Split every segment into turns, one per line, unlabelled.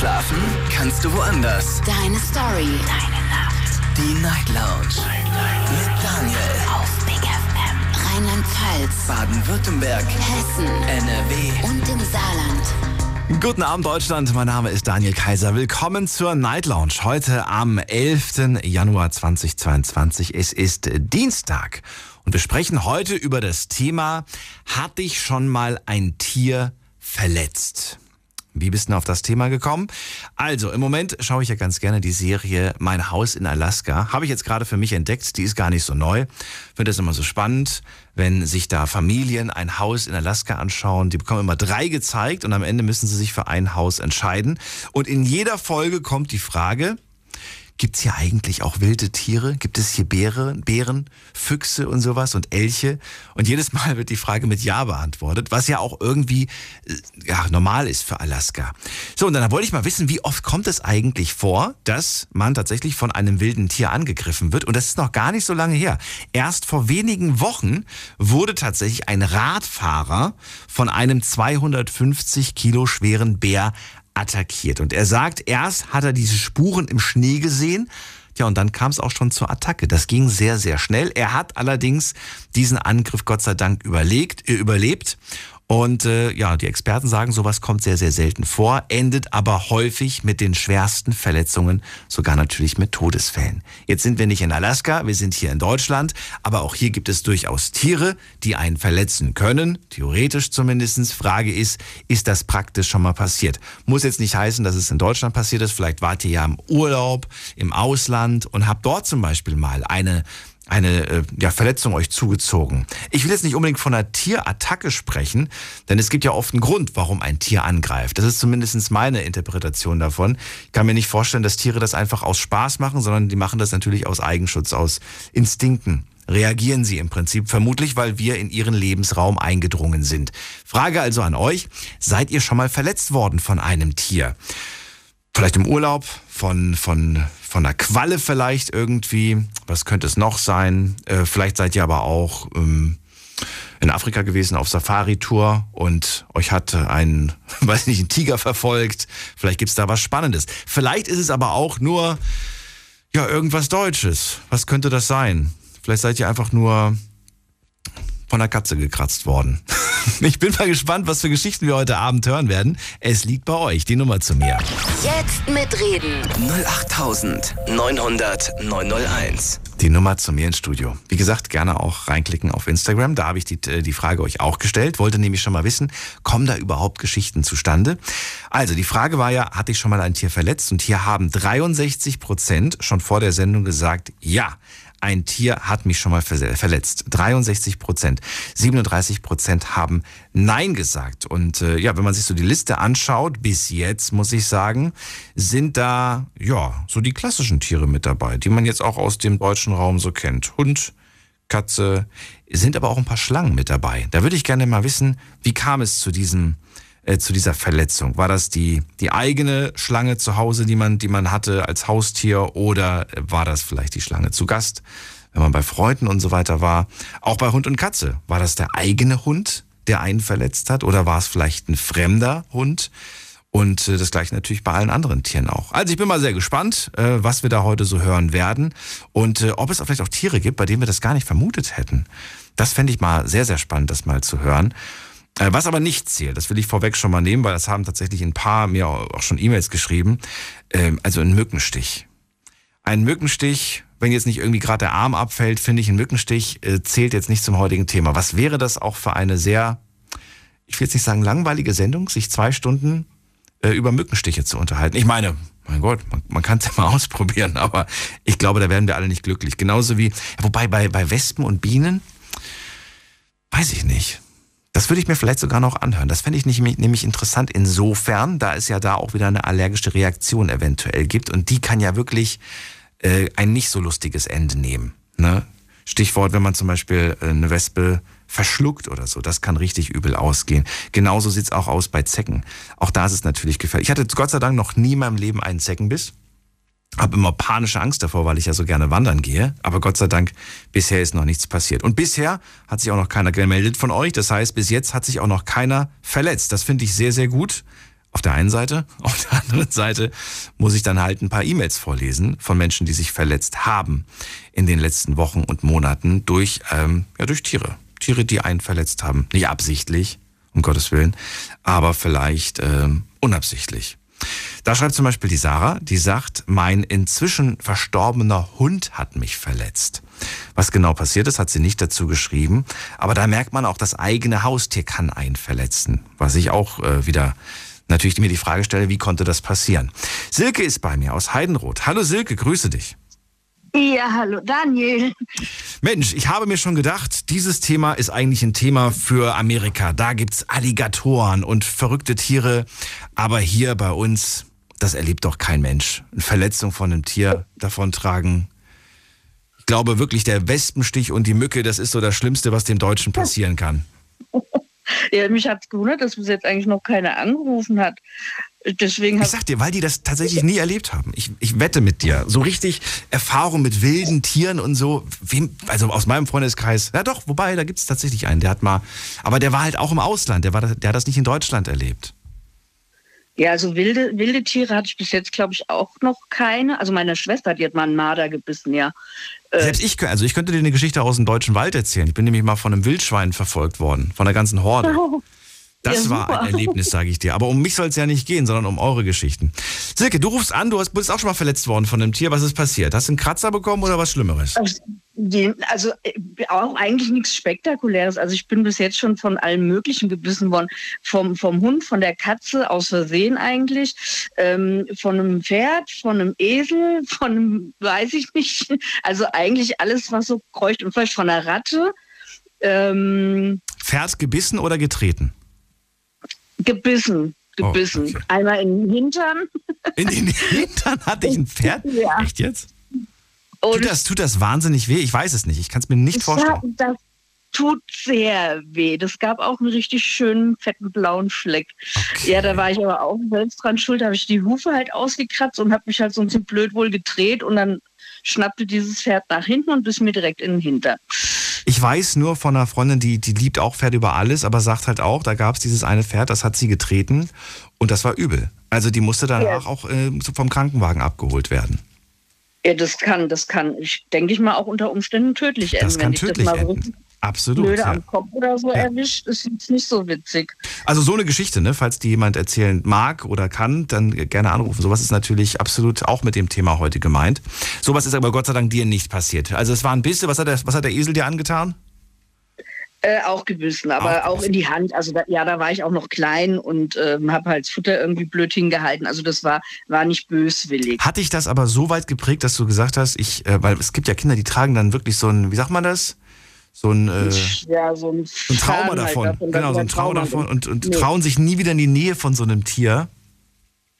Schlafen kannst du woanders.
Deine Story. Deine Nacht.
Die Night Lounge. Night, Night. Mit Daniel.
Auf Big FM. Rheinland-Pfalz.
Baden-Württemberg.
Hessen.
NRW.
Und im Saarland.
Guten Abend Deutschland, mein Name ist Daniel Kaiser. Willkommen zur Night Lounge. Heute am 11. Januar 2022. Es ist Dienstag und wir sprechen heute über das Thema, hat dich schon mal ein Tier verletzt? Wie bist du auf das Thema gekommen? Also, im Moment schaue ich ja ganz gerne die Serie Mein Haus in Alaska. Habe ich jetzt gerade für mich entdeckt. Die ist gar nicht so neu. Finde das immer so spannend, wenn sich da Familien ein Haus in Alaska anschauen. Die bekommen immer drei gezeigt und am Ende müssen sie sich für ein Haus entscheiden. Und in jeder Folge kommt die Frage, Gibt es hier eigentlich auch wilde Tiere? Gibt es hier Bären, Bären, Füchse und sowas und Elche? Und jedes Mal wird die Frage mit Ja beantwortet, was ja auch irgendwie äh, ja, normal ist für Alaska. So, und dann wollte ich mal wissen, wie oft kommt es eigentlich vor, dass man tatsächlich von einem wilden Tier angegriffen wird? Und das ist noch gar nicht so lange her. Erst vor wenigen Wochen wurde tatsächlich ein Radfahrer von einem 250 Kilo schweren Bär attackiert. Und er sagt, erst hat er diese Spuren im Schnee gesehen. Ja, und dann kam es auch schon zur Attacke. Das ging sehr, sehr schnell. Er hat allerdings diesen Angriff Gott sei Dank überlegt, äh, überlebt und äh, ja, die Experten sagen, sowas kommt sehr, sehr selten vor, endet aber häufig mit den schwersten Verletzungen, sogar natürlich mit Todesfällen. Jetzt sind wir nicht in Alaska, wir sind hier in Deutschland, aber auch hier gibt es durchaus Tiere, die einen verletzen können, theoretisch zumindestens. Frage ist, ist das praktisch schon mal passiert? Muss jetzt nicht heißen, dass es in Deutschland passiert ist. Vielleicht wart ihr ja im Urlaub, im Ausland und habt dort zum Beispiel mal eine eine äh, ja, Verletzung euch zugezogen. Ich will jetzt nicht unbedingt von einer Tierattacke sprechen, denn es gibt ja oft einen Grund, warum ein Tier angreift. Das ist zumindest meine Interpretation davon. Ich kann mir nicht vorstellen, dass Tiere das einfach aus Spaß machen, sondern die machen das natürlich aus Eigenschutz, aus Instinkten reagieren sie im Prinzip vermutlich, weil wir in ihren Lebensraum eingedrungen sind. Frage also an euch, seid ihr schon mal verletzt worden von einem Tier? Vielleicht im Urlaub, von, von, von einer Qualle vielleicht irgendwie. Was könnte es noch sein? Äh, vielleicht seid ihr aber auch ähm, in Afrika gewesen auf Safari-Tour und euch hat ein, weiß nicht, ein Tiger verfolgt. Vielleicht gibt's da was Spannendes. Vielleicht ist es aber auch nur, ja, irgendwas Deutsches. Was könnte das sein? Vielleicht seid ihr einfach nur von der Katze gekratzt worden. Ich bin mal gespannt, was für Geschichten wir heute Abend hören werden. Es liegt bei euch, die Nummer zu mir.
Jetzt mitreden.
08900 901.
Die Nummer zu mir ins Studio. Wie gesagt, gerne auch reinklicken auf Instagram. Da habe ich die, äh, die Frage euch auch gestellt. Wollte nämlich schon mal wissen, kommen da überhaupt Geschichten zustande? Also, die Frage war ja, hatte ich schon mal ein Tier verletzt? Und hier haben 63 Prozent schon vor der Sendung gesagt, ja ein Tier hat mich schon mal verletzt. 63 Prozent. 37 Prozent haben Nein gesagt. Und äh, ja, wenn man sich so die Liste anschaut, bis jetzt muss ich sagen, sind da ja so die klassischen Tiere mit dabei, die man jetzt auch aus dem deutschen Raum so kennt. Hund, Katze, sind aber auch ein paar Schlangen mit dabei. Da würde ich gerne mal wissen, wie kam es zu diesem äh, zu dieser Verletzung? War das die, die eigene Schlange zu Hause, die man, die man hatte als Haustier oder war das vielleicht die Schlange zu Gast, wenn man bei Freunden und so weiter war? Auch bei Hund und Katze. War das der eigene Hund, der einen verletzt hat oder war es vielleicht ein fremder Hund? Und äh, das gleiche natürlich bei allen anderen Tieren auch. Also ich bin mal sehr gespannt, äh, was wir da heute so hören werden und äh, ob es vielleicht auch Tiere gibt, bei denen wir das gar nicht vermutet hätten. Das fände ich mal sehr, sehr spannend, das mal zu hören. Äh, was aber nicht zählt, das will ich vorweg schon mal nehmen, weil das haben tatsächlich ein paar mir auch schon E-Mails geschrieben. Ähm, also ein Mückenstich. Ein Mückenstich, wenn jetzt nicht irgendwie gerade der Arm abfällt, finde ich, ein Mückenstich äh, zählt jetzt nicht zum heutigen Thema. Was wäre das auch für eine sehr, ich will jetzt nicht sagen langweilige Sendung, sich zwei Stunden äh, über Mückenstiche zu unterhalten? Ich meine, mein Gott, man, man kann es ja mal ausprobieren, aber ich glaube, da werden wir alle nicht glücklich. Genauso wie, wobei bei, bei Wespen und Bienen, weiß ich nicht. Das würde ich mir vielleicht sogar noch anhören. Das fände ich nicht, nämlich interessant insofern, da es ja da auch wieder eine allergische Reaktion eventuell gibt. Und die kann ja wirklich äh, ein nicht so lustiges Ende nehmen. Ne? Stichwort, wenn man zum Beispiel äh, eine Wespe verschluckt oder so. Das kann richtig übel ausgehen. Genauso sieht's auch aus bei Zecken. Auch da ist es natürlich gefährlich. Ich hatte Gott sei Dank noch nie in meinem Leben einen Zeckenbiss habe immer panische Angst davor, weil ich ja so gerne wandern gehe. Aber Gott sei Dank, bisher ist noch nichts passiert. Und bisher hat sich auch noch keiner gemeldet von euch. Das heißt, bis jetzt hat sich auch noch keiner verletzt. Das finde ich sehr, sehr gut. Auf der einen Seite. Auf der anderen Seite muss ich dann halt ein paar E-Mails vorlesen von Menschen, die sich verletzt haben in den letzten Wochen und Monaten durch, ähm, ja, durch Tiere. Tiere, die einen verletzt haben. Nicht absichtlich, um Gottes Willen, aber vielleicht ähm, unabsichtlich. Da schreibt zum Beispiel die Sarah, die sagt, mein inzwischen verstorbener Hund hat mich verletzt. Was genau passiert ist, hat sie nicht dazu geschrieben. Aber da merkt man auch, das eigene Haustier kann einen verletzen. Was ich auch äh, wieder natürlich mir die Frage stelle, wie konnte das passieren? Silke ist bei mir aus Heidenroth. Hallo Silke, grüße dich.
Ja, hallo Daniel.
Mensch, ich habe mir schon gedacht, dieses Thema ist eigentlich ein Thema für Amerika. Da gibt's Alligatoren und verrückte Tiere. Aber hier bei uns, das erlebt doch kein Mensch. Eine Verletzung von einem Tier davontragen. Ich glaube wirklich, der Wespenstich und die Mücke, das ist so das Schlimmste, was dem Deutschen passieren kann.
Ja, mich hat's gewundert, dass bis jetzt eigentlich noch keiner angerufen hat. Deswegen
ich sag dir, weil die das tatsächlich nie erlebt haben. Ich, ich wette mit dir. So richtig Erfahrung mit wilden Tieren und so. Wem, also aus meinem Freundeskreis. Ja doch, wobei, da gibt es tatsächlich einen. Der hat mal, aber der war halt auch im Ausland. Der, war, der hat das nicht in Deutschland erlebt.
Ja, also wilde, wilde Tiere hatte ich bis jetzt, glaube ich, auch noch keine. Also meine Schwester, die hat mal einen Marder gebissen, ja.
Äh, Selbst ich, also ich könnte dir eine Geschichte aus dem deutschen Wald erzählen. Ich bin nämlich mal von einem Wildschwein verfolgt worden, von der ganzen Horde. Das ja, war ein Erlebnis, sage ich dir. Aber um mich soll es ja nicht gehen, sondern um eure Geschichten. Silke, du rufst an, du bist auch schon mal verletzt worden von einem Tier. Was ist passiert? Hast du einen Kratzer bekommen oder was Schlimmeres?
Also äh, auch eigentlich nichts Spektakuläres. Also ich bin bis jetzt schon von allem Möglichen gebissen worden. Vom, vom Hund, von der Katze, aus Versehen eigentlich, ähm, von einem Pferd, von einem Esel, von einem, weiß ich nicht. Also eigentlich alles, was so kreucht und vielleicht von einer Ratte.
Ähm, Pferd gebissen oder getreten?
Gebissen. Gebissen. Oh, okay. Einmal in den Hintern.
In den Hintern hatte ich ein Pferd? Ja. Echt jetzt? tut, das, tut das wahnsinnig weh? Ich weiß es nicht. Ich kann es mir nicht vorstellen.
Das tut sehr weh. Das gab auch einen richtig schönen, fetten blauen Fleck. Okay. Ja, da war ich aber auch selbst dran schuld. Da habe ich die Hufe halt ausgekratzt und habe mich halt so ein bisschen blöd wohl gedreht und dann schnappte dieses Pferd nach hinten und biss mir direkt in den Hintern.
Ich weiß nur von einer Freundin, die, die liebt auch Pferde über alles, aber sagt halt auch, da gab es dieses eine Pferd, das hat sie getreten und das war übel. Also die musste danach ja. auch äh, vom Krankenwagen abgeholt werden.
Ja, das kann, das kann, ich denke ich mal, auch unter Umständen tödlich enden.
Das kann tödlich das enden. Absolut.
Blöde ja. am Kopf oder so ja. erwischt, ist jetzt nicht so witzig.
Also so eine Geschichte, ne? falls die jemand erzählen mag oder kann, dann gerne anrufen. Sowas ist natürlich absolut auch mit dem Thema heute gemeint. Sowas ist aber Gott sei Dank dir nicht passiert. Also es war ein bisschen, was hat der, was hat der Esel dir angetan?
Äh, auch gebissen, aber auch, auch, in die Hand. Also da, ja, da war ich auch noch klein und ähm, habe halt Futter irgendwie blöd hingehalten. Also das war, war nicht böswillig.
Hat dich das aber so weit geprägt, dass du gesagt hast, ich, äh, weil es gibt ja Kinder, die tragen dann wirklich so ein, wie sagt man das? So ein, äh,
ja, so ein,
ein Trauma halt davon. davon. Genau, so ein Trauma davon und, und nee. trauen sich nie wieder in die Nähe von so einem Tier.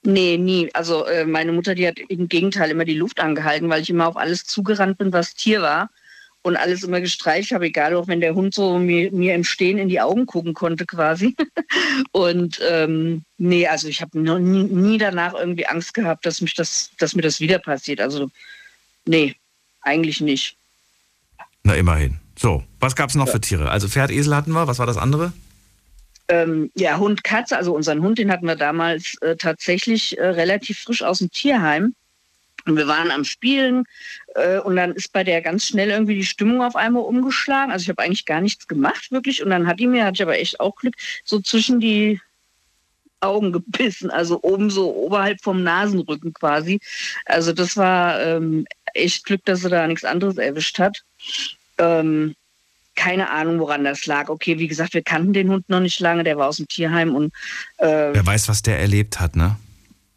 Nee, nie. Also äh, meine Mutter, die hat im Gegenteil immer die Luft angehalten, weil ich immer auf alles zugerannt bin, was Tier war und alles immer gestreicht habe, egal auch wenn der Hund so mir, mir im Stehen in die Augen gucken konnte quasi. und ähm, nee, also ich habe nie, nie danach irgendwie Angst gehabt, dass mich das, dass mir das wieder passiert. Also nee, eigentlich nicht.
Na immerhin. So, was gab es noch ja. für Tiere? Also Pferd, Esel hatten wir, was war das andere?
Ähm, ja, Hund, Katze. Also unseren Hund, den hatten wir damals äh, tatsächlich äh, relativ frisch aus dem Tierheim. Und wir waren am Spielen äh, und dann ist bei der ganz schnell irgendwie die Stimmung auf einmal umgeschlagen. Also ich habe eigentlich gar nichts gemacht, wirklich. Und dann hat die mir, hatte ich aber echt auch Glück, so zwischen die Augen gebissen, also oben so oberhalb vom Nasenrücken quasi. Also das war ähm, echt Glück, dass sie da nichts anderes erwischt hat. Ähm, keine Ahnung, woran das lag. Okay, wie gesagt, wir kannten den Hund noch nicht lange, der war aus dem Tierheim und
äh, Wer weiß, was der erlebt hat, ne?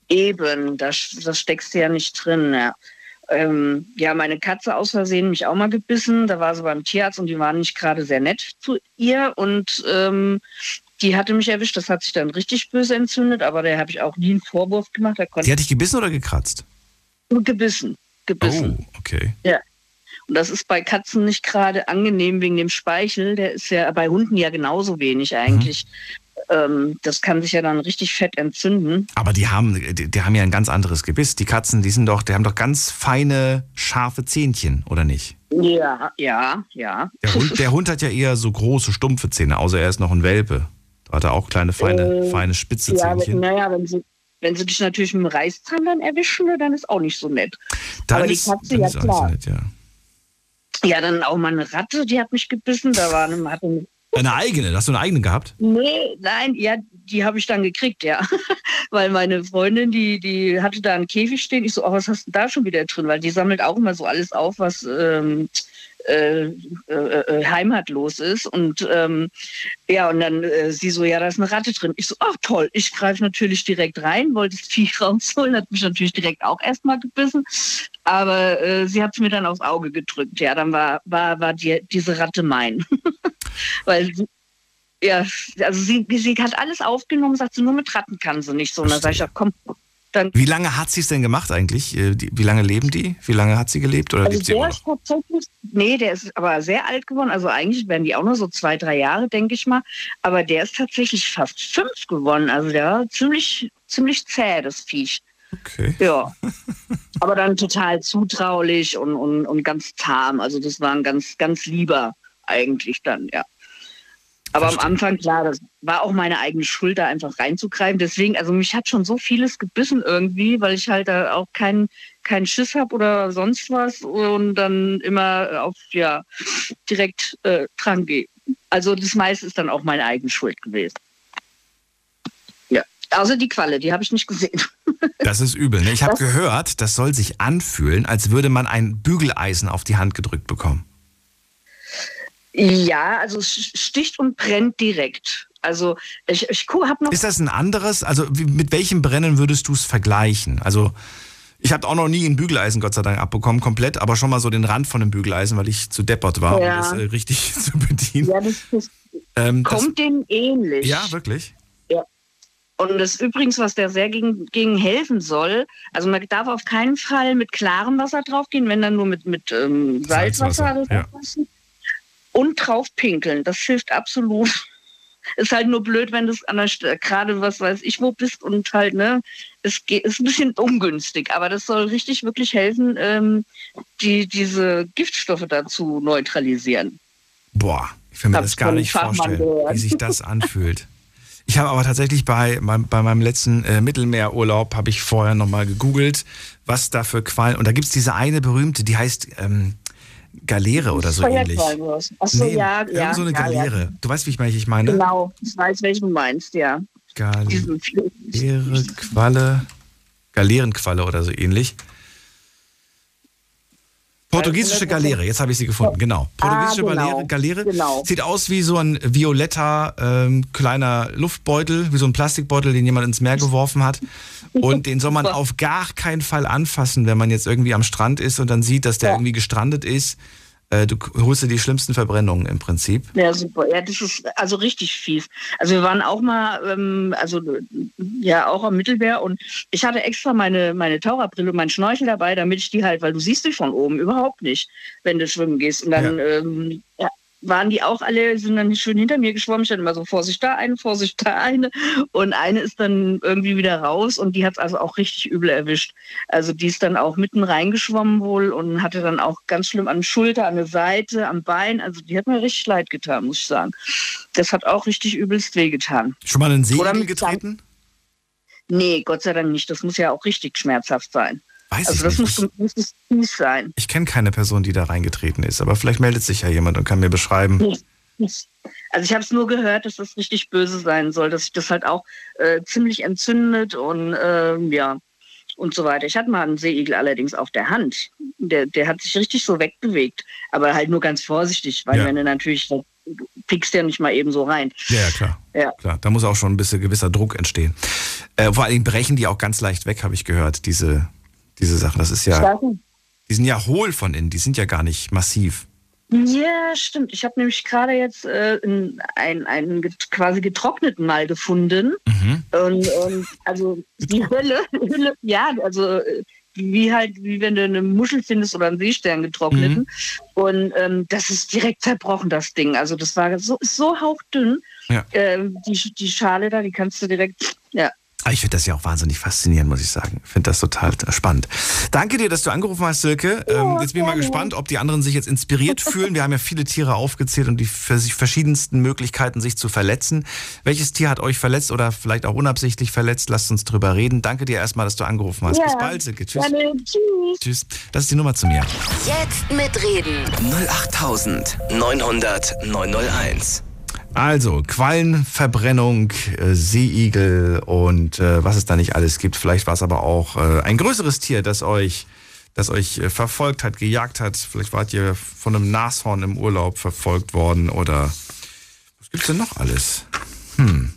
Eben, das, das steckst du ja nicht drin, ja. Ähm, ja, meine Katze aus Versehen mich auch mal gebissen. Da war sie beim Tierarzt und die waren nicht gerade sehr nett zu ihr. Und ähm, die hatte mich erwischt. Das hat sich dann richtig böse entzündet, aber da habe ich auch nie einen Vorwurf gemacht.
die hat dich gebissen oder gekratzt?
Gebissen. Gebissen.
Oh, okay.
Ja. Und das ist bei Katzen nicht gerade angenehm wegen dem Speichel. Der ist ja bei Hunden ja genauso wenig eigentlich. Mhm. Das kann sich ja dann richtig fett entzünden.
Aber die haben, die, die, haben ja ein ganz anderes Gebiss. Die Katzen, die sind doch, die haben doch ganz feine, scharfe Zähnchen, oder nicht?
Ja, ja, ja.
Der Hund, der Hund hat ja eher so große, stumpfe Zähne, außer er ist noch ein Welpe. Da hat er auch kleine, feine, äh, feine, spitze Zähnchen.
Ja, naja, wenn sie, wenn sie dich natürlich mit dem Reißzahn dann erwischen, dann ist auch nicht so nett.
Dann
Aber die
ist,
Katze,
dann
ja klar.
nett, ja.
Ja, dann auch mal eine Ratte, die hat mich gebissen. Da war eine, eine
Eine eigene, hast du eine eigene gehabt?
Nee, nein, ja, die habe ich dann gekriegt, ja. Weil meine Freundin, die, die hatte da einen Käfig stehen. Ich so, oh, was hast du da schon wieder drin? Weil die sammelt auch immer so alles auf, was ähm, äh, äh, äh, heimatlos ist. Und ähm, ja, und dann äh, sie so, ja, da ist eine Ratte drin. Ich so, ach toll, ich greife natürlich direkt rein, wollte das Vieh rausholen, hat mich natürlich direkt auch erstmal gebissen. Aber äh, sie hat es mir dann aufs Auge gedrückt. Ja, dann war, war, war die, diese Ratte mein. Weil sie, ja, also sie, sie hat alles aufgenommen, sagt sie, nur mit Ratten kann sie nicht so. Und dann sage ich, ja, komm, dann.
Wie lange hat sie es denn gemacht eigentlich? Äh, Wie lange leben die? Wie lange hat sie gelebt oder
Also
lebt sie
der ist tatsächlich, nee, der ist aber sehr alt geworden. Also eigentlich werden die auch nur so zwei, drei Jahre, denke ich mal. Aber der ist tatsächlich fast fünf geworden. Also der war ziemlich, ziemlich zäh, das Viech.
Okay.
Ja. aber dann total zutraulich und, und, und ganz zahm. Also das war ein ganz, ganz lieber eigentlich dann, ja. Aber
Verstehe.
am Anfang, klar, das war auch meine eigene Schuld, da einfach reinzugreifen. Deswegen, also mich hat schon so vieles gebissen irgendwie, weil ich halt da auch keinen keinen Schiss habe oder sonst was und dann immer auf, ja, direkt äh, dran gehe. Also das meiste ist dann auch meine eigene Schuld gewesen. Ja, außer die Qualle, die habe ich nicht gesehen.
Das ist übel. Ne? Ich habe gehört, das soll sich anfühlen, als würde man ein Bügeleisen auf die Hand gedrückt bekommen.
Ja, also es sticht und brennt direkt. Also ich, ich habe noch
Ist das ein anderes? Also mit welchem Brennen würdest du es vergleichen? Also ich habe auch noch nie ein Bügeleisen Gott sei Dank abbekommen, komplett, aber schon mal so den Rand von einem Bügeleisen, weil ich zu deppert war,
Ja.
um das äh, richtig zu bedienen.
ja, das, das
Ähm, das,
kommt denen ähnlich.
ja, wirklich.
Und das übrigens, was der sehr gegen, gegen helfen soll, also man darf auf keinen Fall mit klarem Wasser draufgehen, wenn dann nur mit, mit ähm, Salzwasser.
Salzwasser, ja.
Und drauf pinkeln, das hilft absolut. Ist halt nur blöd, wenn du an der St- gerade was weiß ich wo bist und halt, ne, es geht, ist ein bisschen ungünstig, aber das soll richtig wirklich helfen, ähm, die, diese Giftstoffe dazu neutralisieren.
Boah, ich will mir
Hab's
das gar nicht vorstellen, wie sich das anfühlt. Ich habe aber tatsächlich bei, meinem- bei meinem letzten äh, Mittelmeerurlaub, habe ich vorher nochmal gegoogelt, was da für Quallen, und da gibt es diese eine berühmte, die heißt ähm, Galeere oder so ähnlich.
Achso,
Nee,
ja, ja.
so eine
ja,
Galeere.
Ja.
Du weißt, wie ich meine, ich meine?
Genau, ich weiß, welchen du meinst, ja.
Galeere, Qualle, Galeerenqualle oder so ähnlich. Portugiesische Galeere, jetzt habe ich sie gefunden, genau. Portugiesische
Ah, genau,
Galeere,
genau.
sieht aus wie so ein violetter ähm, kleiner Luftbeutel, wie so ein Plastikbeutel, den jemand ins Meer geworfen hat. Und den soll man auf gar keinen Fall anfassen, wenn man jetzt irgendwie am Strand ist und dann sieht, dass der
Ja.
irgendwie gestrandet ist. Äh, du holst dir die schlimmsten Verbrennungen im Prinzip.
Ja, super. Ja, das ist also richtig fies. Also wir waren auch mal, ähm, also ja, auch am Mittelmeer und ich hatte extra meine, meine Taucherbrille und meinen Schnorchel dabei, damit ich die halt, weil du siehst dich von oben überhaupt nicht, wenn du schwimmen gehst. Und dann ähm, ja, waren die auch alle, sind dann schön hinter mir geschwommen. Ich hatte immer so Vorsicht da eine, Vorsicht da eine. Und eine ist dann irgendwie wieder raus und die hat es also auch richtig übel erwischt. Also die ist dann auch mitten reingeschwommen wohl und hatte dann auch ganz schlimm an der Schulter, an der Seite, am Bein. Also die hat mir richtig leid getan, muss ich sagen. Das hat auch richtig übelst wehgetan.
Schon mal Segel
mit
getreten?
Nee, Gott sei Dank nicht. Das muss ja auch richtig schmerzhaft sein.
Weiß
Also das
ich
muss,
nicht.
muss es fies sein.
Ich kenne keine Person, die da reingetreten ist, aber vielleicht meldet sich ja jemand und kann mir beschreiben.
Also ich habe es nur gehört, dass das richtig böse sein soll, dass sich das halt auch äh, ziemlich entzündet und ähm, ja und so weiter. Ich hatte mal einen Seeigel allerdings auf der Hand. Der, der hat sich richtig so wegbewegt, aber halt nur ganz vorsichtig, weil
Ja.
wenn du natürlich du pickst ja nicht mal eben so rein.
Ja, ja, klar.
Ja.
klar. Da muss auch schon ein bisschen gewisser Druck entstehen. Äh, vor allen Dingen brechen die auch ganz leicht weg, habe ich gehört, diese, diese Sachen. Das ist ja, die sind ja hohl von innen, die sind ja gar nicht massiv.
Ja, stimmt. Ich habe nämlich gerade jetzt äh, einen, einen, quasi getrockneten mal gefunden.
Mhm.
Und, und also die Hölle, Hölle, ja, also äh, wie halt, wie wenn du eine Muschel findest oder einen Seestern getrockneten.
Mhm.
Und ähm, das ist direkt zerbrochen, das Ding. Also das war so, so hauchdünn.
Ja.
Ähm, die, die Schale da, die kannst du direkt, ja.
Ich finde das ja auch wahnsinnig faszinierend, muss ich sagen. Ich finde das total spannend. Danke dir, dass du angerufen hast, Silke. ähm, jetzt bin ich mal gespannt, ob die anderen sich jetzt inspiriert fühlen. Wir haben ja viele Tiere aufgezählt und die verschiedensten Möglichkeiten, sich zu verletzen. Welches Tier hat euch verletzt oder vielleicht auch unabsichtlich verletzt? Lasst uns drüber reden. Danke dir erstmal, dass du angerufen hast. Ja. Bis bald, Silke. Tschüss. Gerne. Tschüss. Tschüss. Das ist die Nummer zu mir.
Jetzt mitreden.
08900 901.
Also, Quallenverbrennung, äh, Seeigel und äh, was es da nicht alles gibt. Vielleicht war es aber auch äh, ein größeres Tier, das euch, das euch äh, verfolgt hat, gejagt hat. Vielleicht wart ihr von einem Nashorn im Urlaub verfolgt worden oder was gibt's denn noch alles? Hm.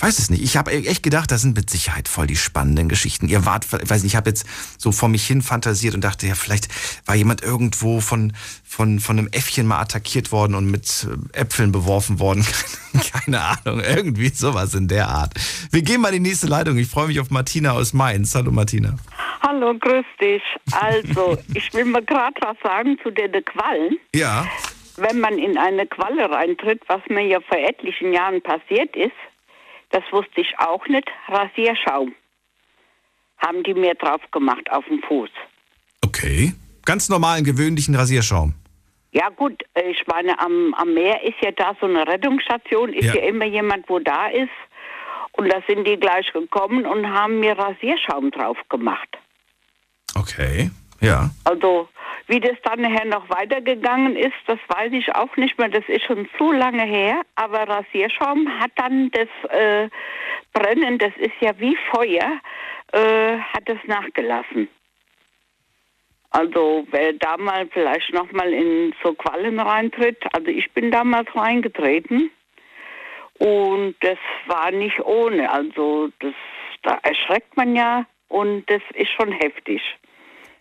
Ich weiß es nicht. Ich habe echt gedacht, das sind mit Sicherheit voll die spannenden Geschichten. Ihr wart, ich weiß nicht, ich habe jetzt so vor mich hin fantasiert und dachte, ja, vielleicht war jemand irgendwo von, von, von einem Äffchen mal attackiert worden und mit äh, Äpfeln beworfen worden. Keine Ahnung, irgendwie sowas in der Art. Wir gehen mal in die nächste Leitung. Ich freue mich auf Martina aus Mainz. Hallo Martina.
Hallo, grüß dich. Also, ich will mal gerade was sagen zu den Quallen.
Ja.
Wenn man in eine Qualle reintritt, was mir ja vor etlichen Jahren passiert ist, das wusste ich auch nicht. Rasierschaum haben die mir drauf gemacht auf dem Fuß.
Okay. Ganz normalen, gewöhnlichen Rasierschaum.
Ja gut, äh, ich meine, am, am Meer ist ja da so eine Rettungsstation, ist ja. ja immer jemand, wo da ist. Und da sind die gleich gekommen und haben mir Rasierschaum drauf gemacht.
Okay, ja.
Also wie das dann nachher noch weitergegangen ist, das weiß ich auch nicht mehr. Das ist schon zu lange her. Aber Rasierschaum hat dann das äh, Brennen, das ist ja wie Feuer, äh, hat es nachgelassen. Also wer da mal vielleicht nochmal in so Quallen reintritt, also ich bin damals reingetreten und das war nicht ohne. Also das, da erschreckt man ja und das ist schon heftig.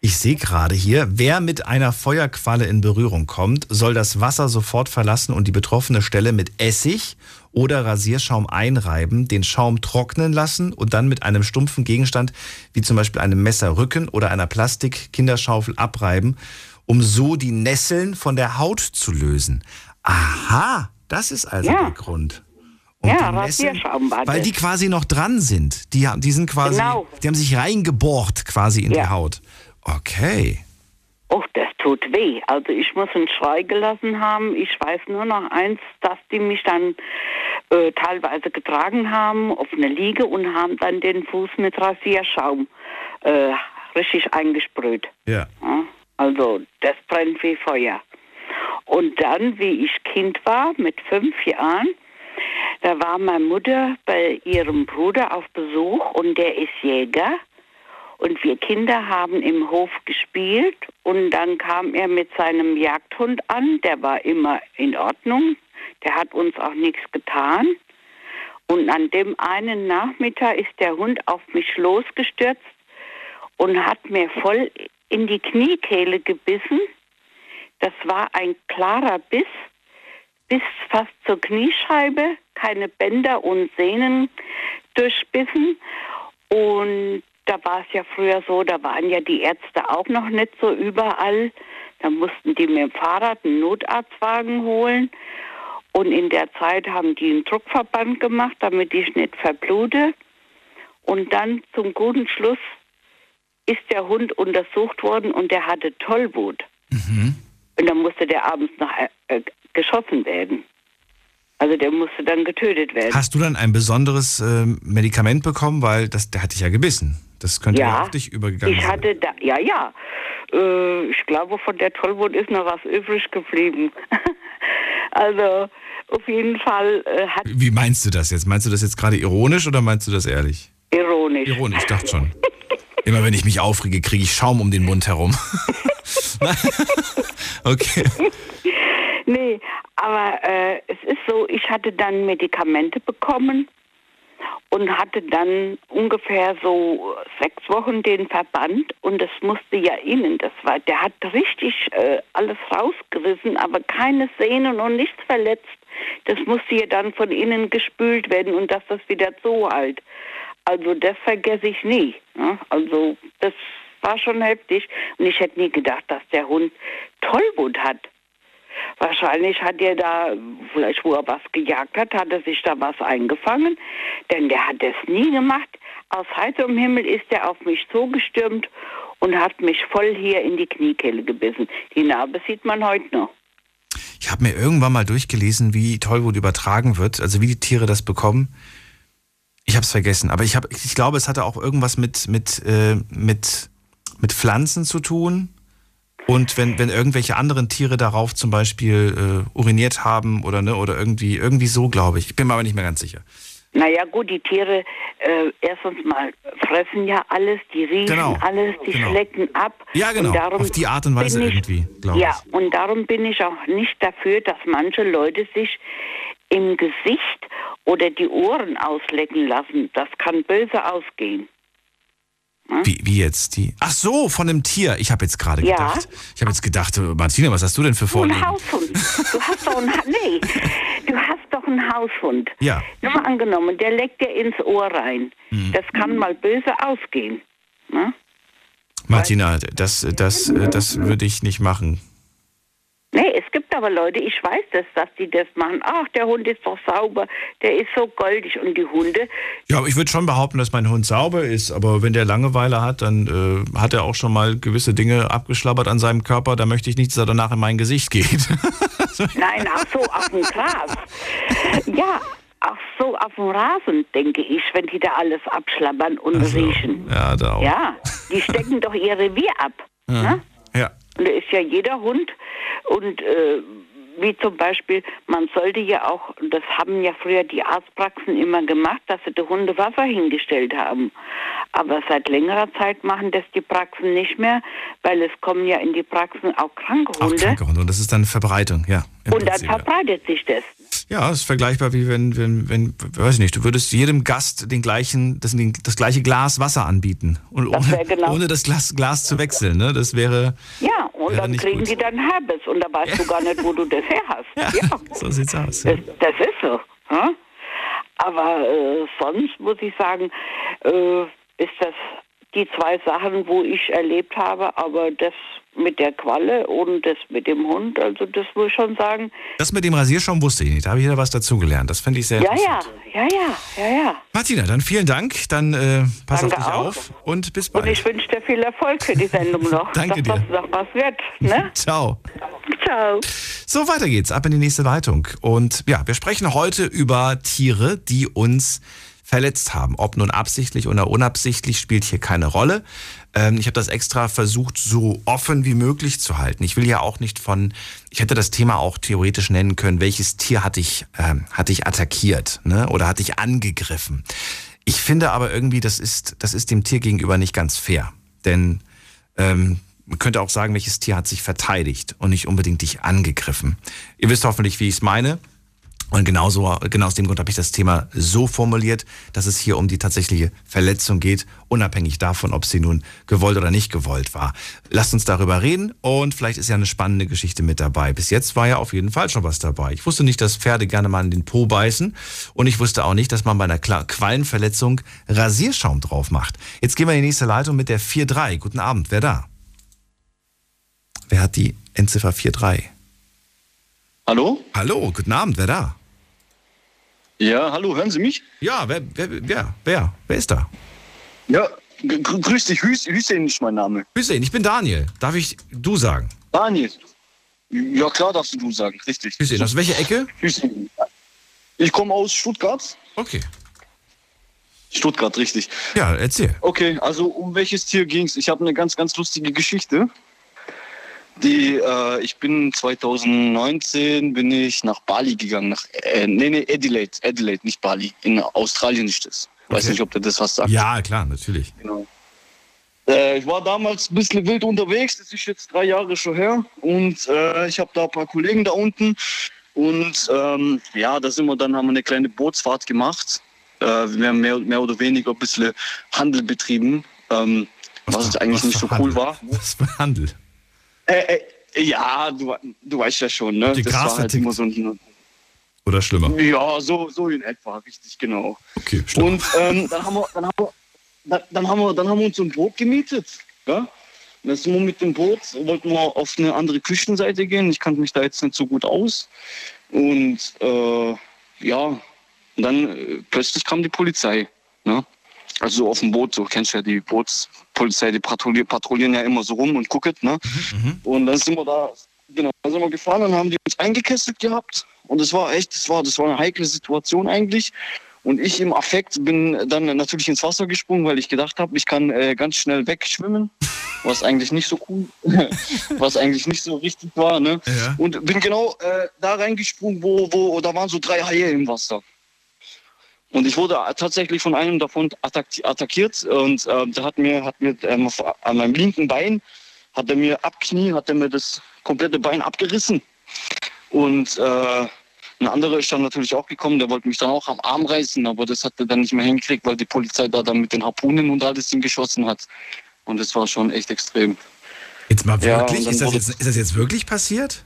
Ich sehe gerade hier, wer mit einer Feuerqualle in Berührung kommt, soll das Wasser sofort verlassen und die betroffene Stelle mit Essig oder Rasierschaum einreiben, den Schaum trocknen lassen und dann mit einem stumpfen Gegenstand wie zum Beispiel einem Messerrücken oder einer Plastik-Kinderschaufel abreiben, um so die Nesseln von der Haut zu lösen. Aha, das ist also ja. der Grund.
Und ja, Rasierschaum war
Weil die quasi noch dran sind. Die, die sind quasi, genau. die haben sich reingebohrt quasi in ja. die Haut. Okay.
Oh, das tut weh. Also ich muss einen Schrei gelassen haben. Ich weiß nur noch eins, dass die mich dann äh, teilweise getragen haben auf eine Liege und haben dann den Fuß mit Rasierschaum äh, richtig eingesprüht.
Ja. ja.
Also das brennt wie Feuer. Und dann, wie ich Kind war, mit fünf Jahren, da war meine Mutter bei ihrem Bruder auf Besuch und der ist Jäger. Und wir Kinder haben im Hof gespielt und dann kam er mit seinem Jagdhund an, der war immer in Ordnung, der hat uns auch nichts getan. Und an dem einen Nachmittag ist der Hund auf mich losgestürzt und hat mir voll in die Kniekehle gebissen. Das war ein klarer Biss, bis fast zur Kniescheibe, keine Bänder und Sehnen durchbissen. Und da war es ja früher so, da waren ja die Ärzte auch noch nicht so überall. Da mussten die mit dem Fahrrad einen Notarztwagen holen. Und in der Zeit haben die einen Druckverband gemacht, damit ich nicht verblute. Und dann zum guten Schluss ist der Hund untersucht worden und der hatte Tollwut. Mhm. Und dann musste der abends noch äh, äh geschossen werden. Also der musste dann getötet werden.
Hast du dann ein besonderes äh, Medikament bekommen, weil das, der hat dich ja gebissen? Das könnte ja, auf dich übergegangen
ich hatte Da, ja, ja. Äh, ich glaube, von der Tollwut ist noch was übrig geblieben. also auf jeden Fall äh, hat.
Wie meinst du das jetzt? Meinst du das jetzt gerade ironisch oder meinst du das ehrlich?
Ironisch.
Ironisch, ich dachte schon. Immer wenn ich mich aufrege, kriege ich Schaum um den Mund herum. okay.
Nee, aber äh, es ist so, ich hatte dann Medikamente bekommen und hatte dann ungefähr so sechs Wochen den Verband und das musste ja innen, das war, der hat richtig äh, alles rausgerissen, aber keine Sehnen und nichts verletzt. Das musste ja dann von innen gespült werden und dass das wieder so halt. Also das vergesse ich nie. Ne? Also das war schon heftig und ich hätte nie gedacht, dass der Hund Tollwut hat. Wahrscheinlich hat er da, vielleicht wo er was gejagt hat, hat er sich da was eingefangen, denn der hat das nie gemacht. aus heiterem Himmel ist er auf mich zugestürmt und hat mich voll hier in die Kniekehle gebissen. Die Narbe sieht man heute noch.
Ich habe mir irgendwann mal durchgelesen, wie Tollwut übertragen wird, also wie die Tiere das bekommen. Ich habe es vergessen, aber ich, hab, ich glaube, es hatte auch irgendwas mit, mit, äh, mit, mit Pflanzen zu tun. Und wenn, wenn irgendwelche anderen Tiere darauf zum Beispiel äh, uriniert haben oder, ne, oder irgendwie, irgendwie so, glaube ich. Ich bin mir aber nicht mehr ganz sicher.
Naja gut, die Tiere äh, erstens mal fressen ja alles, die riechen
Genau,
alles, die
genau.
schlecken ab.
Ja, genau, auf die Art und Weise
ich,
irgendwie, glaube
Ja,
ich.
und darum bin ich auch nicht dafür, dass manche Leute sich im Gesicht oder die Ohren auslecken lassen. Das kann böse ausgehen.
Wie, wie jetzt die? Ach so, von einem Tier. Ich habe jetzt gerade
Ja.
gedacht. Ich habe jetzt gedacht, Martina, was hast du denn für
Du ein
Vorlieben?
Haushund. Du hast doch einen, nee, du hast doch einen Haushund.
Ja.
Nur mal angenommen, der leckt dir ins Ohr rein.
Hm.
Das kann mal böse ausgehen. Ne?
Martina, das, das, äh, das würde ich nicht machen.
Nee, es gibt aber Leute, ich weiß das, dass die das machen. Ach, der Hund ist doch sauber, der ist so goldig. Und die Hunde,
Ja, aber ich würde schon behaupten, dass mein Hund sauber ist, aber wenn der Langeweile hat, dann äh, hat er auch schon mal gewisse Dinge abgeschlabbert an seinem Körper. Da möchte ich nicht, dass er danach in mein Gesicht geht.
nein, ach so, auf dem Gras. Ja, ach so, auf dem Rasen, denke ich, wenn die da alles abschlabbern und
Also,
riechen.
ja, da auch.
Ja, die stecken doch ihr Revier ab. Ne?
Ja.
Und da ist ja jeder Hund und äh, wie zum Beispiel, man sollte ja auch, das haben ja früher die Arztpraxen immer gemacht, dass sie den Hunde Wasser hingestellt haben. Aber seit längerer Zeit machen das die Praxen nicht mehr, weil es kommen ja in die Praxen auch kranke
Auch
Hunde.
kranke Hunde. Und das ist dann Verbreitung, ja.
und dann verbreitet sich das.
Ja, ist vergleichbar wie wenn, wenn, wenn, weiß ich nicht, du würdest jedem Gast den gleichen, das, das gleiche Glas Wasser anbieten. Und
Das
ohne,
genau-
ohne das Glas, Glas zu wechseln, ne? Das wäre,
Ja, und
Wäre
dann kriegen
gut.
die dann Herbes und da weißt du gar nicht, wo du das her hast. Ja,
so sieht's aus. Ja.
Das, das ist so. hm? Aber äh, sonst muss ich sagen, äh, ist das die zwei Sachen, wo ich erlebt habe, aber das mit der Qualle und das mit dem Hund, also das muss ich schon sagen,
Das mit dem Rasierschaum wusste ich nicht. Da habe ich wieder was dazugelernt. Das finde ich sehr
ja, ja,
interessant.
ja, ja, ja, ja.
Martina, dann vielen Dank. Dann äh, pass
Danke
auf dich
auch.
auf und bis
Und
bald.
ich wünsche dir viel Erfolg für die Sendung noch.
Danke
dass
dir.
das noch was wird, ne?
Ciao.
Ciao.
So, weiter geht's. Ab in die nächste Leitung. Und ja, wir sprechen heute über Tiere, die uns verletzt haben. Ob nun absichtlich oder unabsichtlich, spielt hier keine Rolle. Ähm, ich habe das extra versucht, so offen wie möglich zu halten. Ich will ja auch nicht von, ich hätte das Thema auch theoretisch nennen können, welches Tier hatte ich, ähm, hatte ich attackiert ne? oder hatte ich angegriffen. Ich finde aber irgendwie, das ist, das ist dem Tier gegenüber nicht ganz fair. Denn ähm, man könnte auch sagen, welches Tier hat sich verteidigt und nicht unbedingt dich angegriffen. Ihr wisst hoffentlich, wie ich es meine. Und genauso, genau aus dem Grund habe ich das Thema so formuliert, dass es hier um die tatsächliche Verletzung geht, unabhängig davon, ob sie nun gewollt oder nicht gewollt war. Lasst uns darüber reden und vielleicht ist ja eine spannende Geschichte mit dabei. Bis jetzt war ja auf jeden Fall schon was dabei. Ich wusste nicht, dass Pferde gerne mal in den Po beißen und ich wusste auch nicht, dass man bei einer Quallenverletzung Rasierschaum drauf macht. Jetzt gehen wir in die nächste Leitung mit der 4-3. Guten Abend, wer da? Wer hat die Endziffer 4-3?
Hallo?
Hallo, guten Abend, wer da?
Ja, hallo, hören Sie mich?
Ja, wer, wer, wer, wer, wer ist da?
Ja, gr- grüß dich, Hüs Hüseyin ist mein Name.
Hüseyin, ich bin Daniel. Darf ich du sagen?
Daniel. Ja, klar darfst du du sagen, richtig.
Hüseyin, aus welcher Ecke?
Hüseyin. Ich komme aus Stuttgart.
Okay.
Stuttgart, richtig.
Ja, erzähl.
Okay, also um welches Tier ging's? Ich habe eine ganz, ganz lustige Geschichte. Die, äh, ich bin 2019 bin ich nach Bali gegangen, nach, äh, nee, nee, Adelaide, Adelaide, nicht Bali. In Australien ist das. Weiß
Okay.
nicht, ob der das was sagt.
Ja, klar, natürlich.
Genau. Äh, ich war damals ein bisschen wild unterwegs, das ist jetzt drei Jahre schon her. Und äh, ich habe da ein paar Kollegen da unten. Und ähm, ja, da sind wir dann, haben wir eine kleine Bootsfahrt gemacht. Äh, wir haben mehr, mehr oder weniger ein bisschen Handel betrieben, ähm, was,
für-
eigentlich
was
nicht so cool
Handel?
war.
Was für Handel?
Äh, äh, ja, du, du weißt ja schon, ne?
Die
das war halt immer so ein,
Oder schlimmer?
ja, so, so in etwa, richtig genau.
Okay, schlimmer.
Und ähm, dann, haben wir, dann, haben wir, dann, dann, haben wir, dann haben wir uns ein Boot gemietet. Ja? Und Dann sind wir mit dem Boot, wollten wir auf eine andere Küstenseite gehen. Ich kannte mich da jetzt nicht so gut aus. Und äh, ja, und dann äh, plötzlich kam die Polizei. Ne? Also auf dem Boot, so kennst du ja die Bootspolizei, die patrouillieren, patrouillieren ja immer so rum und gucken, ne?
Mhm.
Und dann sind wir da, genau, dann sind wir gefahren und haben die uns eingekesselt gehabt. Und es war echt, das war, das war eine heikle Situation eigentlich. Und ich im Affekt bin dann natürlich ins Wasser gesprungen, weil ich gedacht habe, ich kann äh, ganz schnell wegschwimmen, was eigentlich nicht so cool, was eigentlich nicht so richtig war. Ne?
Ja.
Und bin genau äh, da reingesprungen, wo, wo da waren so drei Haie im Wasser. Und ich wurde tatsächlich von einem davon attack- attackiert und äh, der hat mir, hat mir ähm, an meinem linken Bein, hat er mir ab Knie, hat er mir das komplette Bein abgerissen. Und äh, ein anderer ist dann natürlich auch gekommen, der wollte mich dann auch am Arm reißen, aber das hat er dann nicht mehr hingekriegt, weil die Polizei da dann mit den Harpunen und alles hingeschossen hat. Und das war schon echt extrem.
Jetzt mal
Ja,
wirklich,
dann
ist, das jetzt, ist das jetzt wirklich passiert?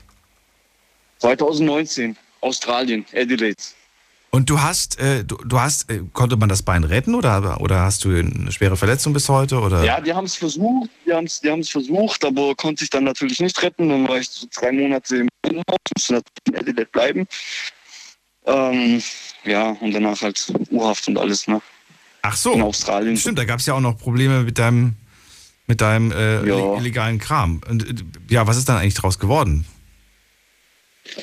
2019, Australien, Adelaide.
Und du hast, äh, du, du hast, äh, konnte man das Bein retten oder, oder hast du eine schwere Verletzung bis heute? Oder?
Ja, die haben es versucht, die haben es die haben's versucht, aber konnte sich dann natürlich nicht retten. Dann war ich so drei Monate im Krankenhaus, musste natürlich in Adelaide bleiben. Ähm, ja, und danach halt Urhaft und alles, ne?
Ach so.
In Australien.
Stimmt, da gab es ja auch noch Probleme mit deinem, mit deinem äh,
Ja.
illegalen Kram. Und, äh, ja, was ist dann eigentlich draus geworden?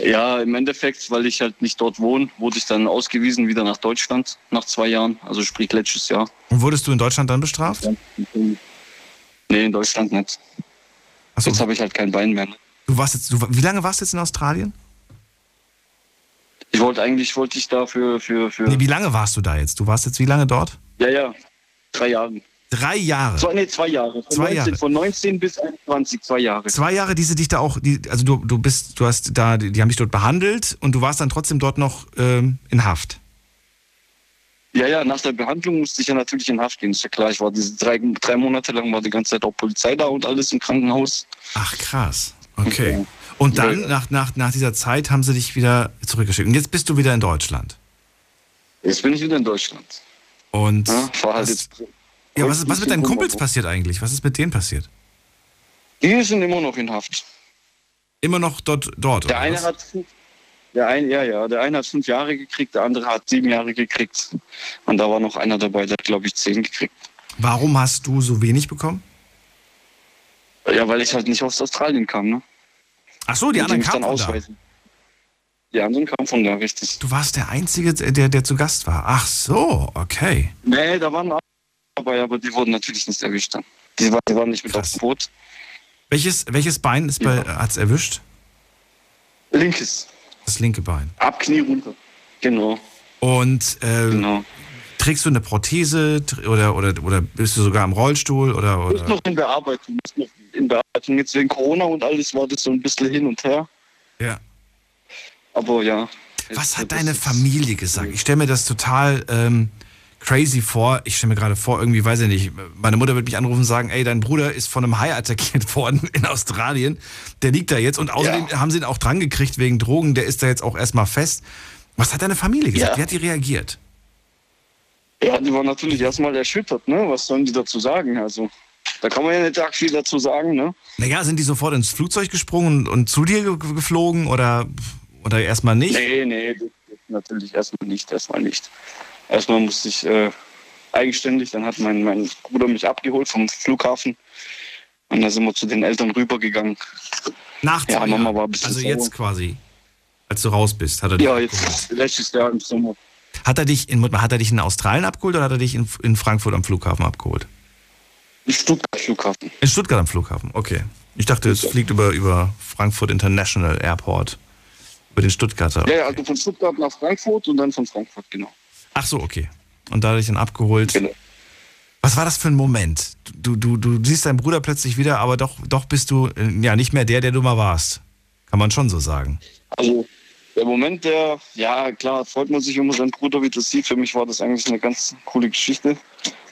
Ja, im Endeffekt, weil ich halt nicht dort wohne, wurde ich dann ausgewiesen wieder nach Deutschland nach zwei Jahren, also sprich letztes Jahr.
Und wurdest du in Deutschland dann bestraft?
Nee, in Deutschland nicht.
Achso,
Jetzt habe ich halt kein Bein mehr.
du warst jetzt, du, wie lange warst du jetzt in Australien?
Ich wollte eigentlich, wollte ich da für, für, für
Nee, wie lange warst du da jetzt? Du warst jetzt wie lange dort?
ja, ja, drei Jahre.
Drei Jahre.
Zwei, nee, zwei Jahre. Von,
Zwei
19,
Jahre.
von 19 bis 21, zwei Jahre.
Zwei Jahre, die sie dich da auch, die, also du, du bist, du hast da, die, die haben dich dort behandelt und du warst dann trotzdem dort noch ähm, in Haft.
Ja, ja, nach der Behandlung musste ich ja natürlich in Haft gehen. Ist ja klar, ich war diese drei, drei Monate lang war die ganze Zeit auch Polizei da und alles im Krankenhaus.
Ach krass. Okay.
Ja.
Und dann,
Ja.
nach, nach, nach dieser Zeit, haben sie dich wieder zurückgeschickt. Und jetzt bist du wieder in Deutschland.
Jetzt bin ich wieder in Deutschland.
Und
Ja, fahr halt jetzt.
Ja, was, was ist mit deinen Kumpels
passiert?
eigentlich? Was ist mit denen passiert?
Die sind immer noch in Haft.
Immer noch dort, dort
Der eine
was?
hat fünf- der eine, ja, ja, der eine hat fünf Jahre gekriegt, der andere hat sieben Jahre gekriegt. Und da war noch einer dabei, der hat, glaube ich, zehn gekriegt.
Warum hast du so wenig bekommen?
Ja, weil ich halt nicht aus Australien kam, ne?
Ach so, die
Und
anderen kamen von da.
ausweisen. Die anderen kamen von da, richtig.
Du warst der Einzige, der, der zu Gast war. Ach so, okay.
Nee, da waren andere dabei, aber die wurden natürlich nicht erwischt dann. Die, war- die waren nicht mit
Krass.
auf dem Boot.
Welches, welches Bein ist bei,
Ja.
hat's erwischt?
Linkes.
Das linke Bein.
Ab Knie runter. Genau,
Und äh,
genau.
trägst du eine Prothese oder, oder, oder bist du sogar im Rollstuhl oder,
Ist
oder?
noch in Bearbeitung. Ist noch in Bearbeitung. Jetzt wegen Corona und alles war das so ein bisschen hin und her.
Ja.
Aber ja.
Was hat deine
ist-
Familie gesagt? Ich stelle mir das total ähm, crazy vor. Ich stelle mir gerade vor, irgendwie, weiß ich nicht, meine Mutter wird mich anrufen und sagen, ey, dein Bruder ist von einem Hai attackiert worden in Australien. Der liegt da jetzt und außerdem
Ja.
haben sie ihn auch dran gekriegt wegen Drogen. Der ist da jetzt auch erstmal fest. Was hat deine Familie gesagt?
Ja.
Wie hat die reagiert?
Ja, die waren natürlich erstmal erschüttert, ne? Was sollen die dazu sagen? Also, da kann man ja nicht arg viel dazu sagen, ne?
Naja, sind die sofort ins Flugzeug gesprungen und, und zu dir ge- geflogen oder, oder erstmal nicht?
Nee, nee, natürlich erstmal nicht, erstmal nicht. Erstmal musste ich äh, eigenständig, dann hat mein, mein Bruder mich abgeholt vom Flughafen. Und dann sind wir zu den Eltern rübergegangen.
Nach
Ja, Mama war ein bisschen
Also
sauer.
jetzt quasi, als du raus bist, hat er dich
Ja,
abgeholt.
jetzt letztes Jahr im Sommer.
Hat er dich in, hat er dich in Australien abgeholt oder hat er dich in, in Frankfurt am Flughafen abgeholt?
Im Stuttgart Flughafen.
In Stuttgart am Flughafen, okay. Ich dachte, es fliegt über, über Frankfurt International Airport. Über den Stuttgarter.
Ja, ja, also von Stuttgart nach Frankfurt und dann von Frankfurt, genau.
Ach so, okay. Und da hat dich dann abgeholt.
genau.
Was war das für ein Moment? Du, du, du siehst deinen Bruder plötzlich wieder, aber doch, doch bist du äh, ja nicht mehr der, der du mal warst. Kann man schon so sagen.
Also der Moment, der, ja klar, freut man sich, man seinen Bruder wieder sieht. Für mich war das eigentlich eine ganz coole Geschichte.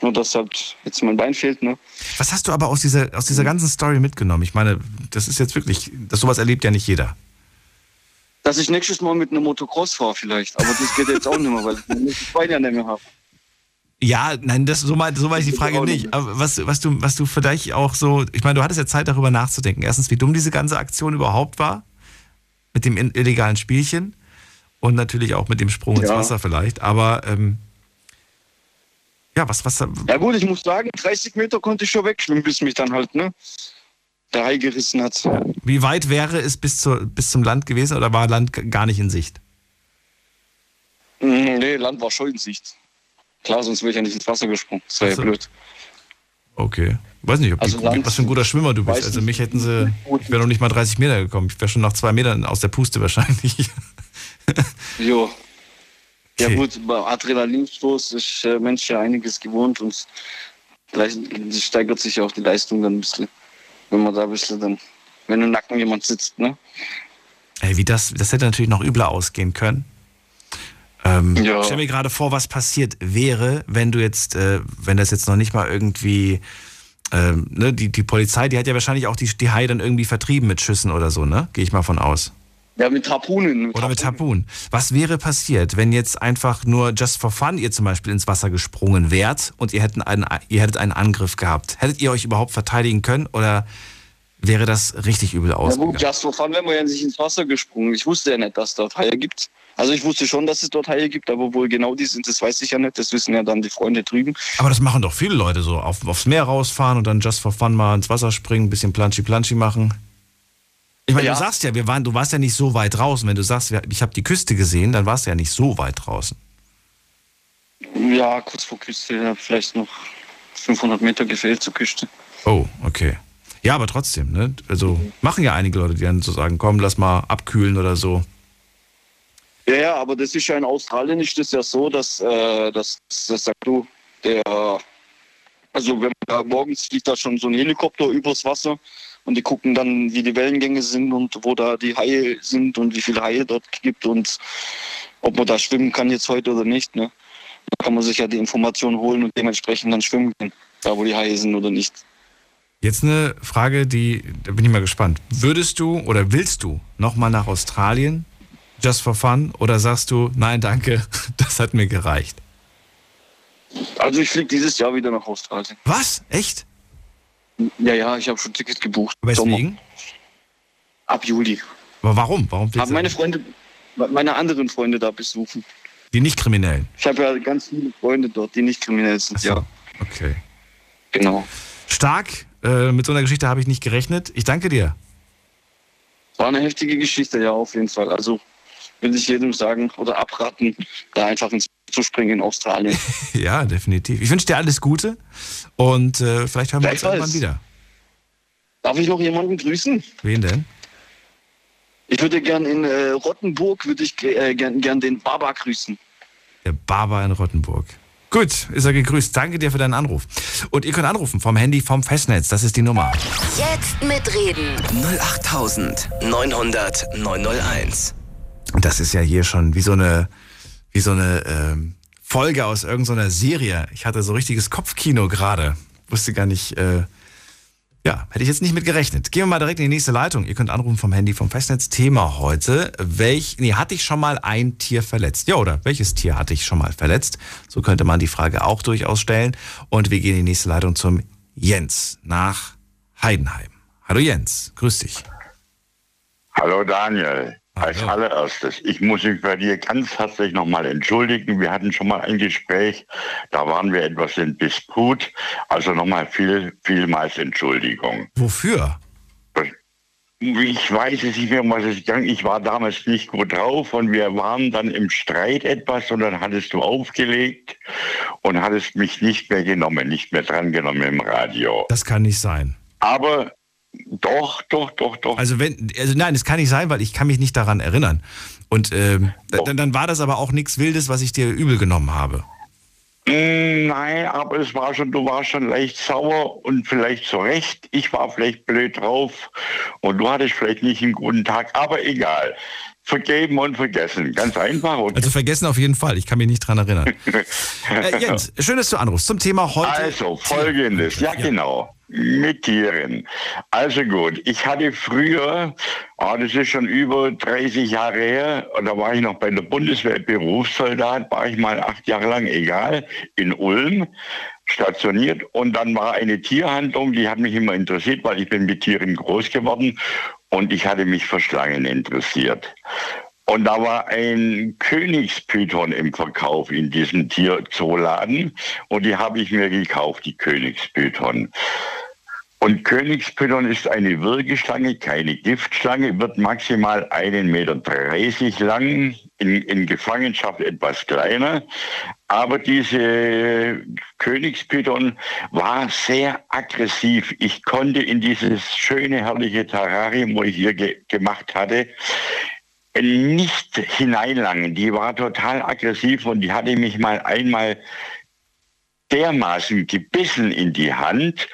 Nur dass halt jetzt mein Bein fehlt, ne?
Was hast du aber aus dieser, aus dieser ganzen Story mitgenommen? Ich meine, das ist jetzt wirklich, das sowas erlebt ja nicht jeder.
Dass ich nächstes Mal mit einem Motocross fahre vielleicht. Aber das geht jetzt auch nicht mehr, weil ich das Bein ja nicht mehr habe.
Ja, nein, das, so meine so mein ich die Frage nicht. Aber was, was, du, was du vielleicht auch so, ich meine, du hattest ja Zeit darüber nachzudenken. Erstens, wie dumm diese ganze Aktion überhaupt war, mit dem illegalen Spielchen und natürlich auch mit dem Sprung ins
Ja.
Wasser vielleicht. Aber ähm, Ja, was, was,
Ja gut, ich muss sagen, 30 Meter konnte ich schon wegschwimmen, bis mich dann halt, ne, der Hai gerissen hat.
wie weit wäre es bis, zur, bis zum Land gewesen oder war Land gar nicht in Sicht?
Mm, Nee, Land war schon in Sicht. Klar, sonst wäre ich ja nicht ins Wasser gesprungen. Das wäre ja blöd.
Okay. Weiß nicht, ob
Also Land-
was für ein guter Schwimmer du bist. Also mich hätten sie, ich wäre noch nicht mal 30 Meter gekommen. Ich wäre schon nach zwei Metern aus der Puste wahrscheinlich.
Jo. Ja
Okay.
gut, bei Adrenalinstoß ist der Mensch ja einiges gewohnt und gleich- steigert sich ja auch die Leistung dann ein bisschen. Wenn man da ein bisschen dann, wenn im Nacken jemand sitzt, ne?
Ey, wie das, das hätte natürlich noch übler ausgehen können. Ähm,
Ja.
Ich stell mir gerade vor, was passiert wäre, wenn du jetzt, äh, wenn das jetzt noch nicht mal irgendwie, ähm, ne, die, die Polizei, die hat ja wahrscheinlich auch die, die Haie dann irgendwie vertrieben mit Schüssen oder so, ne? Gehe ich mal von aus.
Ja, mit Harpunen.
Oder mit Harpun. Was wäre passiert, wenn jetzt einfach nur just for fun ihr zum Beispiel ins Wasser gesprungen wärt und ihr, hätten einen, ihr hättet einen Angriff gehabt? Hättet ihr euch überhaupt verteidigen können oder wäre das richtig übel
Ja
ausgegangen?
gut, just for fun wären wir ja nicht ins Wasser gesprungen. Ich wusste ja nicht, dass es dort Haie gibt. Also ich wusste schon, dass es dort Haie gibt, aber wo genau die sind, das weiß ich ja nicht. Das wissen ja dann die Freunde drüben.
Aber das machen doch viele Leute so. Auf, aufs Meer rausfahren und dann just for fun mal ins Wasser springen, ein bisschen planschi-planschi machen. Ich meine,
Ja.
du sagst ja, wir waren, du warst ja nicht so weit draußen. Wenn du sagst, ich habe die Küste gesehen, dann warst du ja nicht so weit draußen.
Ja, kurz vor Küste, vielleicht noch 500 Meter gefehlt zur Küste.
Oh, okay. Ja, aber trotzdem, ne? Also machen ja einige Leute, die dann so sagen, komm, lass mal abkühlen oder so.
Ja, ja, aber das ist ja in Australien ist das ja so, dass, äh, dass das sagst du, der, also wenn man da morgens fliegt da schon so ein Helikopter übers Wasser und die gucken dann, wie die Wellengänge sind und wo da die Haie sind und wie viele Haie dort gibt und ob man da schwimmen kann jetzt heute oder nicht. Ne? Da kann man sich ja die Informationen holen und dementsprechend dann schwimmen gehen, da wo die Haie sind oder nicht.
Jetzt eine Frage, die, da bin ich mal gespannt. Würdest du oder willst du nochmal nach Australien, just for fun, oder sagst du, nein, danke, das hat mir gereicht?
Also ich fliege dieses Jahr wieder nach Australien.
Was? Echt?
Ja, ja, ich habe schon Ticket gebucht.
Weswegen?
Ab Juli.
Aber warum? Warum willst
Haben meine Freunde, meine anderen Freunde da besuchen.
Die Nicht-Kriminellen.
Ich habe ja ganz viele Freunde dort, die nicht kriminell sind.
So.
Ja,
Okay.
genau.
Stark. Äh, mit so einer Geschichte habe ich nicht gerechnet. Ich danke dir.
War eine heftige Geschichte, ja, auf jeden Fall. Also will ich jedem sagen oder abraten, da einfach ins zu springen in Australien.
Ja, definitiv. Ich wünsche dir alles Gute und äh, vielleicht hören wir uns irgendwann wieder.
Darf ich noch jemanden grüßen?
Wen denn?
Ich würde gern in äh, Rottenburg, würde ich äh, gern, gern den Baba grüßen.
Der Barber in Rottenburg. Gut, ist er gegrüßt. Danke dir für deinen Anruf. Und ihr könnt anrufen vom Handy vom Festnetz. Das ist die Nummer.
Jetzt mitreden.
08900 901.
Und das ist ja hier schon wie so eine, wie so eine ähm, Folge aus irgendeiner Serie. Ich hatte so richtiges Kopfkino gerade. Wusste gar nicht, äh, ja, hätte ich jetzt nicht mit gerechnet. Gehen wir mal direkt in die nächste Leitung. Ihr könnt anrufen vom Handy vom Festnetz. Thema heute. Welch, nee, hatte ich schon mal ein Tier verletzt? Ja, oder welches Tier hatte ich schon mal verletzt? So könnte man die Frage auch durchaus stellen. Und wir gehen in die nächste Leitung zum Jens nach Heidenheim. Hallo Jens, grüß dich.
Hallo Daniel. Als allererstes, ich muss mich bei dir ganz herzlich nochmal entschuldigen. Wir hatten schon mal ein Gespräch, da waren wir etwas in Disput. Also nochmal viel, vielmals Entschuldigung.
Wofür?
Ich weiß es nicht mehr, um was es ging. Ich war damals nicht gut drauf und wir waren dann im Streit etwas und dann hattest du aufgelegt und hattest mich nicht mehr genommen, nicht mehr drangenommen im Radio.
Das kann nicht sein.
Aber doch, doch, doch, doch.
Also wenn, also nein, es kann nicht sein, weil ich kann mich nicht daran erinnern. Und ähm, dann, dann war das aber auch nichts Wildes, was ich dir übel genommen habe.
Mm, Nein, aber es war schon, du warst schon leicht sauer und vielleicht zu Recht. Ich war vielleicht blöd drauf und du hattest vielleicht nicht einen guten Tag, aber egal. Vergeben und vergessen. Ganz einfach. Und
Also vergessen auf jeden Fall, ich kann mich nicht dran erinnern. äh, Jens, schön, dass du anrufst. Zum Thema heute.
Also, folgendes, ja, genau, mit Tieren. Also gut, ich hatte früher, ah, das ist schon über 30 Jahre her, und da war ich noch bei der Bundeswehr Berufssoldat, war ich mal acht Jahre lang, egal, in Ulm stationiert und dann war eine Tierhandlung, die hat mich immer interessiert, weil ich bin mit Tieren groß geworden und ich hatte mich für Schlangen interessiert. Und da war ein Königspython im Verkauf in diesem Tierzooladen. Und die habe ich mir gekauft, die Königspython. Und Königspython ist eine Würgeschlange, keine Giftschlange, wird maximal 1,30 Meter lang, in, in Gefangenschaft etwas kleiner. Aber diese Königspython war sehr aggressiv. Ich konnte in dieses schöne, herrliche Terrarium, wo ich hier ge gemacht hatte, nicht hineinlangen. Die war total aggressiv und die hatte mich mal einmal dermaßen gebissen in die Hand.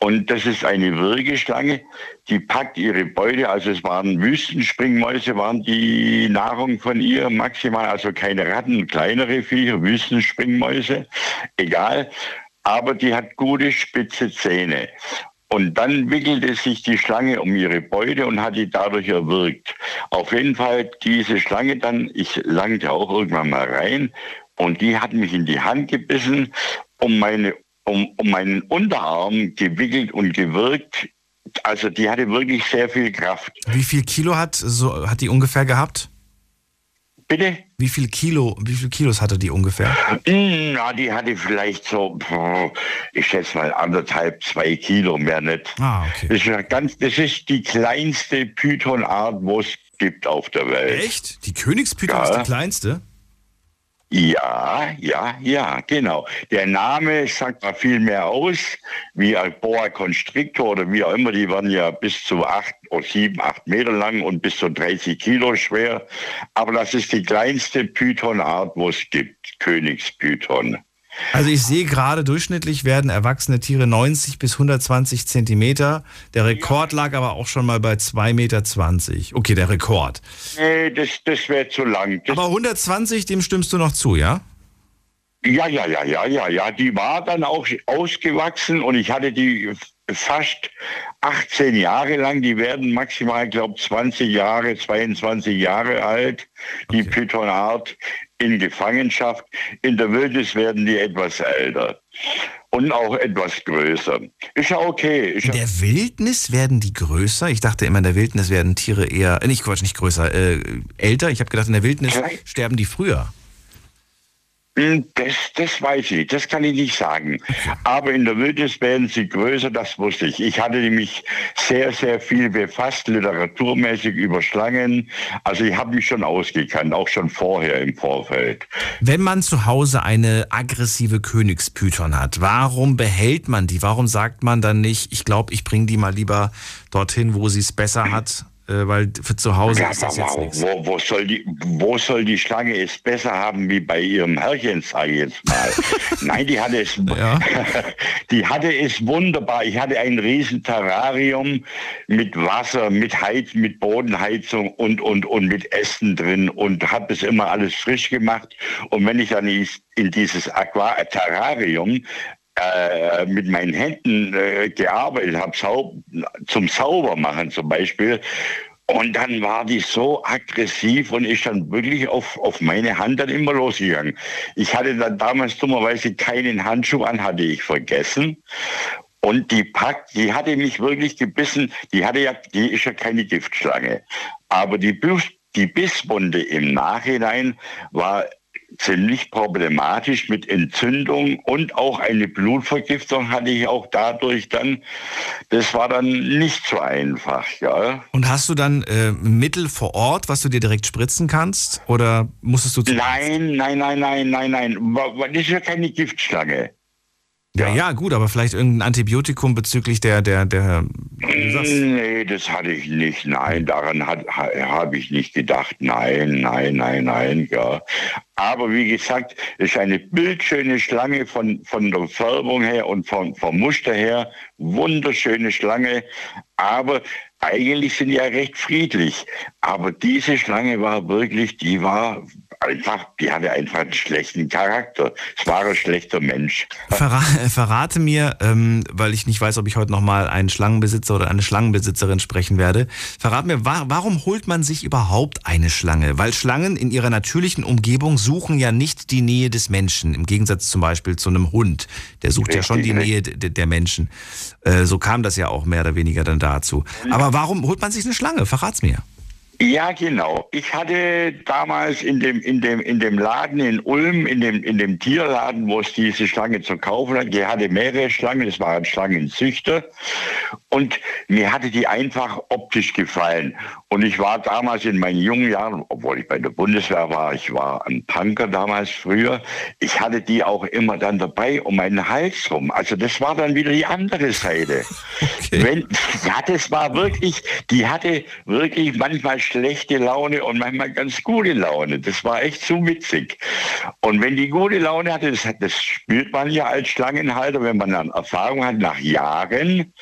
Und das ist eine Würgeschlange, die packt ihre Beute, also es waren Wüstenspringmäuse, waren die Nahrung von ihr maximal, also keine Ratten, kleinere Viecher, Wüstenspringmäuse, egal. Aber die hat gute spitze Zähne. Und dann wickelte sich die Schlange um ihre Beute und hat die dadurch erwürgt. Auf jeden Fall diese Schlange dann, ich langte auch irgendwann mal rein und die hat mich in die Hand gebissen, um, meine, um, um meinen Unterarm gewickelt und gewirkt. Also die hatte wirklich sehr viel Kraft.
Wie viel Kilo hat, so, hat die ungefähr gehabt?
Bitte?
Wie viel Kilo, wie viel Kilos hatte die ungefähr?
Hm, na, die hatte vielleicht so, ich schätze mal anderthalb, zwei Kilo, mehr nicht.
Ah, okay.
Das ist, ganz, das ist die kleinste Pythonart, wo es gibt auf der Welt.
Echt? Die Königspython
Ja.
ist die kleinste?
Ja, ja, ja, genau. Der Name sagt mal viel mehr aus, wie ein Boa Constrictor oder wie auch immer. Die waren ja bis zu acht oder sieben, acht Meter lang und bis zu 30 Kilo schwer. Aber das ist die kleinste Pythonart, wo es gibt, Königspython.
Also ich sehe gerade, durchschnittlich werden erwachsene Tiere 90 bis 120 Zentimeter. Der Rekord lag aber auch schon mal bei 2,20 Meter. Okay, der Rekord.
Nee, das, das wäre zu lang. Das,
Aber 120, dem stimmst du noch zu, ja?
ja, ja, ja, ja, ja, ja. Die war dann auch ausgewachsen und ich hatte die fast 18 Jahre lang. Die werden maximal, glaube 20 Jahre, 22 Jahre alt, die
Okay.
Pythonart in Gefangenschaft. In der Wildnis werden die etwas älter und auch etwas größer. Ist ja okay. Ist
In der Wildnis werden die größer. Ich dachte immer, in der Wildnis werden Tiere eher, äh, nicht Quatsch, nicht größer, äh, älter. Ich habe gedacht, in der Wildnis sterben die früher.
Hm, Das, das weiß ich, das kann ich nicht sagen. Aber in der Wildnis werden sie größer, das wusste ich. Ich hatte mich sehr, sehr viel befasst, literaturmäßig über Schlangen. Also ich habe mich schon ausgekannt, auch schon vorher im Vorfeld.
Wenn man zu Hause eine aggressive Königspython hat, warum behält man die? Warum sagt man dann nicht, ich glaube, ich bringe die mal lieber dorthin, wo sie es besser hat? Äh, weil für zu Hause
Ja,
ist das jetzt nichts.
wo, wo, soll die, wo soll die Schlange es besser haben wie bei ihrem Herrchen, sage ich jetzt mal. Nein, die hatte es,
Ja.
die hatte es wunderbar. Ich hatte ein riesen Terrarium mit Wasser, mit Heiz, mit Bodenheizung und, und, und mit Essen drin und habe es immer alles frisch gemacht. Und wenn ich dann in dieses Aqua Terrarium äh, mit meinen Händen äh, gearbeitet habe, sau zum Saubermachen zum Beispiel. Und dann war die so aggressiv und ist dann wirklich auf, auf meine Hand dann immer losgegangen. Ich hatte dann damals dummerweise keinen Handschuh an, hatte ich vergessen. Und die packt, die hatte mich wirklich gebissen. Die hatte ja, die ist ja keine Giftschlange. Aber die, Bus- die Bisswunde im Nachhinein war ziemlich problematisch mit Entzündung und auch eine Blutvergiftung hatte ich auch dadurch dann. Das war dann nicht so einfach, ja.
Und hast du dann äh, Mittel vor Ort, was du dir direkt spritzen kannst? Oder musstest du zu
Nein, nein, nein, nein, nein, nein. Das ist ja keine Giftschlange.
Ja, ja, gut, aber vielleicht irgendein Antibiotikum bezüglich der, der, der.
Nee, das hatte ich nicht. Nein, daran ha, habe ich nicht gedacht. Nein, nein, nein, nein, ja. Aber wie gesagt, es ist eine bildschöne Schlange von, von der Färbung her und vom, vom Muster her. Wunderschöne Schlange. Aber eigentlich sind die ja recht friedlich. Aber diese Schlange war wirklich, die war einfach, die hatte einfach einen schlechten Charakter. Es war ein schlechter Mensch.
Verra äh, verrate mir, ähm, weil ich nicht weiß, ob ich heute nochmal einen Schlangenbesitzer oder eine Schlangenbesitzerin sprechen werde. Verrat mir, wa warum holt man sich überhaupt eine Schlange? Weil Schlangen in ihrer natürlichen Umgebung suchen ja nicht die Nähe des Menschen, im Gegensatz zum Beispiel zu einem Hund. Der sucht ja schon die
Richtig,
Nähe d- der Menschen. Äh, so kam das ja auch mehr oder weniger dann dazu. Aber warum holt man sich eine Schlange? Verrat's mir.
Ja, genau. Ich hatte damals in dem, in dem, in dem Laden in Ulm, in dem, in dem Tierladen, wo es diese Schlange zu kaufen hat, die hatte mehrere Schlangen, das waren Schlangenzüchter. Und mir hatte die einfach optisch gefallen. Und ich war damals in meinen jungen Jahren, obwohl ich bei der Bundeswehr war, ich war ein Punker damals früher, ich hatte die auch immer dann dabei um meinen Hals rum. Also das war dann wieder die andere Seite. Okay. Wenn, ja, das war wirklich, die hatte wirklich manchmal schlechte Laune und manchmal ganz gute Laune. Das war echt zu witzig. Und wenn die gute Laune hatte, das, das spürt man ja als Schlangenhalter, wenn man dann Erfahrung hat nach Jahren,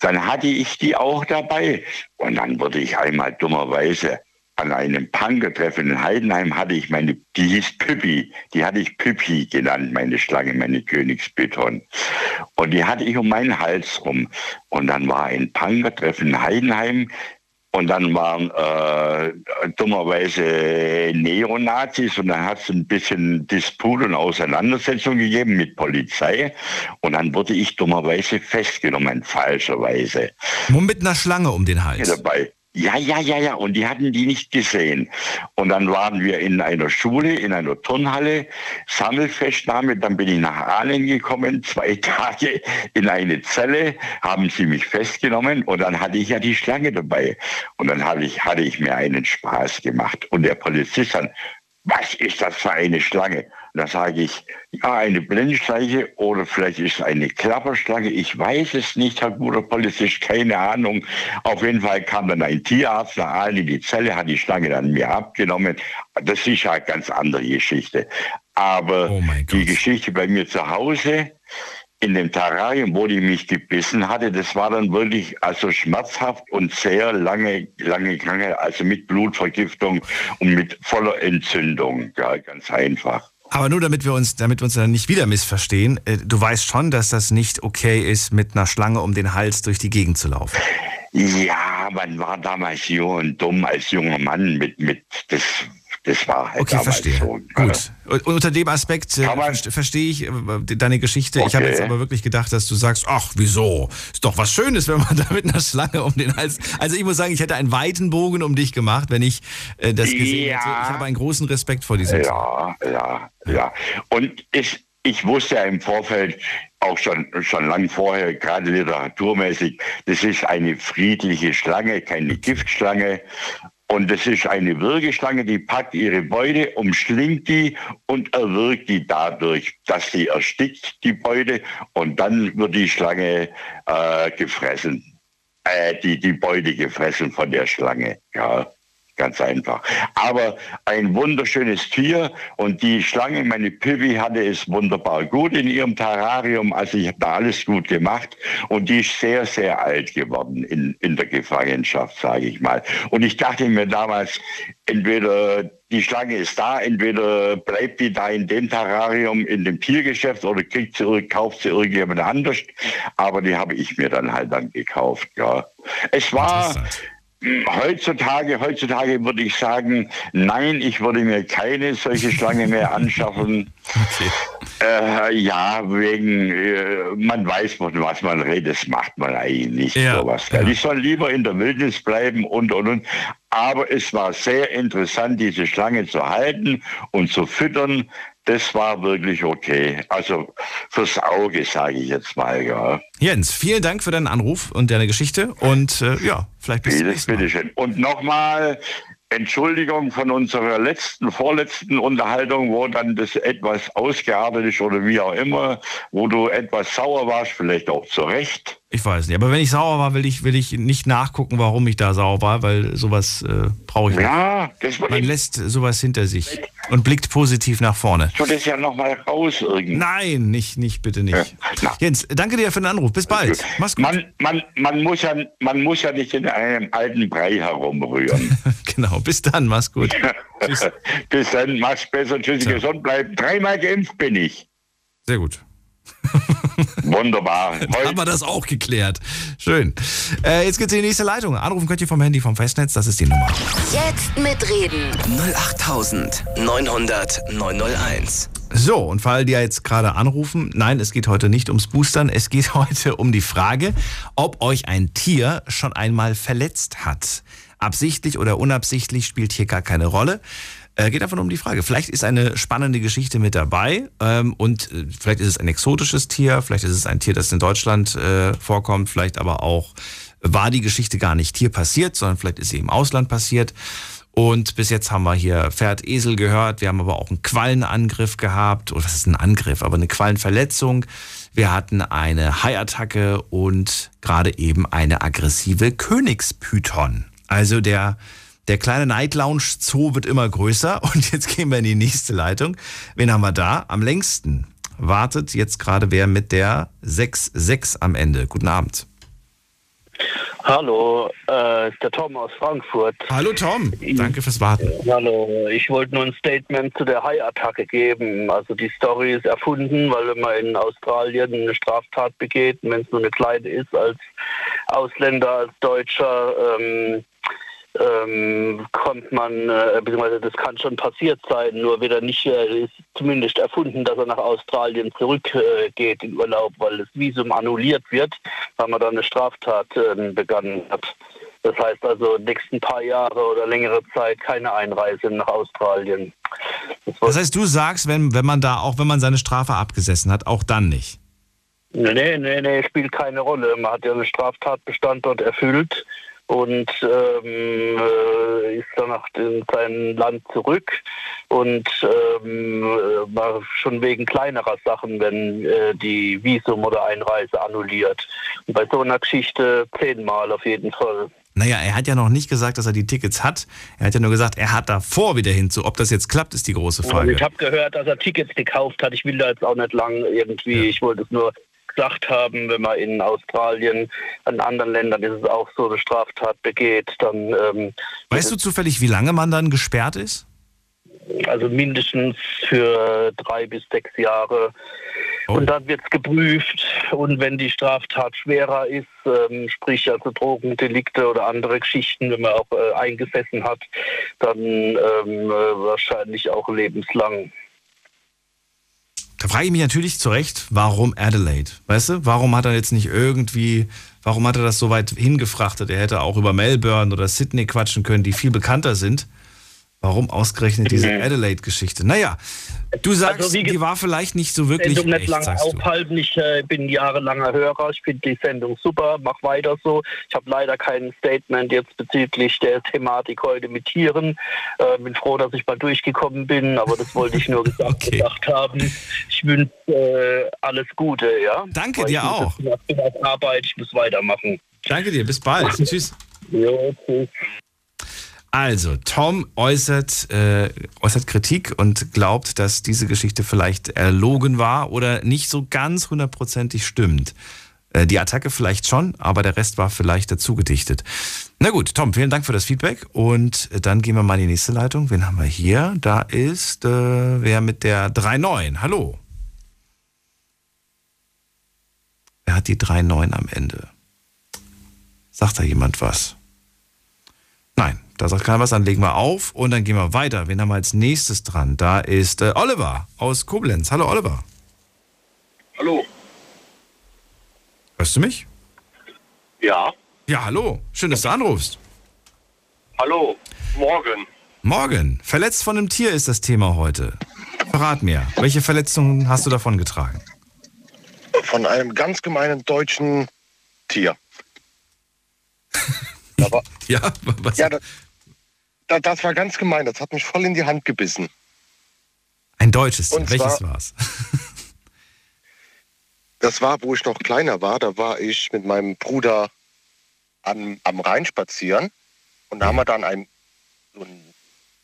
dann hatte ich die auch dabei. Und dann wurde ich einmal dummerweise an einem Punkertreffen in Heidenheim hatte ich meine, die hieß Püppi, die hatte ich Püppi genannt, meine Schlange, meine Königsbeton. Und die hatte ich um meinen Hals rum. Und dann war ein Punkertreffen in Heidenheim, und dann waren äh, dummerweise Neonazis und dann hat es ein bisschen Disput und Auseinandersetzung gegeben mit Polizei. Und dann wurde ich dummerweise festgenommen, falscherweise.
Nur mit einer Schlange um den Hals.
Dabei. Ja, ja, ja, ja. Und die hatten die nicht gesehen. Und dann waren wir in einer Schule, in einer Turnhalle, Sammelfestnahme. Dann bin ich nach Aalen gekommen, zwei Tage in eine Zelle, haben sie mich festgenommen und dann hatte ich ja die Schlange dabei. Und dann hatte ich, hatte ich mir einen Spaß gemacht. Und der Polizist dann, was ist das für eine Schlange? Da sage ich, ja, eine Blindschleiche oder vielleicht ist es eine Klapperschlange. Ich weiß es nicht, Herr guter Polizist, keine Ahnung. Auf jeden Fall kam dann ein Tierarzt nach Aalen in die Zelle, hat die Schlange dann mir abgenommen. Das ist ja eine ganz andere Geschichte. Aber oh die Geschichte bei mir zu Hause, in dem Terrarium, wo die mich gebissen hatte, das war dann wirklich also schmerzhaft und sehr lange, lange Kranke, also mit Blutvergiftung und mit voller Entzündung. Ja, ganz einfach.
Aber nur damit wir uns, damit wir uns dann nicht wieder missverstehen, äh, du weißt schon, dass das nicht okay ist, mit einer Schlange um den Hals durch die Gegend zu laufen.
Ja, man war damals jung und dumm als junger Mann mit, mit, das das war halt
okay, verstehe. So. Gut. Und unter dem Aspekt äh, verstehe ich äh, deine Geschichte. Okay. Ich habe jetzt aber wirklich gedacht, dass du sagst, ach, wieso? Ist doch was Schönes, wenn man da mit einer Schlange um den Hals. Also ich muss sagen, ich hätte einen weiten Bogen um dich gemacht, wenn ich äh, das gesehen ja. hätte. Ich habe einen großen Respekt vor diesem.
Ja, ja, ja. Und ich, ich wusste ja im Vorfeld, auch schon, schon lang vorher, gerade literaturmäßig, das ist eine friedliche Schlange, keine Giftschlange. Und das ist eine Würgeschlange, die packt ihre Beute, umschlingt die und erwürgt die dadurch, dass sie erstickt, die Beute, und dann wird die Schlange äh, gefressen. Äh, die, die Beute gefressen von der Schlange. Ja. Ganz einfach. Aber ein wunderschönes Tier und die Schlange, meine Pippi, hatte es wunderbar gut in ihrem Terrarium. Also ich habe da alles gut gemacht und die ist sehr, sehr alt geworden in, in der Gefangenschaft, sage ich mal. Und ich dachte mir damals, entweder die Schlange ist da, entweder bleibt die da in dem Terrarium in dem Tiergeschäft oder kriegt sie, kauft sie irgendjemand anders. Aber die habe ich mir dann halt dann gekauft, ja. Es war Heutzutage, heutzutage würde ich sagen, nein, ich würde mir keine solche Schlange mehr anschaffen. Okay. Äh, ja, wegen, äh, man weiß, von was man redet, das macht man eigentlich nicht ja, sowas. Ja. Ich soll lieber in der Wildnis bleiben und und und. Aber es war sehr interessant, diese Schlange zu halten und zu füttern das war wirklich okay. Also fürs Auge, sage ich jetzt mal, ja.
Jens, vielen Dank für deinen Anruf und deine Geschichte und äh, ja, vielleicht bis
Vieles, bitteschön. Und nochmal, Entschuldigung von unserer letzten, vorletzten Unterhaltung, wo dann das etwas ausgeartet ist oder wie auch immer, wo du etwas sauer warst, vielleicht auch zu Recht.
Ich weiß nicht, aber wenn ich sauer war, will ich, will ich nicht nachgucken, warum ich da sauer war, weil sowas äh, brauche ich
ja, nicht.
Das Man lässt sowas hinter sich und blickt positiv nach vorne.
Soll das ja nochmal raus irgendwie?
Nein, nicht, nicht, bitte nicht. Ja, Jens, danke dir für den Anruf. Bis bald.
Mach's gut. Man, man, man, muss ja, man muss ja nicht in einem alten Brei herumrühren.
genau, bis dann, mach's gut.
Tschüss. bis dann, mach's besser. Tschüss, ja. gesund bleiben. Dreimal geimpft bin ich.
Sehr gut.
Wunderbar.
Dann haben wir das auch geklärt. Schön. Äh, jetzt geht's in die nächste Leitung. Anrufen könnt ihr vom Handy vom Festnetz, das ist die Nummer.
Jetzt mitreden.
08900 901.
So, und für alle, die jetzt gerade anrufen, nein, es geht heute nicht ums Boostern, es geht heute um die Frage, ob euch ein Tier schon einmal verletzt hat. Absichtlich oder unabsichtlich spielt hier gar keine Rolle. Äh, geht nur um die Frage. Vielleicht ist eine spannende Geschichte mit dabei ähm, und äh, vielleicht ist es ein exotisches Tier, vielleicht ist es ein Tier, das in Deutschland äh, vorkommt, vielleicht aber auch war die Geschichte gar nicht hier passiert, sondern vielleicht ist sie im Ausland passiert. Und bis jetzt haben wir hier Pferd, Esel gehört. Wir haben aber auch einen Quallenangriff gehabt. Oder was ist ein Angriff? Aber eine Quallenverletzung. Wir hatten eine Haiattacke und gerade eben eine aggressive Königspython. Also der, der kleine Night Lounge Zoo wird immer größer. Und jetzt gehen wir in die nächste Leitung. Wen haben wir da? Am längsten wartet jetzt gerade wer mit der 6-6 am Ende. Guten Abend.
Hallo, äh, der Tom aus Frankfurt.
Hallo Tom, danke fürs Warten.
Hallo, ich wollte nur ein Statement zu der Hai-Attacke geben. Also die Story ist erfunden, weil wenn man in Australien eine Straftat begeht, wenn es nur eine kleine ist, als Ausländer, als Deutscher, ähm, ähm, kommt man, äh, beziehungsweise das kann schon passiert sein, nur wird er nicht, äh, ist zumindest erfunden, dass er nach Australien zurückgeht äh, in Urlaub, weil das Visum annulliert wird, weil man da eine Straftat äh, begangen hat. Das heißt also, nächsten paar Jahre oder längere Zeit keine Einreise nach Australien.
Das, das heißt, du sagst, wenn, wenn man da, auch wenn man seine Strafe abgesessen hat, auch dann nicht?
Nee, nee, nee, spielt keine Rolle. Man hat ja einen Straftatbestand dort erfüllt und ähm, äh, ist dann nach in sein Land zurück und ähm, äh, war schon wegen kleinerer Sachen, wenn äh, die Visum oder Einreise annulliert. Und bei so einer Geschichte zehnmal auf jeden Fall.
Naja, er hat ja noch nicht gesagt, dass er die Tickets hat. Er hat ja nur gesagt, er hat davor wieder hinzu. Ob das jetzt klappt, ist die große Frage.
Ich habe gehört, dass er Tickets gekauft hat. Ich will da jetzt auch nicht lang irgendwie. Ja. Ich wollte es nur gesagt haben, wenn man in Australien, in anderen Ländern ist es auch so, eine Straftat begeht, dann. Ähm,
weißt du zufällig, wie lange man dann gesperrt ist?
Also mindestens für drei bis sechs Jahre. Oh. Und dann wird es geprüft. Und wenn die Straftat schwerer ist, ähm, sprich also Drogendelikte oder andere Geschichten, wenn man auch äh, eingesessen hat, dann ähm, äh, wahrscheinlich auch lebenslang.
Da frage ich mich natürlich zu Recht, warum Adelaide? Weißt du, warum hat er jetzt nicht irgendwie, warum hat er das so weit hingefrachtet? Er hätte auch über Melbourne oder Sydney quatschen können, die viel bekannter sind. Warum ausgerechnet diese. Adelaide-Geschichte? Naja, du sagst, also die war vielleicht nicht so wirklich
Sendung
echt,
nicht lange aufhalten. Ich äh, bin jahrelanger Hörer. Ich finde die Sendung super. Mach weiter so. Ich habe leider kein Statement jetzt bezüglich der Thematik heute mit Tieren. Äh, bin froh, dass ich mal durchgekommen bin, aber das wollte ich nur gesagt, okay. gesagt haben. Ich wünsche äh, alles Gute. Ja?
Danke Weil dir auch.
Ich bin auf Arbeit. Ich muss weitermachen.
Danke dir. Bis bald. Tschüss. Jo, tschüss. Also, Tom äußert, äh, äußert Kritik und glaubt, dass diese Geschichte vielleicht erlogen war oder nicht so ganz hundertprozentig stimmt. Äh, die Attacke vielleicht schon, aber der Rest war vielleicht dazu gedichtet. Na gut, Tom, vielen Dank für das Feedback und dann gehen wir mal in die nächste Leitung. Wen haben wir hier? Da ist äh, wer mit der 3.9. Hallo. Wer hat die 3.9 am Ende? Sagt da jemand was? Nein, da sagt keiner was, dann legen wir auf und dann gehen wir weiter. Wen haben wir als nächstes dran? Da ist äh, Oliver aus Koblenz. Hallo Oliver.
Hallo.
Hörst du mich?
Ja.
Ja, hallo. Schön, dass du anrufst.
Hallo. Morgen.
Morgen. Verletzt von einem Tier ist das Thema heute. Verrat mir, welche Verletzungen hast du davon getragen?
Von einem ganz gemeinen deutschen Tier.
Aber, ja, was?
Ja, das, das war ganz gemein. Das hat mich voll in die Hand gebissen.
Ein deutsches Tier. Welches war es?
das war, wo ich noch kleiner war. Da war ich mit meinem Bruder an, am Rhein spazieren. Und da haben wir dann einen, so einen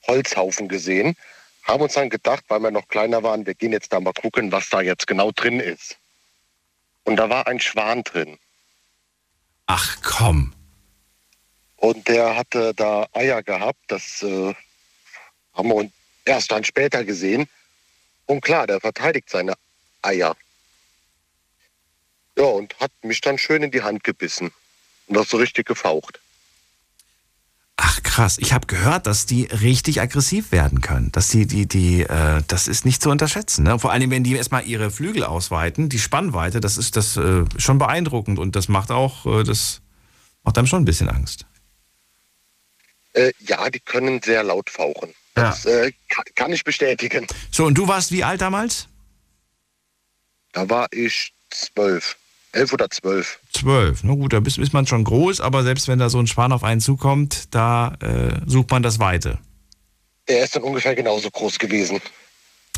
Holzhaufen gesehen. Haben uns dann gedacht, weil wir noch kleiner waren, wir gehen jetzt da mal gucken, was da jetzt genau drin ist. Und da war ein Schwan drin.
Ach komm.
Und der hatte da Eier gehabt. Das äh, haben wir erst dann später gesehen. Und klar, der verteidigt seine Eier. Ja, und hat mich dann schön in die Hand gebissen. Und das so richtig gefaucht.
Ach krass, ich habe gehört, dass die richtig aggressiv werden können. Dass die, die, die, äh, das ist nicht zu unterschätzen. Ne? Vor allem, wenn die erstmal ihre Flügel ausweiten, die Spannweite, das ist das äh, schon beeindruckend und das macht auch, äh, das macht einem schon ein bisschen Angst.
Äh, ja, die können sehr laut fauchen.
Ja.
Das äh, kann, kann ich bestätigen.
So, und du warst wie alt damals?
Da war ich zwölf. Elf oder zwölf.
Zwölf. Na gut, da ist, ist man schon groß, aber selbst wenn da so ein Schwan auf einen zukommt, da äh, sucht man das Weite.
Er ist dann ungefähr genauso groß gewesen.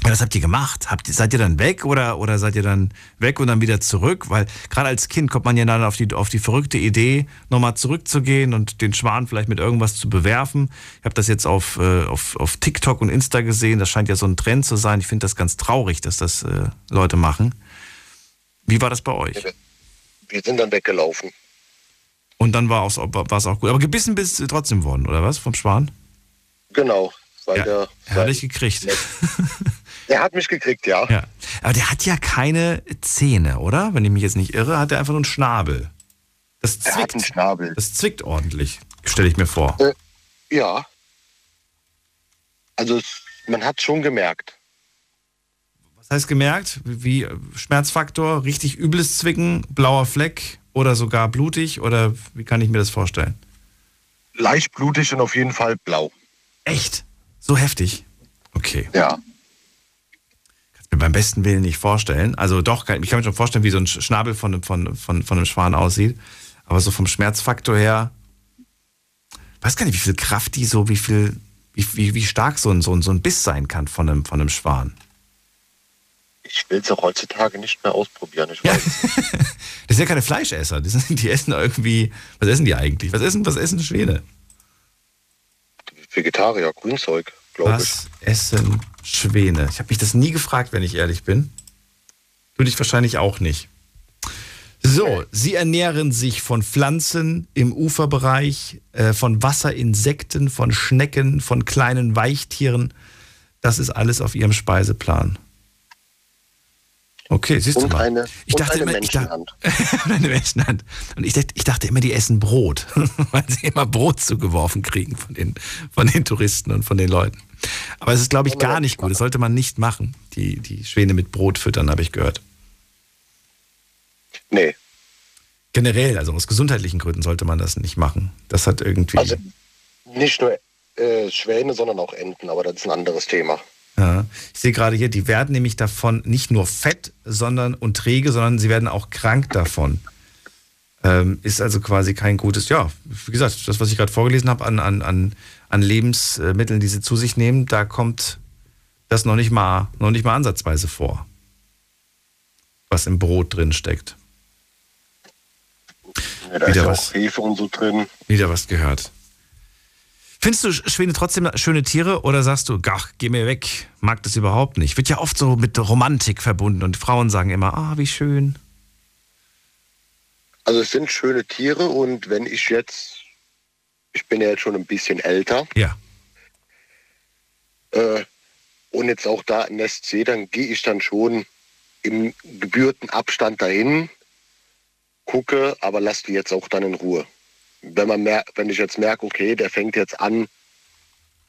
Was habt ihr gemacht? Habt, seid ihr dann weg oder, oder seid ihr dann weg und dann wieder zurück? Weil gerade als Kind kommt man ja dann auf die, auf die verrückte Idee, nochmal zurückzugehen und den Schwan vielleicht mit irgendwas zu bewerfen. Ich habe das jetzt auf, äh, auf, auf TikTok und Insta gesehen. Das scheint ja so ein Trend zu sein. Ich finde das ganz traurig, dass das äh, Leute machen. Wie war das bei euch?
Wir sind dann weggelaufen.
Und dann war es auch gut. Aber gebissen bist du trotzdem worden, oder was? Vom Schwan?
Genau. Weil
Ja,
der,
Er dich gekriegt.
Er hat mich gekriegt, ja.
Ja. Aber der hat ja keine Zähne, oder? Wenn ich mich jetzt nicht irre, hat er einfach nur einen Schnabel. Das
Er hat einen
zwickt.
Schnabel.
Das zwickt ordentlich, stelle ich mir vor.
Äh, ja. Also es, man hat schon gemerkt.
Was heißt gemerkt? Wie äh, Schmerzfaktor, richtig übles Zwicken, blauer Fleck oder sogar blutig? Oder wie kann ich mir das vorstellen?
Leicht blutig und auf jeden Fall blau.
Echt? So heftig? Okay.
Ja.
Mir beim besten Willen nicht vorstellen. Also doch, ich kann mir schon vorstellen, wie so ein Schnabel von, von, von, von einem Schwan aussieht. Aber so vom Schmerzfaktor her, weiß gar nicht, wie viel Kraft die so, wie viel, wie, wie, wie stark so ein, so, ein, so ein Biss sein kann von einem, von einem Schwan.
Ich will es auch heutzutage nicht mehr ausprobieren. Ich
Ja.
weiß.
Das sind ja keine Fleischesser. Die, sind, die essen irgendwie. Was essen die eigentlich? Was essen, was essen Schwäne?
Vegetarier, Grünzeug, glaube ich.
Was essen Schwäne? Ich habe mich das nie gefragt, wenn ich ehrlich bin. Du dich wahrscheinlich auch nicht. So, sie ernähren sich von Pflanzen im Uferbereich, äh, von Wasserinsekten, von Schnecken, von kleinen Weichtieren. Das ist alles auf ihrem Speiseplan. Okay, siehst du
Und
mal.
eine,
ich dachte
eine
immer, ich dachte,
Menschenhand.
eine Menschenhand. Und ich dachte, ich dachte immer, die essen Brot, weil sie immer Brot zugeworfen kriegen von den, von den Touristen und von den Leuten. Aber es ist, glaube ich, gar nicht gut. Das sollte man nicht machen. Die, die Schwäne mit Brot füttern, habe ich gehört.
Nee.
Generell, also aus gesundheitlichen Gründen sollte man das nicht machen. Das hat irgendwie.
Also nicht nur äh, Schwäne, sondern auch Enten, aber das ist ein anderes Thema.
Ja, ich sehe gerade hier, die werden nämlich davon nicht nur fett sondern, und träge, sondern sie werden auch krank davon. Ähm, ist also quasi kein gutes, ja, wie gesagt, das, was ich gerade vorgelesen habe an, an, an, an Lebensmitteln, die sie zu sich nehmen, da kommt das noch nicht mal, noch nicht mal ansatzweise vor, was im Brot drin steckt.
Ja, da
Wieder
ist
was.
auch Hefe und so drin.
Wieder was gehört. Findest du Schwäne trotzdem schöne Tiere oder sagst du, ach, geh mir weg, mag das überhaupt nicht? Wird ja oft so mit Romantik verbunden und Frauen sagen immer, ah, wie schön.
Also es sind schöne Tiere und wenn ich jetzt, ich bin ja jetzt schon ein bisschen älter
Ja.
äh, und jetzt auch da ein Nest sehe, dann gehe ich dann schon im gebührten Abstand dahin, gucke, aber lass die jetzt auch dann in Ruhe. Wenn, man mer wenn ich jetzt merke, okay, der fängt jetzt an,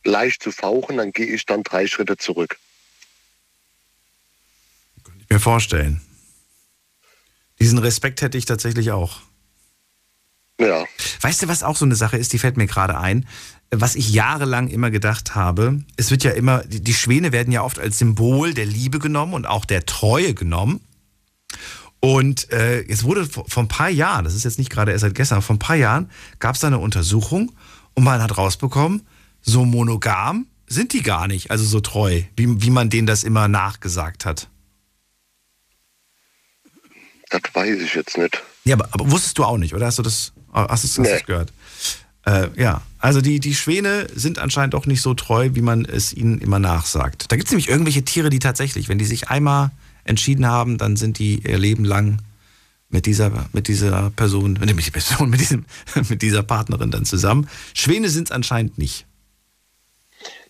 leicht zu fauchen, dann gehe ich dann drei Schritte zurück.
Ich mir vorstellen. Diesen Respekt hätte ich tatsächlich auch.
Ja,
Weißt du, was auch so eine Sache ist, die fällt mir gerade ein, was ich jahrelang immer gedacht habe, es wird ja immer, die Schwäne werden ja oft als Symbol der Liebe genommen und auch der Treue genommen. Und äh, jetzt wurde vor, vor ein paar Jahren, das ist jetzt nicht gerade erst seit gestern, aber vor ein paar Jahren gab es da eine Untersuchung und man hat rausbekommen, so monogam sind die gar nicht, also so treu, wie, wie man denen das immer nachgesagt hat.
das weiß ich jetzt nicht.
Ja, aber, aber wusstest du auch nicht, oder hast du das, hast du hast du
Nee.
das gehört? Äh, ja, also die, die Schwäne sind anscheinend auch nicht so treu, wie man es ihnen immer nachsagt. Da gibt es nämlich irgendwelche Tiere, die tatsächlich, wenn die sich einmal entschieden haben, dann sind die ihr Leben lang mit dieser, mit dieser Person, mit, dieser Person, mit, diesem, mit dieser Partnerin dann zusammen. Schwäne sind es anscheinend nicht.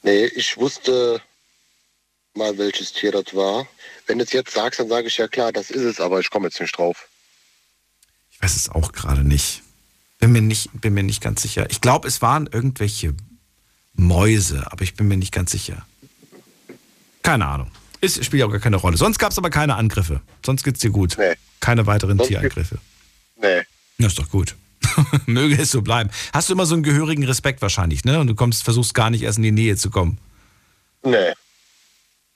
Nee, ich wusste mal, welches Tier das war. Wenn du es jetzt sagst, dann sage ich ja klar, das ist es, aber ich komme jetzt nicht drauf.
Ich weiß es auch gerade nicht. Bin mir nicht, bin mir nicht ganz sicher. Ich glaube, es waren irgendwelche Mäuse, aber ich bin mir nicht ganz sicher. Keine Ahnung. Es spielt auch gar keine Rolle. Sonst gab es aber keine Angriffe. Sonst geht's dir gut.
Nee.
Keine weiteren
Sonst
Tierangriffe.
Nee.
Das ist doch gut. Möge es so bleiben. Hast du immer so einen gehörigen Respekt wahrscheinlich, ne? Und du kommst, versuchst gar nicht erst in die Nähe zu kommen.
Nee.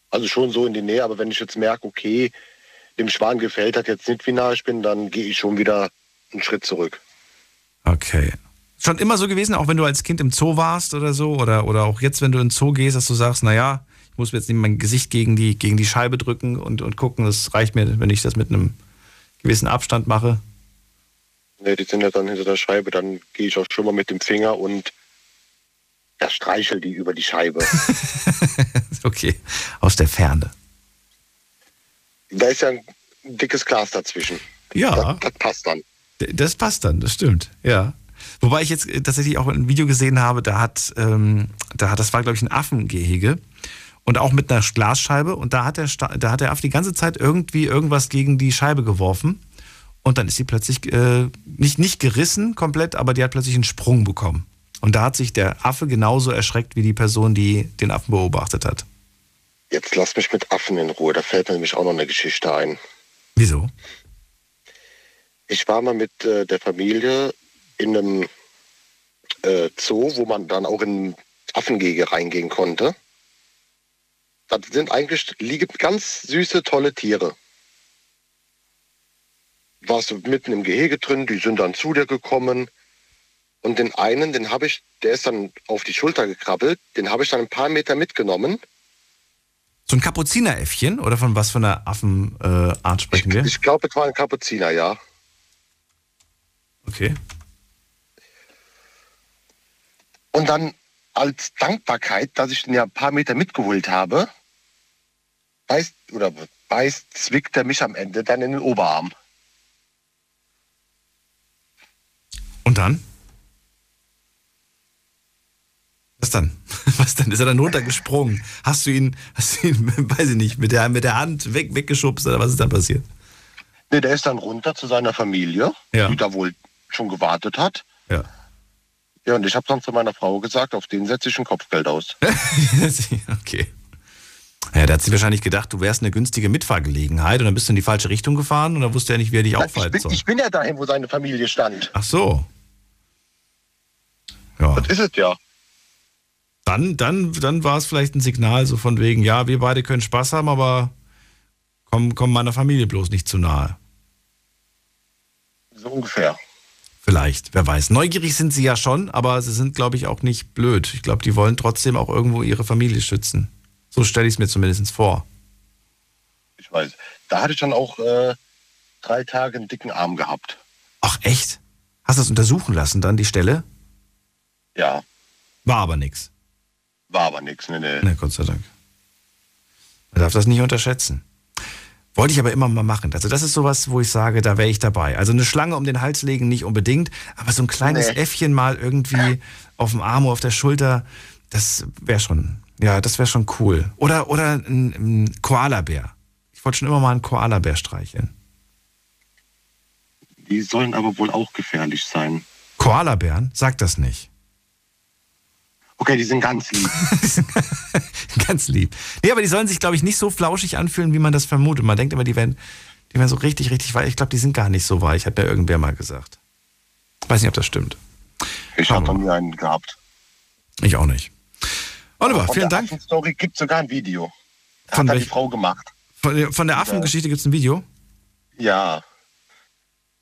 Also schon so in die Nähe, aber wenn ich jetzt merke, okay, dem Schwan gefällt das jetzt nicht, wie nah ich bin, dann gehe ich schon wieder einen Schritt zurück.
Okay. Schon immer so gewesen, auch wenn du als Kind im Zoo warst oder so? Oder, oder auch jetzt, wenn du in den Zoo gehst, dass du sagst, naja, ich muss mir jetzt nicht mein Gesicht gegen die, gegen die Scheibe drücken und, und gucken, das reicht mir, wenn ich das mit einem gewissen Abstand mache?
Nee, die sind ja dann hinter der Scheibe, dann gehe ich auch schon mal mit dem Finger und er streichelt die über die Scheibe.
okay, aus der Ferne.
Da ist ja ein dickes Glas dazwischen.
Ja.
Das, das passt dann.
Das passt dann, das stimmt, ja. Wobei ich jetzt tatsächlich auch ein Video gesehen habe, da hat, ähm, da hat, das war glaube ich ein Affengehege und auch mit einer Glasscheibe und da hat der, da hat der Affe die ganze Zeit irgendwie irgendwas gegen die Scheibe geworfen und dann ist sie plötzlich äh, nicht, nicht gerissen komplett, aber die hat plötzlich einen Sprung bekommen. Und da hat sich der Affe genauso erschreckt wie die Person, die den Affen beobachtet hat.
Jetzt lass mich mit Affen in Ruhe, da fällt mir nämlich auch noch eine Geschichte ein.
Wieso?
Ich war mal mit äh, der Familie in einem äh, Zoo, wo man dann auch in Affengehege reingehen konnte. Das sind eigentlich liegen ganz süße, tolle Tiere. Warst du mitten im Gehege drin, die sind dann zu dir gekommen. Und den einen, den habe ich, der ist dann auf die Schulter gekrabbelt, den habe ich dann ein paar Meter mitgenommen.
So ein Kapuzineräffchen? Oder von was für einer Affenart äh, sprechen wir?
Ich, ich glaube, es war ein Kapuziner, ja.
Okay.
Und dann als Dankbarkeit, dass ich den ja ein paar Meter mitgeholt habe, beißt oder beißt, zwickt er mich am Ende dann in den Oberarm.
Und dann? Was dann? Was dann? Ist er dann runtergesprungen? Hast du ihn, hast du ihn, weiß ich nicht, mit der, mit der Hand weg, weggeschubst oder was ist dann passiert?
Nee, der ist dann runter zu seiner Familie,
ja.
die da wohl schon gewartet hat.
Ja.
Ja, und ich habe dann zu meiner Frau gesagt, auf den setze ich ein Kopfgeld aus.
okay. Ja, da hat sie wahrscheinlich gedacht, du wärst eine günstige Mitfahrgelegenheit und dann bist du in die falsche Richtung gefahren und dann wusste er nicht, wie er dich aufhalten soll.
Ich bin ja dahin, wo seine Familie stand.
Ach so. Ja.
Das ist es ja.
Dann, dann, dann war es vielleicht ein Signal so von wegen, ja, wir beide können Spaß haben, aber komm, komm meiner Familie bloß nicht zu nahe.
So ungefähr.
Vielleicht, wer weiß. Neugierig sind sie ja schon, aber sie sind, glaube ich, auch nicht blöd. Ich glaube, die wollen trotzdem auch irgendwo ihre Familie schützen. So stelle ich es mir zumindest vor.
Ich weiß. Da hatte ich dann auch äh, drei Tage einen dicken Arm gehabt.
Ach, echt? Hast du das untersuchen lassen dann, die Stelle?
Ja.
War aber nichts.
War aber nichts, ne, ne.
Ne, Gott sei Dank. Man darf das nicht unterschätzen. Wollte ich aber immer mal machen. Also das ist sowas, wo ich sage, da wäre ich dabei. Also eine Schlange um den Hals legen nicht unbedingt, aber so ein kleines
Nee.
Äffchen mal irgendwie auf dem Arm oder auf der Schulter, das wäre schon, ja, das wäre schon cool. Oder, oder ein, ein Koalabär. Ich wollte schon immer mal einen Koalabär streicheln.
Die sollen aber wohl auch gefährlich sein.
Koalabären? Sag das nicht.
Okay, die sind ganz lieb.
Ganz lieb. Nee, aber die sollen sich, glaube ich, nicht so flauschig anfühlen, wie man das vermutet. Man denkt immer, die werden, die werden so richtig, richtig weich. Ich glaube, die sind gar nicht so weich, hat mir irgendwer mal gesagt. Weiß nicht, ob das stimmt.
Ich habe noch nie einen gehabt.
Ich auch nicht. Oliver,
Von
vielen
der
Dank.
Story gibt sogar ein Video. Das
Von
hat die Frau gemacht.
Von, der- von der Affengeschichte gibt es ein Video.
Ja.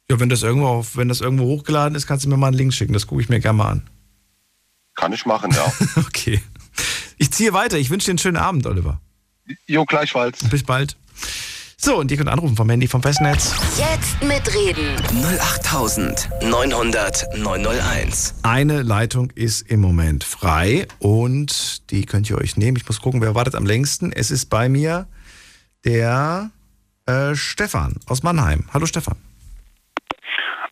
Ja, wenn das, irgendwo auf, wenn das irgendwo hochgeladen ist, kannst du mir mal einen Link schicken. Das gucke ich mir gerne mal an.
Kann ich machen, ja.
Okay. Ich ziehe weiter. Ich wünsche dir einen schönen Abend, Oliver.
jo, gleichfalls.
Bis bald. So, und ihr könnt anrufen vom Handy vom Festnetz.
Jetzt mitreden.
08900 901.
Eine Leitung ist im Moment frei und die könnt ihr euch nehmen. Ich muss gucken, wer wartet am längsten. Es ist bei mir der äh, Stefan aus Mannheim. Hallo Stefan.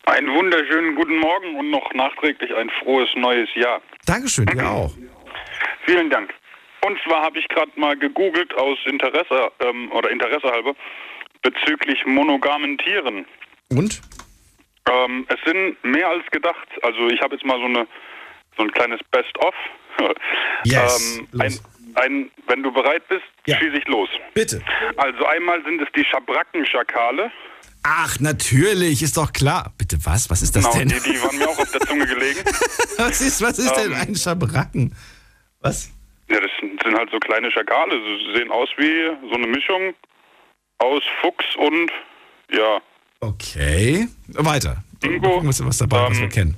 Einen wunderschönen guten Morgen und noch nachträglich ein frohes neues Jahr.
Dankeschön, ihr auch.
Vielen Dank. Und zwar habe ich gerade mal gegoogelt aus Interesse ähm, oder Interesse halber bezüglich monogamen Tieren.
Und?
Ähm, es sind mehr als gedacht. Also ich habe jetzt mal so eine so ein kleines Best-of.
Yes,
ähm, ein, ein, wenn du bereit bist, schieße ich los.
Bitte.
Also einmal sind es die Schabrackenschakale.
Ach, natürlich, ist doch klar. Bitte was? Was ist das
genau,
denn?
Die, die waren mir auch auf der Zunge gelegen.
was ist, was ist denn
Ähm.
ein Schabracken? Was?
Ja, das sind halt so kleine Schakale. Sie sehen aus wie so eine Mischung aus Fuchs und, ja,
Okay. Weiter.
Ingo,
Gucken, was, was dabei, was wir
ähm,
kennen.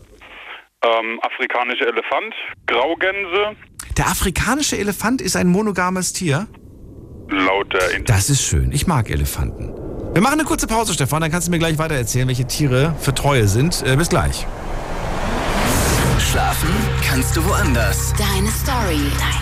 ähm, afrikanischer Elefant, Graugänse,
Der afrikanische Elefant ist ein monogames Tier.
laut der In
Das ist schön. Ich mag Elefanten. Wir machen eine kurze Pause, Stefan. Dann kannst du mir gleich weiter erzählen, welche Tiere für Treue sind. Äh, bis gleich.
Schlafen kannst du woanders.
Deine Story. Deine.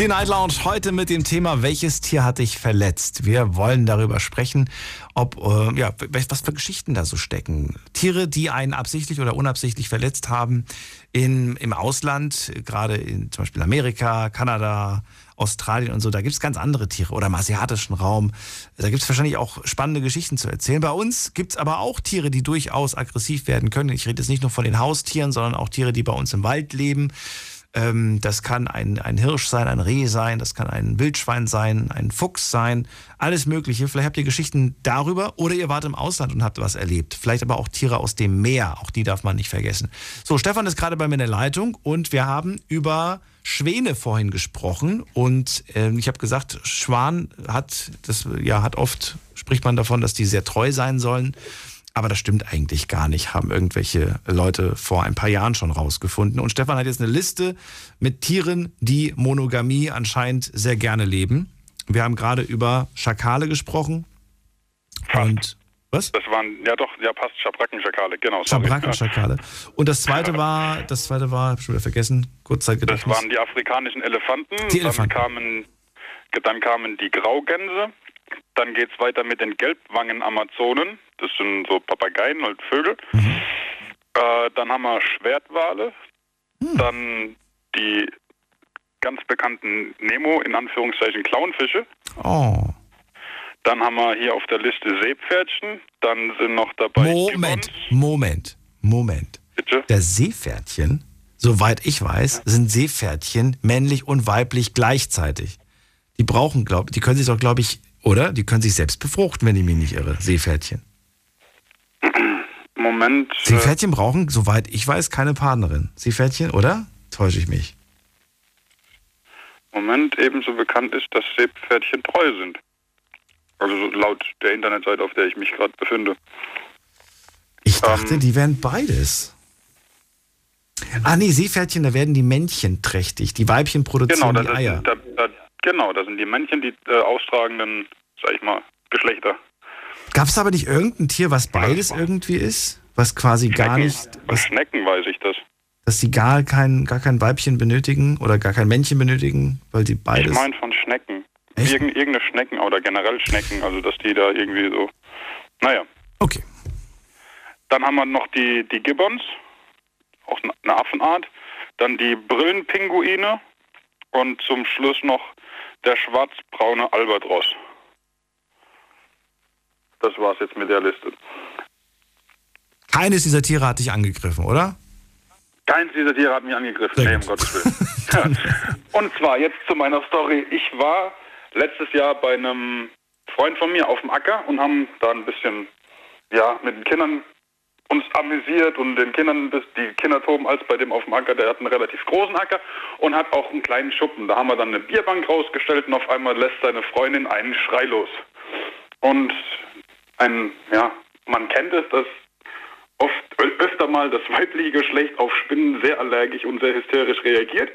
Die Night Lounge heute mit dem Thema, welches Tier hat dich verletzt? Wir wollen darüber sprechen, ob, äh, ja, was für Geschichten da so stecken. Tiere, die einen absichtlich oder unabsichtlich verletzt haben in, im Ausland, gerade in zum Beispiel Amerika, Kanada, Australien und so, da gibt es ganz andere Tiere oder im asiatischen Raum. Da gibt es wahrscheinlich auch spannende Geschichten zu erzählen. Bei uns gibt es aber auch Tiere, die durchaus aggressiv werden können. Ich rede jetzt nicht nur von den Haustieren, sondern auch Tiere, die bei uns im Wald leben. Ähm, das kann ein, ein Hirsch sein, ein Reh sein, das kann ein Wildschwein sein, ein Fuchs sein, alles Mögliche. Vielleicht habt ihr Geschichten darüber oder ihr wart im Ausland und habt was erlebt. Vielleicht aber auch Tiere aus dem Meer, auch die darf man nicht vergessen. So, Stefan ist gerade bei mir in der Leitung und wir haben über Schwäne vorhin gesprochen und ähm, ich habe gesagt, Schwan hat, das ja hat oft, spricht man davon, dass die sehr treu sein sollen. Aber das stimmt eigentlich gar nicht, haben irgendwelche Leute vor ein paar Jahren schon rausgefunden. Und Stefan hat jetzt eine Liste mit Tieren, die Monogamie anscheinend sehr gerne leben. Wir haben gerade über Schakale gesprochen. Und was?
Das waren, ja doch, ja passt, Schabrackenschakale, genau.
Schabrackenschakale. Und das zweite war, das zweite war, hab ich schon wieder vergessen,
Das
Kurzzeitgedächtnis.
waren die afrikanischen Elefanten.
Die Elefanten.
Dann kamen, dann kamen die Graugänse. Dann geht's weiter mit den Gelbwangen-Amazonen. Das sind so Papageien und Vögel.
Mhm.
Äh, dann haben wir Schwertwale.
Hm.
Dann die ganz bekannten Nemo, in Anführungszeichen Clownfische.
Oh.
Dann haben wir hier auf der Liste Seepferdchen. Dann sind noch dabei
Moment,
Gibbons.
Moment, Moment.
Bitte?
Der Seepferdchen, soweit ich weiß, sind Seepferdchen männlich und weiblich gleichzeitig. Die brauchen, glaube die können sich doch, glaube ich, oder? Die können sich selbst befruchten, wenn ich mich nicht irre. Seepferdchen.
Moment. Äh,
Seepferdchen brauchen, soweit ich weiß, keine Partnerin. Seepferdchen, oder? Täusche ich mich?
Moment ebenso bekannt ist, dass Seepferdchen treu sind. Also so laut der Internetseite, auf der ich mich gerade befinde.
Ich dachte,
Ähm.
die wären beides. Ah nee, Seepferdchen, da werden die Männchen trächtig. Die Weibchen
Genau,
produzieren
das
die Eier.
da, da, genau, das sind die Männchen, die äh, austragenden, sag ich mal, Geschlechter.
Gab es aber nicht irgendein Tier, was beides irgendwie ist? Was quasi gar
Schnecken.
nicht,
Bei Schnecken weiß ich das.
dass sie gar kein, gar kein Weibchen benötigen oder gar kein Männchen benötigen, weil sie
Ich
beides.
meine von Schnecken.
Echt?
Irgend, irgendeine Schnecken oder generell Schnecken, also dass die da irgendwie so. Naja.
Okay.
Dann haben wir noch die, die Gibbons, auch eine Affenart. Dann die Brillenpinguine und zum Schluss noch der schwarzbraune Albatros. Das war's jetzt mit der Liste.
Keines dieser Tiere hat dich angegriffen, oder?
Keins dieser Tiere hat mich angegriffen. Nee, um. Gottes Willen. Und zwar jetzt zu meiner Story. Ich war letztes Jahr bei einem Freund von mir auf dem Acker und haben da ein bisschen, ja, mit den Kindern uns amüsiert und den Kindern, die Kinder toben als bei dem auf dem Acker, der hat einen relativ großen Acker und hat auch einen kleinen Schuppen. Da haben wir dann eine Bierbank rausgestellt und auf einmal lässt seine Freundin einen Schrei los. Und ein, ja, man kennt es, dass oft öfter mal das weibliche Geschlecht auf Spinnen sehr allergisch und sehr hysterisch reagiert.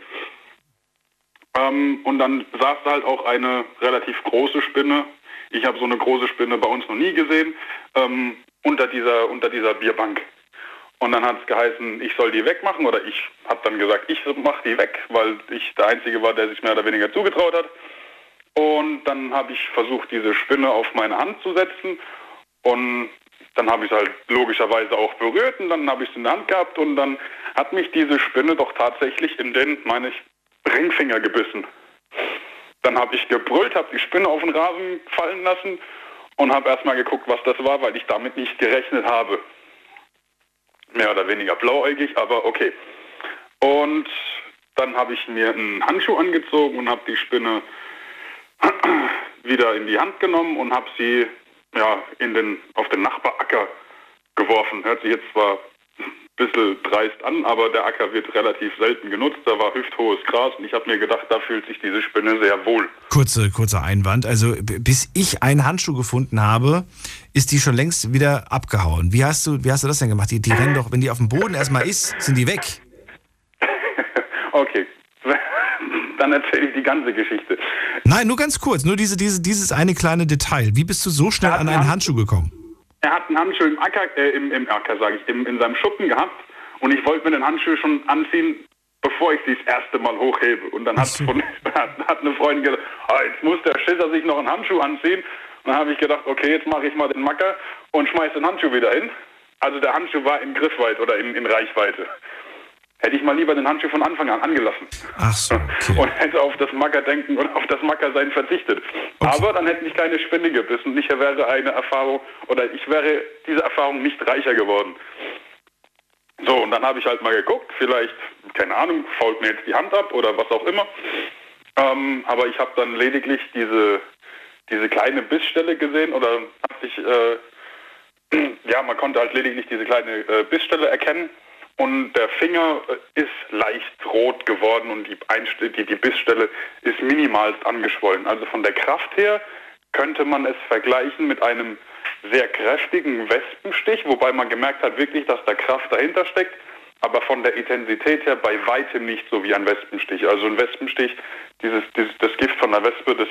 Ähm, und dann saß da halt auch eine relativ große Spinne. Ich habe so eine große Spinne bei uns noch nie gesehen, ähm, unter dieser, unter dieser Bierbank. Und dann hat es geheißen, ich soll die wegmachen oder ich habe dann gesagt, ich mache die weg, weil ich der Einzige war, der sich mehr oder weniger zugetraut hat. Und dann habe ich versucht, diese Spinne auf meine Hand zu setzen und dann habe ich es halt logischerweise auch berührt und dann habe ich es in der Hand gehabt und dann hat mich diese Spinne doch tatsächlich in den, meine ich, Ringfinger gebissen. Dann habe ich gebrüllt, habe die Spinne auf den Rasen fallen lassen und habe erstmal geguckt, was das war, weil ich damit nicht gerechnet habe. Mehr oder weniger blauäugig, aber okay. Und dann habe ich mir einen Handschuh angezogen und habe die Spinne wieder in die Hand genommen und habe sie ja, in den, auf den Nachbaracker geworfen. Hört sich jetzt zwar bisschen dreist an, aber der Acker wird relativ selten genutzt. Da war hüfthohes Gras und ich habe mir gedacht, da fühlt sich diese Spinne sehr wohl.
Kurze, kurzer Einwand. Also bis ich einen Handschuh gefunden habe, ist die schon längst wieder abgehauen. Wie hast du, wie hast du das denn gemacht? Die, die rennen doch, wenn die auf dem Boden erstmal ist, sind die weg.
okay. Dann erzähle ich die ganze Geschichte.
Nein, nur ganz kurz, nur diese, diese, dieses eine kleine Detail. Wie bist du so schnell an einen Handschuh gekommen?
Er hat einen Handschuh im Acker, äh, im, im Acker, sage ich, im, in seinem Schuppen gehabt und ich wollte mir den Handschuh schon anziehen, bevor ich sie das erste Mal hochhebe. Und dann hat, von, hat, hat eine Freundin gesagt, ah, jetzt muss der Schisser sich noch einen Handschuh anziehen. Und dann habe ich gedacht, okay, jetzt mache ich mal den Macker und schmeiße den Handschuh wieder hin. Also der Handschuh war in Griffweite oder in, in Reichweite. Hätte ich mal lieber den Handschuh von Anfang an angelassen.
Ach so, okay.
Und hätte auf das Macker denken und auf das Macker sein verzichtet. Aber dann hätte mich keine Spinne gebissen und ich wäre eine Erfahrung, oder ich wäre diese Erfahrung nicht reicher geworden. So, und dann habe ich halt mal geguckt, vielleicht, keine Ahnung, fault mir jetzt die Hand ab oder was auch immer. Ähm, aber ich habe dann lediglich diese, diese kleine Bissstelle gesehen oder habe ich, äh, ja, man konnte halt lediglich diese kleine äh, Bissstelle erkennen und der Finger ist leicht rot geworden und die, Einst- die, die Bissstelle ist minimalst angeschwollen. Also von der Kraft her könnte man es vergleichen mit einem sehr kräftigen Wespenstich, wobei man gemerkt hat wirklich, dass da Kraft dahinter steckt, aber von der Intensität her bei weitem nicht so wie ein Wespenstich. Also ein Wespenstich, dieses, dieses das Gift von der Wespe, das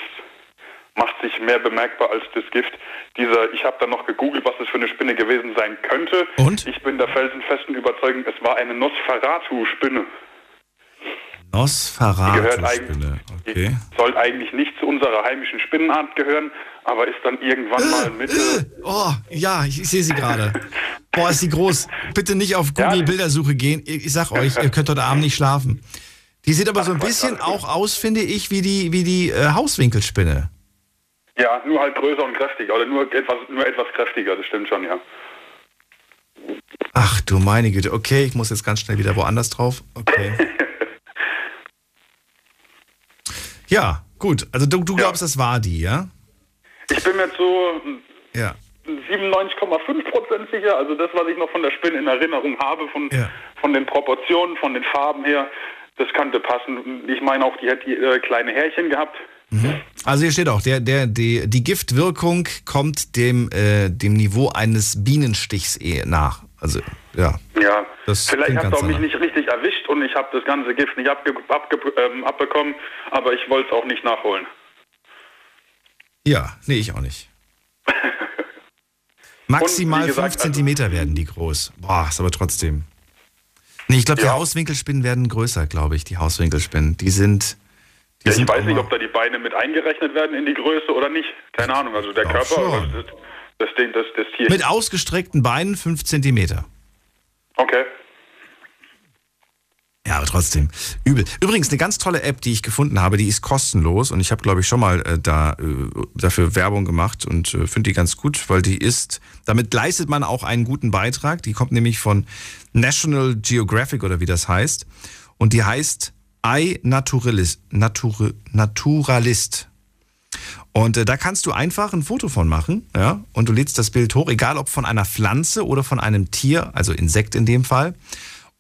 macht sich mehr bemerkbar als das Gift. Dieser, ich habe dann noch gegoogelt, was es für eine Spinne gewesen sein könnte.
Und?
Ich bin der felsenfesten Überzeugung, es war eine Nosferatu-Spinne.
Nosferatu-Spinne.
Die
Okay.
soll eigentlich nicht zu unserer heimischen Spinnenart gehören, aber ist dann irgendwann mal Mitte.
Oh, ja, ich, ich sehe sie gerade. Boah, ist sie groß. Bitte nicht auf Google Bildersuche gehen. Ich, ich sag euch, ihr könnt heute Abend nicht schlafen. Die sieht aber so ein bisschen auch aus, finde ich, wie die, wie die äh, Hauswinkelspinne.
Ja, nur halt größer und kräftiger. Oder nur etwas, nur etwas kräftiger, das stimmt schon, ja.
Ach du meine Güte. Okay, ich muss jetzt ganz schnell wieder woanders drauf. Okay. Ja, gut. Also du, du glaubst, das war die, ja?
Ich bin mir zu
Ja.
97,5 Prozent sicher. Also das, was ich noch von der Spinne in Erinnerung habe, von, von den Proportionen, von den Farben her, das könnte passen. Ich meine auch, die hat die äh, kleine Härchen gehabt.
Also hier steht auch, der, der, die, die Giftwirkung kommt dem, äh, dem Niveau eines Bienenstichs eh nach. Also, ja.
Ja,
Das
vielleicht
ganz
auch mich nicht richtig erwischt und ich habe das ganze Gift nicht abge abge ähm, abbekommen, aber ich wollte es auch nicht nachholen.
Ja, nee, ich auch nicht. Maximal
Und wie gesagt,
5 Zentimeter werden die groß. Boah, ist aber trotzdem. Nee, ich glaube, die Hauswinkelspinnen werden größer, glaube ich, die Hauswinkelspinnen. Die sind.
Ja, ich weiß nicht, ob da die Beine mit eingerechnet werden in die Größe oder nicht. Keine Ahnung. Also der Körper, das, das, Ding, das, das Tier.
Mit ausgestreckten Beinen 5 Zentimeter.
Okay.
Ja, aber trotzdem. Übel. Übrigens, eine ganz tolle App, die ich gefunden habe, die ist kostenlos und ich habe, glaube ich, schon mal äh, da, äh, dafür Werbung gemacht und äh, finde die ganz gut, weil die ist, damit leistet man auch einen guten Beitrag. Die kommt nämlich von National Geographic oder wie das heißt. Und die heißt iNaturalist. Natur, Naturalist. Und äh, da kannst du einfach ein Foto von machen, ja, und du lädst das Bild hoch, egal ob von einer Pflanze oder von einem Tier, also Insekt in dem Fall.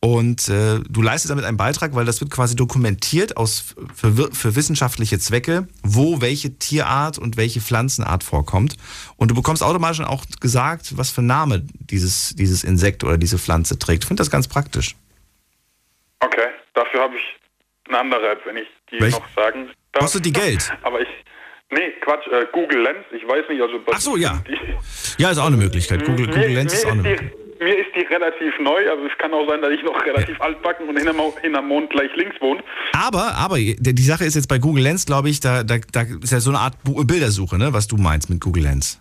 Und äh, du leistest damit einen Beitrag, weil das wird quasi dokumentiert aus, für, für wissenschaftliche Zwecke, wo welche Tierart und welche Pflanzenart vorkommt. Und du bekommst automatisch auch gesagt, was für Name dieses, dieses Insekt oder diese Pflanze trägt. Ich finde das ganz praktisch.
Okay. Dafür habe ich eine andere App, wenn ich die
Welch-
noch sagen darf.
Kostet die Geld?
Aber ich. Nee, Quatsch, äh, Google Lens, ich weiß nicht, also.
Ach so, ja. Ja, ist auch eine Möglichkeit. Google, Google Lens ist auch eine
mir
Möglichkeit.
die, mir ist die relativ neu, also es kann auch sein, dass ich noch relativ altbacken und hinterm, hinterm Mond gleich links wohne.
Aber, aber die Sache ist jetzt bei Google Lens, glaube ich, da, da, da ist ja so eine Art Bildersuche, ne, was du meinst mit Google Lens.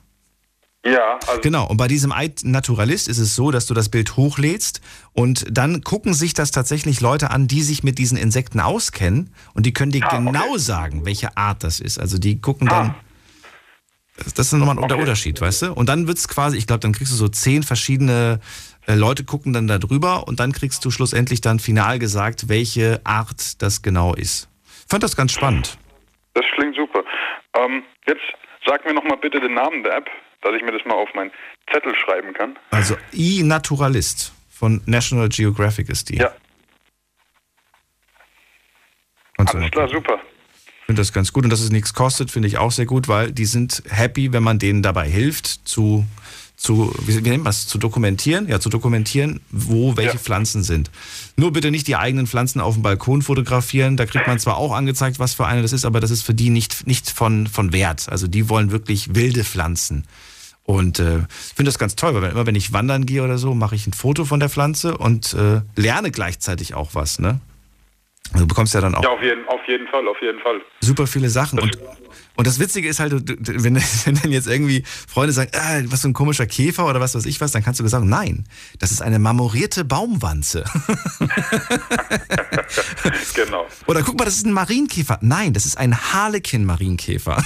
Ja, also
Genau, und bei diesem Naturalist ist es so, dass du das Bild hochlädst und dann gucken sich das tatsächlich Leute an, die sich mit diesen Insekten auskennen und die können dir genau sagen, welche Art das ist. Also die gucken dann. Das ist nochmal der Unterschied, weißt du? Und dann wird's quasi, ich glaube, dann kriegst du so zehn verschiedene Äh, Leute gucken dann da drüber und dann kriegst du schlussendlich dann final gesagt, welche Art das genau ist. Ich fand das ganz spannend.
Das klingt super. Ähm, jetzt sag mir nochmal bitte den Namen der App, dass ich mir das mal auf meinen Zettel schreiben kann.
Also iNaturalist von National Geographic ist die.
Ja. Alles
mal
klar, super.
Ich finde das ganz gut und dass es nichts kostet, finde ich auch sehr gut, weil die sind happy, wenn man denen dabei hilft, zu, zu wie, wie nennt man es, zu dokumentieren, ja, zu dokumentieren, wo welche Pflanzen sind. Nur bitte nicht die eigenen Pflanzen auf dem Balkon fotografieren. Da kriegt man zwar auch angezeigt, was für eine das ist, aber das ist für die nicht, nicht von, von Wert. Also die wollen wirklich wilde Pflanzen. Und äh, ich finde das ganz toll, weil immer wenn ich wandern gehe oder so, mache ich ein Foto von der Pflanze und äh, lerne gleichzeitig auch was, ne? Du bekommst ja dann auch
Ja, auf jeden, auf jeden Fall, auf jeden Fall.
super viele Sachen. Und, und das Witzige ist halt, wenn, wenn dann jetzt irgendwie Freunde sagen, ah, was für ein komischer Käfer oder was weiß ich was, dann kannst du sagen, nein, das ist eine marmorierte Baumwanze.
genau.
Oder guck mal, das ist ein Marienkäfer. Nein, das ist ein Harlekin-Marienkäfer.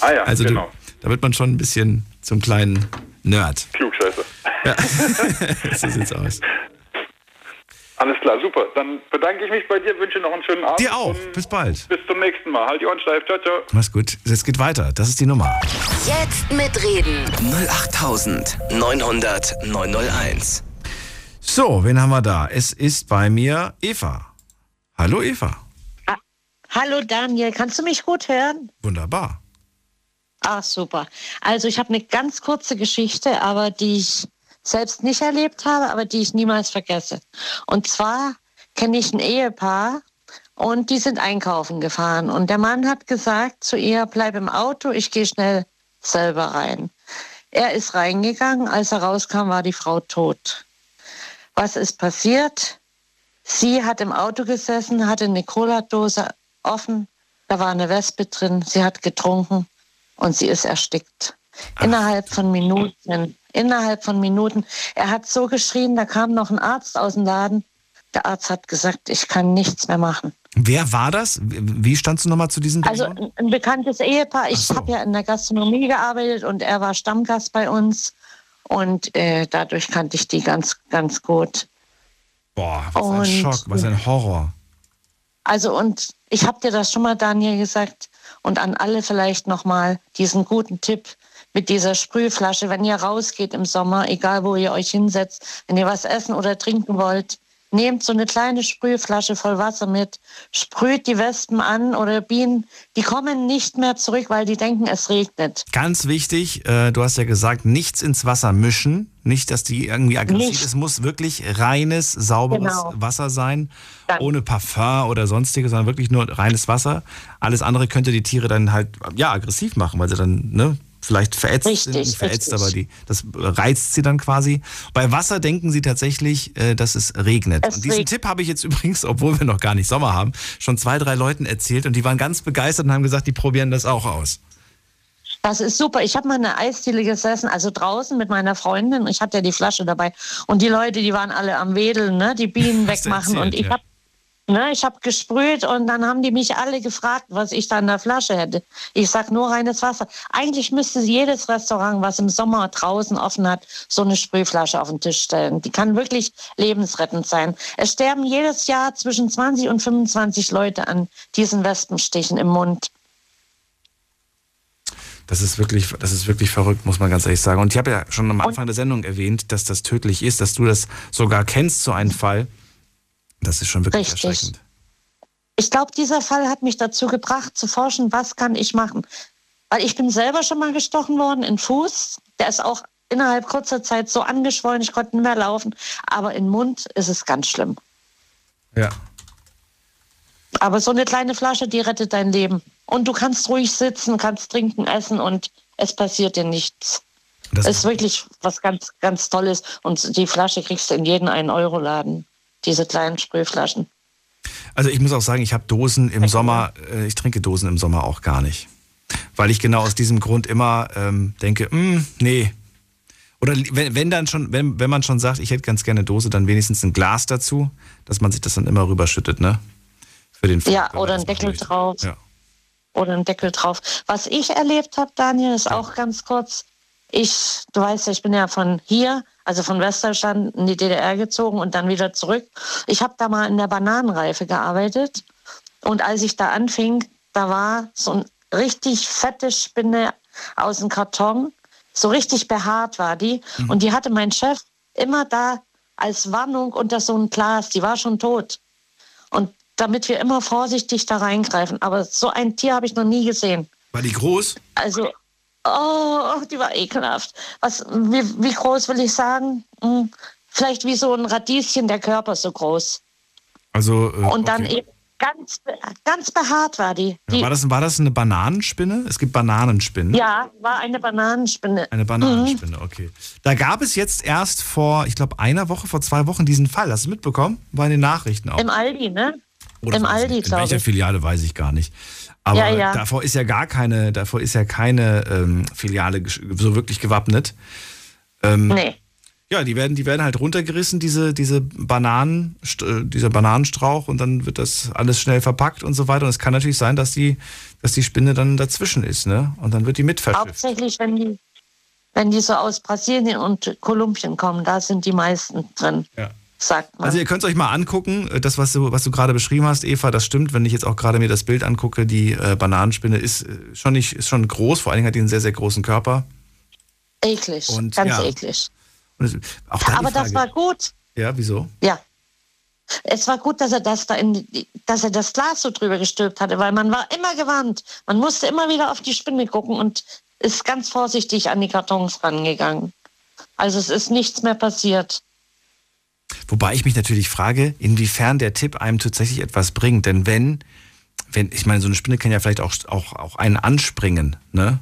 Ah ja,
also
genau.
du, da wird man schon ein bisschen zum kleinen Nerd.
Klugscheiße.
Ja. so sieht's aus.
Alles klar, super. Dann bedanke ich mich bei dir, wünsche noch einen schönen Abend.
Dir auch. Bis bald.
Bis zum nächsten Mal. Halt die Ohren steif. Ciao, ciao.
Mach's gut. Es geht weiter. Das ist die Nummer.
Jetzt mitreden.
08900 901.
So, wen haben wir da? Es ist bei mir Eva. Hallo Eva.
Hallo Daniel, kannst du mich gut hören?
Wunderbar.
Ah, super. Also ich habe eine ganz kurze Geschichte, aber die ich selbst nicht erlebt habe, aber die ich niemals vergesse. Und zwar kenne ich ein Ehepaar und die sind einkaufen gefahren. Und der Mann hat gesagt zu ihr, bleib im Auto, ich gehe schnell selber rein. Er ist reingegangen, als er rauskam, war die Frau tot. Was ist passiert? Sie hat im Auto gesessen, hatte eine Cola-Dose offen, da war eine Wespe drin, sie hat getrunken und sie ist erstickt. Innerhalb von Minuten, innerhalb von Minuten. Er hat so geschrien, da kam noch ein Arzt aus dem Laden. Der Arzt hat gesagt, ich kann nichts mehr machen.
Wer war das? Wie standst du nochmal zu diesen
Also
Personen?
ein, ein bekanntes Ehepaar. Ich habe ja in der Gastronomie gearbeitet und er war Stammgast bei uns. Und äh, dadurch kannte ich die ganz, ganz gut.
Boah, was ein
Und-
Schock, was ein Horror.
Also und ich habe dir das schon mal, Daniel, gesagt und an alle vielleicht nochmal diesen guten Tipp mit dieser Sprühflasche, wenn ihr rausgeht im Sommer, egal wo ihr euch hinsetzt, wenn ihr was essen oder trinken wollt, nehmt so eine kleine Sprühflasche voll Wasser mit, sprüht die Wespen an oder Bienen, die kommen nicht mehr zurück, weil die denken, es regnet.
Ganz wichtig, äh, du hast ja gesagt, nichts ins Wasser mischen. Nicht, dass die irgendwie aggressiv
Nicht.
ist. Es muss wirklich reines, sauberes
Genau.
Wasser sein. Ohne Parfum oder sonstiges, sondern wirklich nur reines Wasser. Alles andere könnte die Tiere dann halt ja aggressiv machen, weil sie dann ne, vielleicht verätzt
Richtig.
Nicht verätzt,
richtig.
aber die, das reizt sie dann quasi. Bei Wasser denken sie tatsächlich, äh, dass es regnet.
Es
und diesen
regnet.
Tipp habe ich jetzt übrigens, obwohl wir noch gar nicht Sommer haben, schon zwei, drei Leuten erzählt und die waren ganz begeistert und haben gesagt, die probieren das auch aus.
Das ist super. Ich habe mal in einer Eisdiele gesessen, also draußen mit meiner Freundin. Ich hatte ja die Flasche dabei. Und die Leute, die waren alle am Wedeln, ne? die Bienen wegmachen.
erzählt,
und ich
ja.
habe ne, ich hab gesprüht und dann haben die mich alle gefragt, was ich da in der Flasche hätte. Ich sag nur reines Wasser. Eigentlich müsste jedes Restaurant, was im Sommer draußen offen hat, so eine Sprühflasche auf den Tisch stellen. Die kann wirklich lebensrettend sein. Es sterben jedes Jahr zwischen 20 und 25 Leute an diesen Wespenstichen im Mund.
Das ist wirklich, das ist wirklich verrückt, muss man ganz ehrlich sagen. Und ich habe ja schon am Anfang der Sendung erwähnt, dass das tödlich ist, dass du das sogar kennst, so einen Fall. Das ist schon wirklich
Richtig.
erschreckend.
Ich glaube, dieser Fall hat mich dazu gebracht, zu forschen, was kann ich machen. Weil ich bin selber schon mal gestochen worden in Fuß. Der ist auch innerhalb kurzer Zeit so angeschwollen, ich konnte nicht mehr laufen. Aber im Mund ist es ganz schlimm.
Ja.
Aber so eine kleine Flasche, die rettet dein Leben. Und du kannst ruhig sitzen, kannst trinken, essen und es passiert dir nichts.
Das
ist wirklich was ganz, ganz Tolles. Und die Flasche kriegst du in jeden 1-Euro-Laden. Diese kleinen Sprühflaschen.
Also ich muss auch sagen, ich habe Dosen im Sommer, äh, ich trinke Dosen im Sommer auch gar nicht. Weil ich genau aus diesem Grund immer ähm, denke, "Mm, nee. Oder wenn, wenn dann schon, wenn, wenn man schon sagt, ich hätte ganz gerne eine Dose, dann wenigstens ein Glas dazu, dass man sich das dann immer rüberschüttet, ne? Für den Fall,
Ja, oder ein Deckel
durch-
drauf.
Ja.
oder einen Deckel drauf. Was ich erlebt habe, Daniel, ist auch ganz kurz. Ich, du weißt ja, ich bin ja von hier,
also von Westdeutschland in die DDR gezogen und dann wieder zurück. Ich habe da mal in der Bananenreife gearbeitet und als ich da anfing, da war so ein richtig fette Spinne aus dem Karton, so richtig behaart war die
Mhm.
und die hatte mein Chef immer da als Warnung unter so ein Glas, die war schon tot. Und damit wir immer vorsichtig da reingreifen. Aber so ein Tier habe ich noch nie gesehen.
War die groß?
Also, oh, die war ekelhaft. Was, wie, wie groß will ich sagen? Hm, vielleicht wie so ein Radieschen, der Körper so groß.
Also, äh,
Und dann
okay.
eben ganz, ganz behaart war die. die
war, das, war das eine Bananenspinne? Es gibt Bananenspinnen.
ja, war eine Bananenspinne.
Eine Bananenspinne, okay. Da gab es jetzt erst vor, ich glaube, einer Woche, vor zwei Wochen diesen Fall. Hast du mitbekommen? War in den Nachrichten auch.
Im Aldi, ne?
Oder
Im
ich
Aldi,
nicht. In
glaube
welcher
ich.
Filiale weiß ich gar nicht. Aber
Ja, ja.
davor ist ja gar keine, davor ist ja keine ähm, Filiale so wirklich gewappnet. Ähm,
Nee.
Ja, die werden, die werden halt runtergerissen, diese, diese Bananen, äh, dieser Bananenstrauch, und dann wird das alles schnell verpackt und so weiter. Und es kann natürlich sein, dass die, dass die Spinne dann dazwischen ist, ne? Und dann wird die mit verschifft.
Hauptsächlich, wenn die, wenn die so aus Brasilien und Kolumbien kommen, da sind die meisten drin,
Ja.
Sagt man.
Also ihr könnt es euch mal angucken, äh, das, was du, was du gerade beschrieben hast, Eva, das stimmt. Wenn ich jetzt auch gerade mir das Bild angucke, die äh, Bananenspinne ist äh, schon nicht, ist schon groß, vor allen Dingen hat die einen sehr, sehr großen Körper.
eklig,
Und,
ganz
ja.
eklig.
Es, da
Aber das war gut.
Ja, wieso?
Ja. Es war gut, dass er das da in, dass er das Glas so drüber gestülpt hatte, weil man war immer gewarnt. Man musste immer wieder auf die Spinne gucken und ist ganz vorsichtig an die Kartons rangegangen. Also es ist nichts mehr passiert.
Wobei ich mich natürlich frage, inwiefern der Tipp einem tatsächlich etwas bringt. Denn wenn, wenn, ich meine, so eine Spinne kann ja vielleicht auch, auch, auch einen anspringen, ne?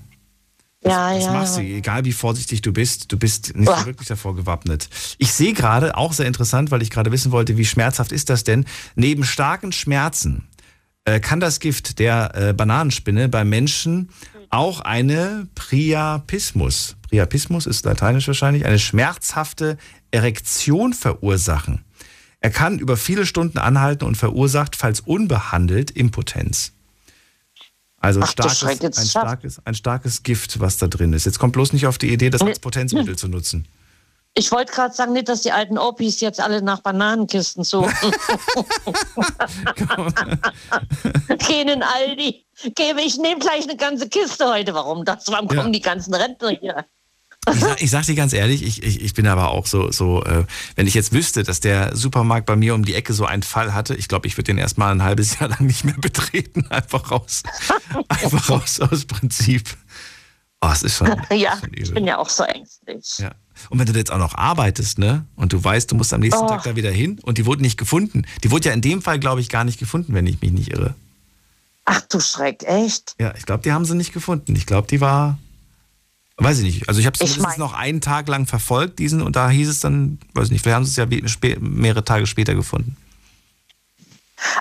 Ja,
Das
ja.
machst du, egal wie vorsichtig du bist, du bist nicht so
Uah.
wirklich davor gewappnet. Ich sehe gerade, auch sehr interessant, weil ich gerade wissen wollte, wie schmerzhaft ist das denn? Neben starken Schmerzen äh, kann das Gift der äh, Bananenspinne beim Menschen auch eine Priapismus, Priapismus ist lateinisch wahrscheinlich, eine schmerzhafte Erektion verursachen. Er kann über viele Stunden anhalten und verursacht, falls unbehandelt, Impotenz. Also
Ach,
starkes, ein, starkes, ein starkes Gift, was da drin ist. Jetzt kommt bloß nicht auf die Idee, das als Potenzmittel zu nutzen.
Ich wollte gerade sagen, nicht, dass die alten Opis jetzt alle nach Bananenkisten suchen. Gehen in Aldi. Gebe ich nehme gleich eine ganze Kiste heute. Warum das? Warum
Ja.
kommen die ganzen Rentner hier?
Ich sag, ich sag dir ganz ehrlich, ich, ich, ich bin aber auch so, so äh, wenn ich jetzt wüsste, dass der Supermarkt bei mir um die Ecke so einen Fall hatte, ich glaube, ich würde den erstmal ein halbes Jahr lang nicht mehr betreten. Einfach raus. Einfach raus aus Prinzip. Oh, es ist schon.
Ja,
schon
ich bin ja auch so ängstlich.
Ja. Und wenn du jetzt auch noch arbeitest, ne? Und du weißt, du musst am nächsten
Oh.
Tag da wieder hin und die wurde nicht gefunden. Die wurde ja in dem Fall, glaube ich, gar nicht gefunden, wenn ich mich nicht irre.
Ach du Schreck, echt?
Ja, ich glaube, die haben sie nicht gefunden. Ich glaube, die war. Weiß ich nicht. Also ich habe es
mein-
noch einen Tag lang verfolgt, diesen, und da hieß es dann, weiß ich nicht, vielleicht haben sie es ja mehrere Tage später gefunden.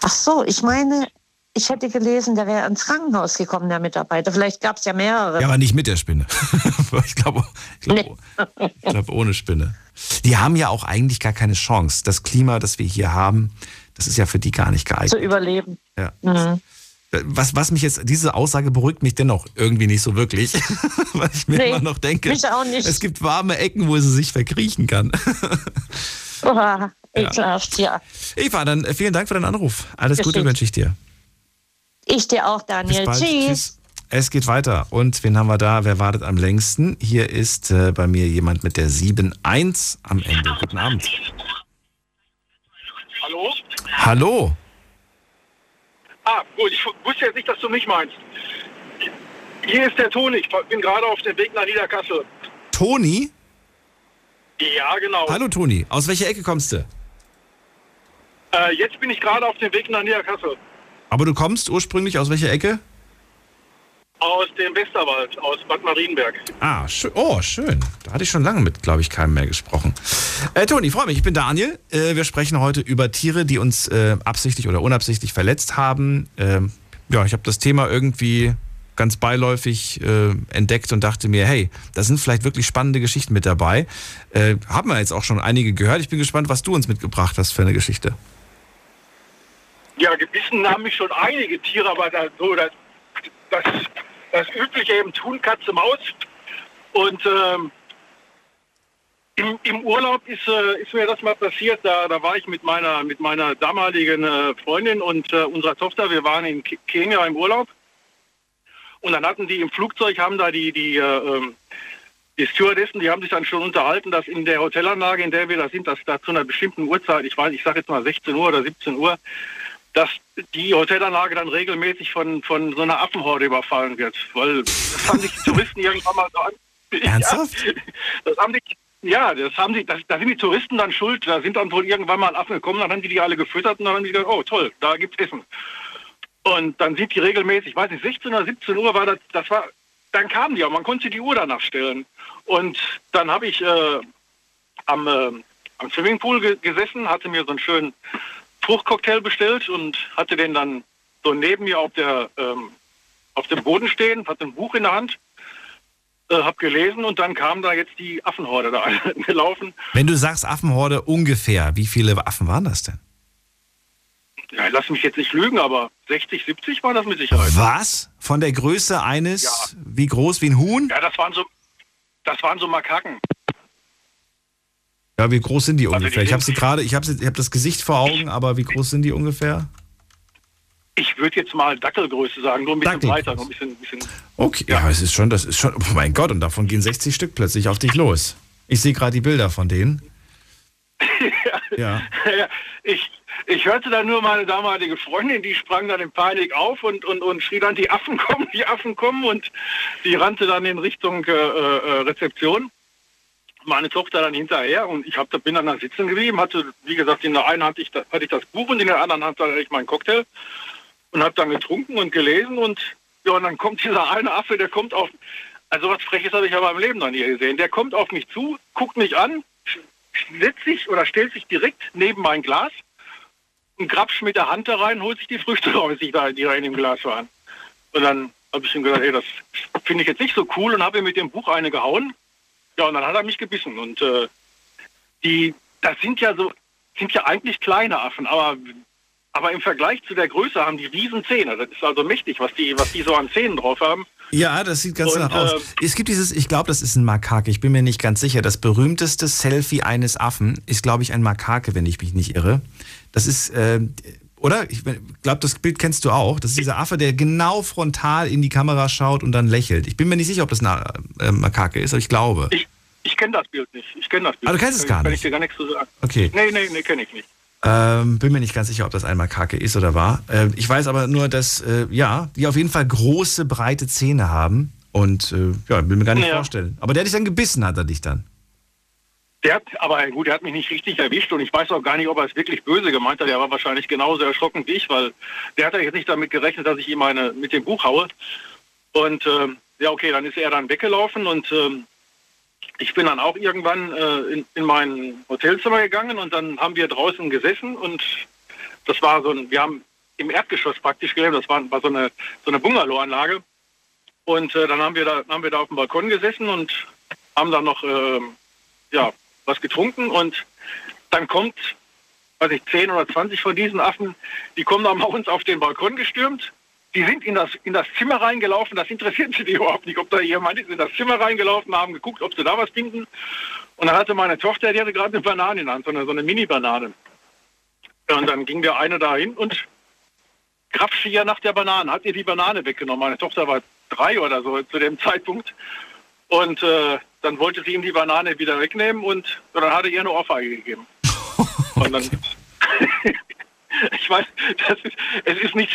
Ach so, ich meine, ich hätte gelesen, der wäre ins Krankenhaus gekommen, der Mitarbeiter. Vielleicht gab es ja mehrere.
Ja, aber nicht mit der Spinne. ich glaube, ich glaube, ich glaube ohne Spinne. Die haben ja auch eigentlich gar keine Chance. Das Klima, das wir hier haben, das ist ja für die gar nicht geeignet.
zu überleben.
Ja.
Mhm.
Was, was mich jetzt, diese Aussage beruhigt mich dennoch irgendwie nicht so wirklich, weil ich mir
Nee,
immer noch denke,
mich auch nicht.
es gibt warme Ecken, wo sie sich verkriechen kann.
Oha, ekelhaft, ja.
Eva, dann vielen Dank für deinen Anruf. Alles Gute
Geschickt.
wünsche ich dir.
Ich dir auch,
Bis
Daniel.
bald.
Tschüss.
Es geht weiter. Und wen haben wir da? Wer wartet am längsten? Hier ist äh, bei mir jemand mit der 7.1 am Ende. Guten Abend.
Hallo?
Hallo.
Ah, gut, ich wusste jetzt nicht, dass du mich meinst. Hier ist der Toni, ich bin gerade auf dem Weg nach Niederkassel.
Toni?
Ja, genau.
Hallo Toni. Aus welcher Ecke kommst du?
Äh, jetzt bin ich gerade auf dem Weg nach Niederkassel.
Aber du kommst ursprünglich aus welcher Ecke?
Aus dem Westerwald, aus Bad Marienberg.
Ah, schön. Oh, schön. Da hatte ich schon lange mit, glaube ich, keinem mehr gesprochen. Äh, Toni, freue mich. Ich bin Daniel. Äh, wir sprechen heute über Tiere, die uns äh, absichtlich oder unabsichtlich verletzt haben. Ähm, ja, ich habe das Thema irgendwie ganz beiläufig äh, entdeckt und dachte mir, hey, da sind vielleicht wirklich spannende Geschichten mit dabei. Äh, haben wir jetzt auch schon einige gehört. Ich bin gespannt, was du uns mitgebracht hast für eine Geschichte.
Ja, gebissen haben mich schon einige Tiere, aber da, so das, das, das übliche eben Tun, Katze, Maus. Und ähm, Im, Im, Urlaub ist, äh, ist, mir das mal passiert. Da, da war ich mit meiner, mit meiner damaligen äh, Freundin und äh, unserer Tochter. Wir waren in Kenia im Urlaub. Und dann hatten die im Flugzeug, haben da die, die, äh, ähm, die Stewardessen, die haben sich dann schon unterhalten, dass in der Hotelanlage, in der wir da sind, dass da zu einer bestimmten Uhrzeit, ich weiß, ich sage jetzt mal 16 Uhr oder 17 Uhr, dass die Hotelanlage dann regelmäßig von, von so einer Affenhorde überfallen wird. Weil das haben sich die Touristen irgendwann mal so an.
Ernsthaft?
Ja, das haben die, ja, das haben die, das, da sind die Touristen dann schuld. Da sind dann wohl irgendwann mal Affen gekommen, dann haben die die alle gefüttert und dann haben die gesagt, oh toll, da gibt's Essen. Und dann sind die regelmäßig, ich weiß nicht, 16 oder 17 Uhr war das, das war, dann kamen die auch, man konnte die Uhr danach stellen. Und dann habe ich äh, am, äh, am Swimmingpool ge gesessen, hatte mir so einen schönen Fruchtcocktail bestellt und hatte den dann so neben mir auf der ähm, auf dem Boden stehen, hatte ein Buch in der Hand äh, habe gelesen und dann kam da jetzt die Affenhorde da gelaufen.
Wenn du sagst Affenhorde ungefähr, wie viele Affen waren das denn?
Ja, lass mich jetzt nicht lügen, aber 60, 70 war das mit Sicherheit.
Was? Von der Größe eines, ja. wie groß, wie ein Huhn?
Ja, das waren so, das waren so Makaken.
Ja, wie groß sind die also ungefähr? Die ich habe sie gerade, ich habe hab das Gesicht vor Augen, aber wie groß sind die ungefähr?
Ich würde jetzt mal Dackelgröße sagen, nur ein bisschen breiter, nur ein bisschen, bisschen
Okay, ja. ja, es ist schon, das ist schon, oh mein Gott, und davon gehen 60 Stück plötzlich auf dich los. Ich sehe gerade die Bilder von denen.
ja. ja. Ich, ich hörte dann nur meine damalige Freundin, die sprang dann in Panik auf und, und, und schrie dann, die Affen kommen, die Affen kommen und die rannte dann in Richtung äh, äh, Rezeption. Meine Tochter dann hinterher und ich hab, bin dann da sitzen geblieben, hatte, wie gesagt, in der einen Hand ich, hatte ich das Buch und in der anderen Hand hatte ich meinen Cocktail und habe dann getrunken und gelesen und ja, und dann kommt dieser eine Affe, der kommt auf, also was Freches habe ich aber im Leben noch nie gesehen. Der kommt auf mich zu, guckt mich an, setzt sich oder stellt sich direkt neben mein Glas und grapscht mit der Hand da rein, holt sich die Früchte raus, die da, die da in dem Glas waren. Und dann habe ich ihm gesagt, hey, das finde ich jetzt nicht so cool und habe ihm mit dem Buch eine gehauen. Ja, und dann hat er mich gebissen. Und äh, die, das sind ja so, sind ja eigentlich kleine Affen, aber aber im Vergleich zu der Größe haben die riesen Zähne. Das ist also mächtig, was die, was die so an Zähnen drauf haben.
Ja, das sieht ganz danach aus. Äh, es gibt dieses, ich glaube, das ist ein Makake, ich bin mir nicht ganz sicher. Das berühmteste Selfie eines Affen ist, glaube ich, ein Makake, wenn ich mich nicht irre. Das ist, äh, oder? Ich glaube, das Bild kennst du auch. Das ist dieser Affe, der genau frontal in die Kamera schaut und dann lächelt. Ich bin mir nicht sicher, ob das ein äh, Makake ist, aber ich glaube.
Ich, ich kenne das Bild nicht. Ich kenne das Bild.
Aber du kennst es gar nicht? Kann
ich dir gar nichts zu sagen.
Okay.
Nee, nee, nee, kenne ich nicht.
Ähm, bin mir nicht ganz sicher, ob das einmal Kake ist oder war. Äh, ich weiß aber nur, dass, äh, ja, die auf jeden Fall große, breite Zähne haben. Und äh, ja, will mir gar nicht ja. vorstellen. Aber der hat dich dann gebissen, hat er dich dann.
Der hat, aber gut, der hat mich nicht richtig erwischt und ich weiß auch gar nicht, ob er es wirklich böse gemeint hat. Der war wahrscheinlich genauso erschrocken wie ich, weil der hat ja jetzt nicht damit gerechnet, dass ich ihm eine mit dem Buch haue. Und ähm, ja, okay, dann ist er dann weggelaufen und ähm, ich bin dann auch irgendwann äh, in, in, mein Hotelzimmer gegangen und dann haben wir draußen gesessen und das war so ein, wir haben im Erdgeschoss praktisch gelebt, das war, war so eine, so eine Bungalow-Anlage. Und äh, dann haben wir, da, haben wir da auf dem Balkon gesessen und haben dann noch äh, ja, was getrunken und dann kommt, weiß ich, 10 oder 20 von diesen Affen, die kommen dann bei uns auf den Balkon gestürmt die sind in das, in das Zimmer reingelaufen, das interessiert sie die überhaupt nicht, ob da jemand ist, in das Zimmer reingelaufen, haben geguckt, ob sie da was finden. Und dann hatte meine Tochter, die hatte gerade eine Banane in der Hand, so eine, so eine Mini-Banane. Und dann ging der eine da hin und grapschte ja nach der Banane, hat ihr die Banane weggenommen. Meine Tochter war drei oder so zu dem Zeitpunkt. Und äh, dann wollte sie ihm die Banane wieder wegnehmen und, und dann hat er ihr eine Ohrfeige gegeben. Und dann, ich weiß, das ist, es ist, nicht,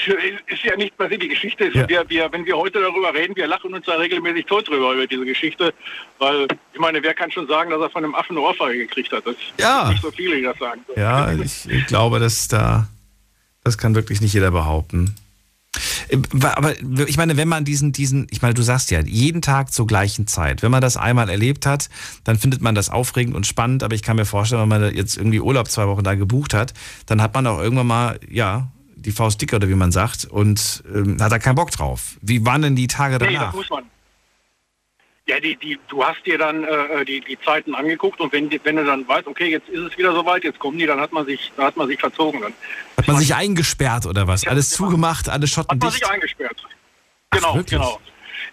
ist ja nicht passiert. Die Geschichte ist, ja. wir, wir, wenn wir heute darüber reden, wir lachen uns da regelmäßig tot drüber, über diese Geschichte. Weil, ich meine, wer kann schon sagen, dass er von einem Affen eine Ohrfeige gekriegt hat? Das
ja.
nicht so viele, die das sagen.
Ja, ich, ich glaube, dass da, das kann wirklich nicht jeder behaupten. Äh, aber ich meine, wenn man diesen, diesen, ich meine, du sagst ja, jeden Tag zur gleichen Zeit. Wenn man das einmal erlebt hat, dann findet man das aufregend und spannend. Aber ich kann mir vorstellen, wenn man jetzt irgendwie Urlaub zwei Wochen da gebucht hat, dann hat man auch irgendwann mal, ja, die Faust dicker oder wie man sagt und ähm, hat da keinen Bock drauf. Wie waren denn die Tage danach? Nee, das muss man.
Ja, die, die, du hast dir dann äh, die, die Zeiten angeguckt und wenn, wenn du dann weißt, okay, jetzt ist es wieder soweit, jetzt kommen die, dann hat man sich, dann hat man sich verzogen. Dann.
Hat man sich eingesperrt oder was? Ja, alles zugemacht, alle Schotten
Hat
man
dicht? sich eingesperrt. Genau, Ach, genau.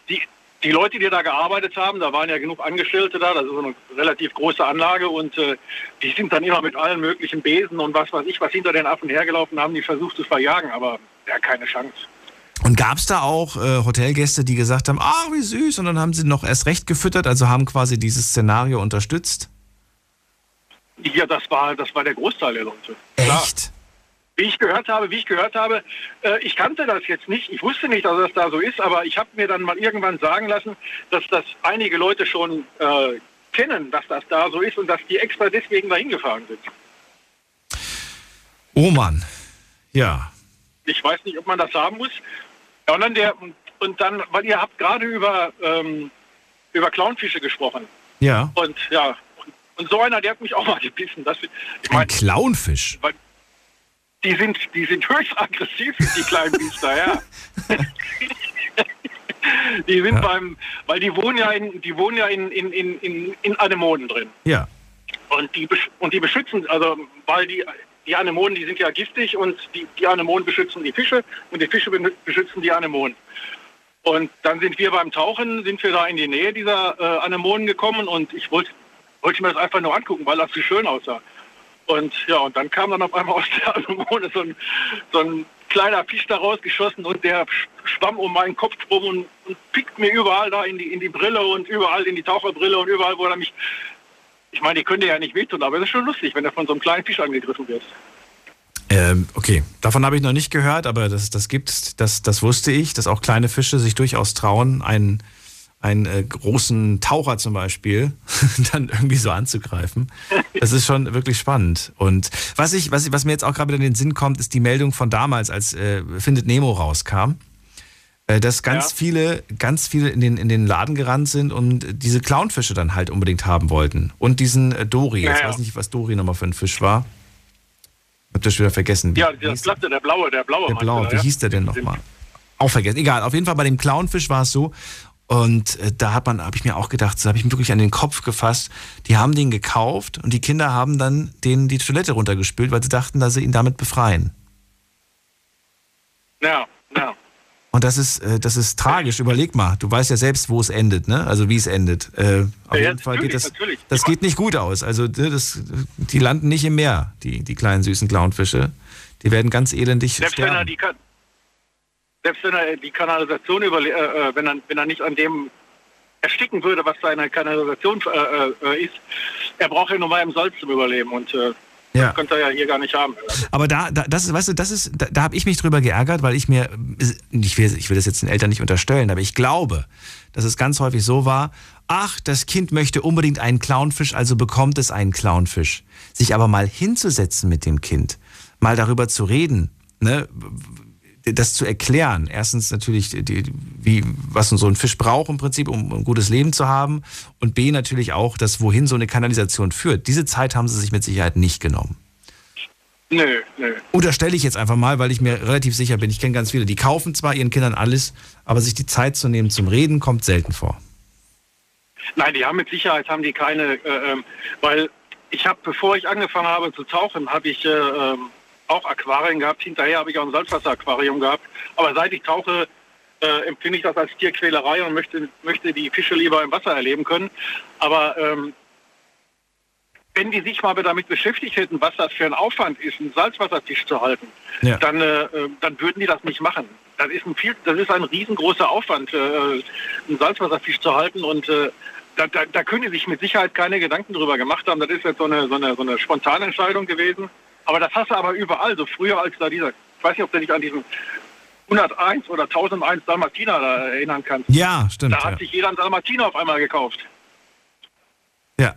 Die, die die Leute, die da gearbeitet haben, da waren ja genug Angestellte da, das ist so eine relativ große Anlage und äh, die sind dann immer mit allen möglichen Besen und was weiß ich, was hinter den Affen hergelaufen haben, die versucht zu verjagen, aber ja, keine Chance.
Und gab es da auch äh, Hotelgäste, die gesagt haben, ah, wie süß, und dann haben sie noch erst recht gefüttert, also haben quasi dieses Szenario unterstützt?
Ja, das war, das war der Großteil der Leute.
Echt?
Klar. Wie ich gehört habe, wie ich gehört habe, äh, ich kannte das jetzt nicht, ich wusste nicht, dass das da so ist, aber ich habe mir dann mal irgendwann sagen lassen, dass das einige Leute schon äh, kennen, dass das da so ist und dass die extra deswegen dahin gefahren sind.
Oh Mann, ja.
Ich weiß nicht, ob man das haben muss. Ja, und dann der und, dann, weil ihr habt gerade über ähm, über Clownfische gesprochen.
Ja.
Und ja, und, und so einer, der hat mich auch mal gebissen. Das, ich
Ein Clownfisch.
weil die sind, die sind höchst aggressiv, die kleinen Biester, ja. die sind
Ja.
beim, weil die wohnen ja in, die wohnen ja in, in, in, in, in Anemonen drin.
Ja.
Und die, und die beschützen, also weil die, die Anemonen, die sind ja giftig und die, die Anemonen beschützen die Fische und die Fische beschützen die Anemonen. Und dann sind wir beim Tauchen, sind wir da in die Nähe dieser äh, Anemonen gekommen und ich wollte wollte mir das einfach nur angucken, weil das so schön aussah. Und ja, und dann kam dann auf einmal aus der Anemone so ein, so ein kleiner Fisch da rausgeschossen und der sch- schwamm um meinen Kopf rum und, und pickt mir überall da in die, in die Brille und überall in die Taucherbrille und überall, wo er mich. Ich meine, die könnte ja nicht wehtun, aber es ist schon lustig, wenn er von so einem kleinen Fisch angegriffen wird.
Ähm, okay, davon habe ich noch nicht gehört, aber das, das gibt, das, das wusste ich, dass auch kleine Fische sich durchaus trauen, einen, einen äh, großen Taucher zum Beispiel dann irgendwie so anzugreifen. Das ist schon wirklich spannend. Und was ich, was, ich, was mir jetzt auch gerade wieder in den Sinn kommt, ist die Meldung von damals, als äh, Findet Nemo rauskam. Äh, Dass ganz viele, ganz viele in den, in den Laden gerannt sind und diese Clownfische dann halt unbedingt haben wollten. Und diesen äh, Dory. Jetzt
Ja, ja.
weiß nicht, was Dory nochmal für ein Fisch war. Hab das schon wieder vergessen. Wie
Ja, der Platte, der blaue, der blaue.
der blaue, wie
ja?
hieß der denn nochmal? Auch vergessen. Egal, auf jeden Fall bei dem Clownfisch war es so. Und äh, da hat man, habe ich mir auch gedacht, so habe ich mir wirklich an den Kopf gefasst. Die haben den gekauft und die Kinder haben dann denen die Toilette runtergespült, weil sie dachten, dass sie ihn damit befreien.
Ja, ja.
Und das ist, äh, das ist tragisch. Überleg mal, du weißt ja selbst, wo es endet, ne? Also wie es endet. Äh, auf
Ja,
jeden Fall geht das.
natürlich.
Das geht nicht gut aus. Also das, die landen nicht im Meer, die, die kleinen süßen Clownfische. Die werden ganz elendig
Selbst wenn er
sterben.
die selbst wenn er die Kanalisation überle äh, äh, wenn er wenn er nicht an dem ersticken würde, was seine Kanalisation äh, äh, ist, er braucht ja nur mal im Salz zum Überleben und
Ja.
das könnte er ja hier gar nicht haben.
Aber da, da das ist, weißt du, das ist, da, da habe ich mich drüber geärgert, weil ich mir, ich will, ich will das jetzt den Eltern nicht unterstellen, aber ich glaube, dass es ganz häufig so war, ach, das Kind möchte unbedingt einen Clownfisch, also bekommt es einen Clownfisch. Sich aber mal hinzusetzen mit dem Kind, mal darüber zu reden, ne, das zu erklären. Erstens natürlich, die, wie, was so ein Fisch braucht im Prinzip, um ein gutes Leben zu haben. Und B natürlich auch, das, wohin so eine Kanalisation führt. Diese Zeit haben sie sich mit Sicherheit nicht genommen.
Nö, nö.
Unterstelle ich jetzt einfach mal, weil ich mir relativ sicher bin, ich kenne ganz viele, die kaufen zwar ihren Kindern alles, aber sich die Zeit zu nehmen zum Reden kommt selten vor.
Nein, die haben mit Sicherheit haben die keine, äh, ähm, weil ich habe, bevor ich angefangen habe zu tauchen, habe ich äh, ähm, auch Aquarien gehabt. Hinterher habe ich auch ein Salzwasseraquarium gehabt. Aber seit ich tauche, äh, empfinde ich das als Tierquälerei und möchte, möchte die Fische lieber im Wasser erleben können. Aber ähm, wenn die sich mal damit beschäftigt hätten, was das für ein Aufwand ist, einen Salzwasserfisch zu halten,
Ja.
dann, äh, äh, dann würden die das nicht machen. Das ist ein viel, das ist ein riesengroßer Aufwand, äh, einen Salzwasserfisch zu halten und äh, da, da, da können die sich mit Sicherheit keine Gedanken drüber gemacht haben. Das ist jetzt so eine, so eine, so eine spontane Entscheidung gewesen. Aber das hast du aber überall, so früher als da dieser, ich weiß nicht, ob du dich an diesen 101 oder 1001 Dalmatiner da erinnern kannst.
Ja, stimmt.
Da hat
Ja.
sich jeder einen Dalmatiner auf einmal gekauft.
Ja.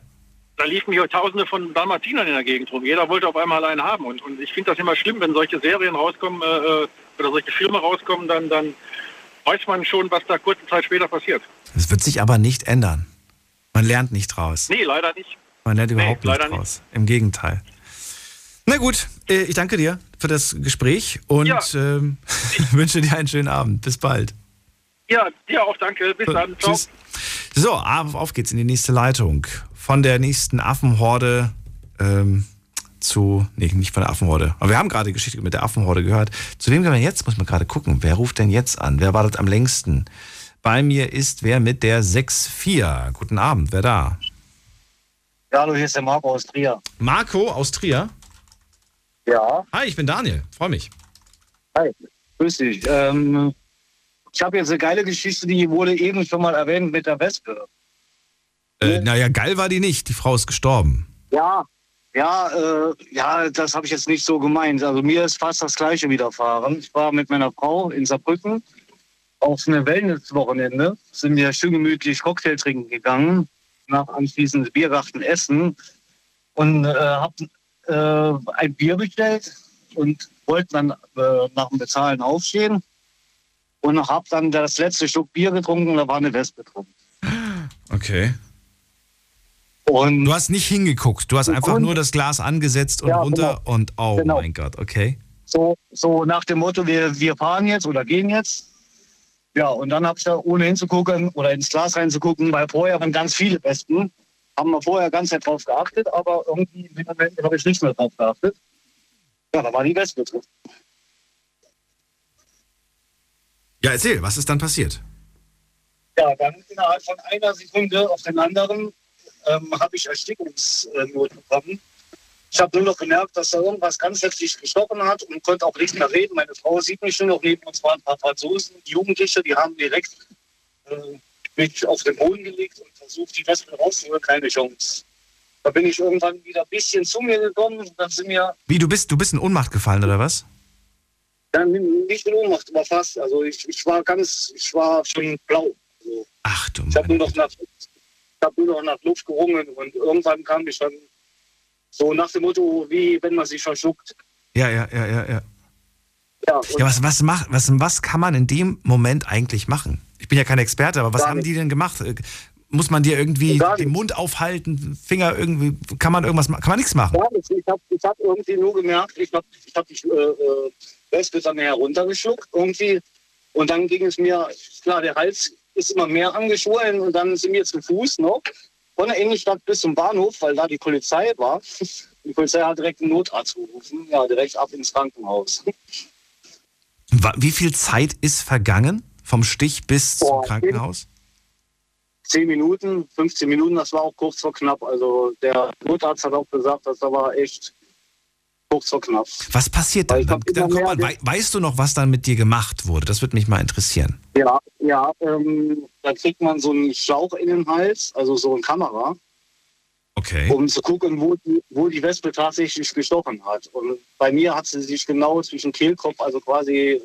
Da liefen hier tausende von Dalmatinern in der Gegend rum. Jeder wollte auf einmal einen haben. Und, und ich finde das immer schlimm, wenn solche Serien rauskommen äh, äh, oder solche Filme rauskommen, dann, dann weiß man schon, was da kurze Zeit später passiert.
Es wird sich aber nicht ändern. Man lernt nicht draus.
Nee, leider nicht.
Man lernt überhaupt nicht
leider nicht.
draus. Im Gegenteil. Na gut, äh, ich danke dir für das Gespräch und
Ja.
ähm, wünsche dir einen schönen Abend. Bis bald.
Ja, dir auch danke. Bis dann. Ciao.
Tschüss. So, auf, auf geht's in die nächste Leitung. Von der nächsten Affenhorde ähm, zu, nee, nicht von der Affenhorde. Aber wir haben gerade die Geschichte mit der Affenhorde gehört. Zu wem gehen wir jetzt? Muss man gerade gucken. Wer ruft denn jetzt an? Wer wartet am längsten? Bei mir ist wer mit der 6-4. Guten Abend, wer da?
Ja, hallo, hier ist der Marco aus Trier.
Marco aus Trier?
Ja.
Hi, ich bin Daniel. Freue mich.
Hi, grüß dich. Ähm, ich habe jetzt eine geile Geschichte, die wurde eben schon mal erwähnt mit der Wespe.
Äh, naja, geil war die nicht. Die Frau ist gestorben.
Ja, ja, äh, ja, das habe ich jetzt nicht so gemeint. Also mir ist fast das Gleiche widerfahren. Ich war mit meiner Frau in Saarbrücken auf eine Wellness-Wochenende, sind wir schön gemütlich Cocktail trinken gegangen, nach anschließend Biergarten essen und äh, hab äh, ein Bier bestellt und wollte dann äh, nach dem Bezahlen aufstehen und hab dann das letzte Stück Bier getrunken und da war eine Wespe drin.
Okay.
Und
du hast nicht hingeguckt, du hast einfach nur das Glas angesetzt und
Ja,
runter
genau.
und oh
Genau.
mein Gott, okay.
So, so nach dem Motto, wir, wir fahren jetzt oder gehen jetzt. Ja, und dann habe ich da ohne hinzugucken oder ins Glas reinzugucken, weil vorher waren ganz viele Wespen. Haben wir vorher ganz nett drauf geachtet, aber irgendwie im Moment habe ich nicht mehr drauf geachtet. Ja, da war die Wespe drin.
Ja, erzähl, was ist dann passiert?
Ja, dann innerhalb von einer Sekunde auf den anderen ähm, habe ich Erstickungsnot bekommen. Ich habe nur noch gemerkt, dass da irgendwas ganz heftig gestochen hat und konnte auch nicht mehr reden. Meine Frau sieht mich nur noch neben uns waren ein paar Franzosen, Jugendliche, die haben direkt äh, mich auf den Boden gelegt und versucht, die Wespe rauszuholen. Keine Chance. Da bin ich irgendwann wieder ein bisschen zu mir gekommen und dann sind wir
Wie, du bist, du bist in Ohnmacht gefallen, oder was?
dann nicht in Ohnmacht, aber fast. Also ich, ich war ganz, ich war schon blau. Also
Ach du
ich habe nur noch nach, ich hab nur noch nach Luft gerungen und irgendwann kam ich dann so nach dem Motto, wie wenn man sich verschluckt.
Ja, ja, ja, ja, ja.
Ja,
Ja, was, was, macht, was, was kann man in dem Moment eigentlich machen? Ich bin ja kein Experte, aber was haben die denn gemacht? Muss man dir irgendwie
Gar
den Mund aufhalten, Finger irgendwie, kann man irgendwas machen? Kann man nichts machen?
Ja, ich ich habe hab irgendwie nur gemerkt, ich habe ich hab die äh, äh, Wespe dann heruntergeschluckt irgendwie. Und dann ging es mir, klar, der Hals ist immer mehr angeschwollen und dann sind wir zu Fuß noch von der Innenstadt bis zum Bahnhof, weil da die Polizei war. Die Polizei hat direkt einen Notarzt gerufen, ja, direkt ab ins Krankenhaus.
Wie viel Zeit ist vergangen vom Stich bis zum
Boah,
Krankenhaus?
Zehn Minuten, 15 Minuten, das war auch kurz vor knapp. Also der Notarzt hat auch gesagt, das war echt kurz vor knapp.
Was passiert dann? Dann, dann wei- weißt du noch, was dann mit dir gemacht wurde? Das würde mich mal interessieren.
Ja, ja, ähm, da kriegt man so einen Schlauch in den Hals, also so eine Kamera,
Okay.
um zu gucken, wo die, wo die Wespe tatsächlich gestochen hat. Und bei mir hat sie sich genau zwischen Kehlkopf, also quasi äh,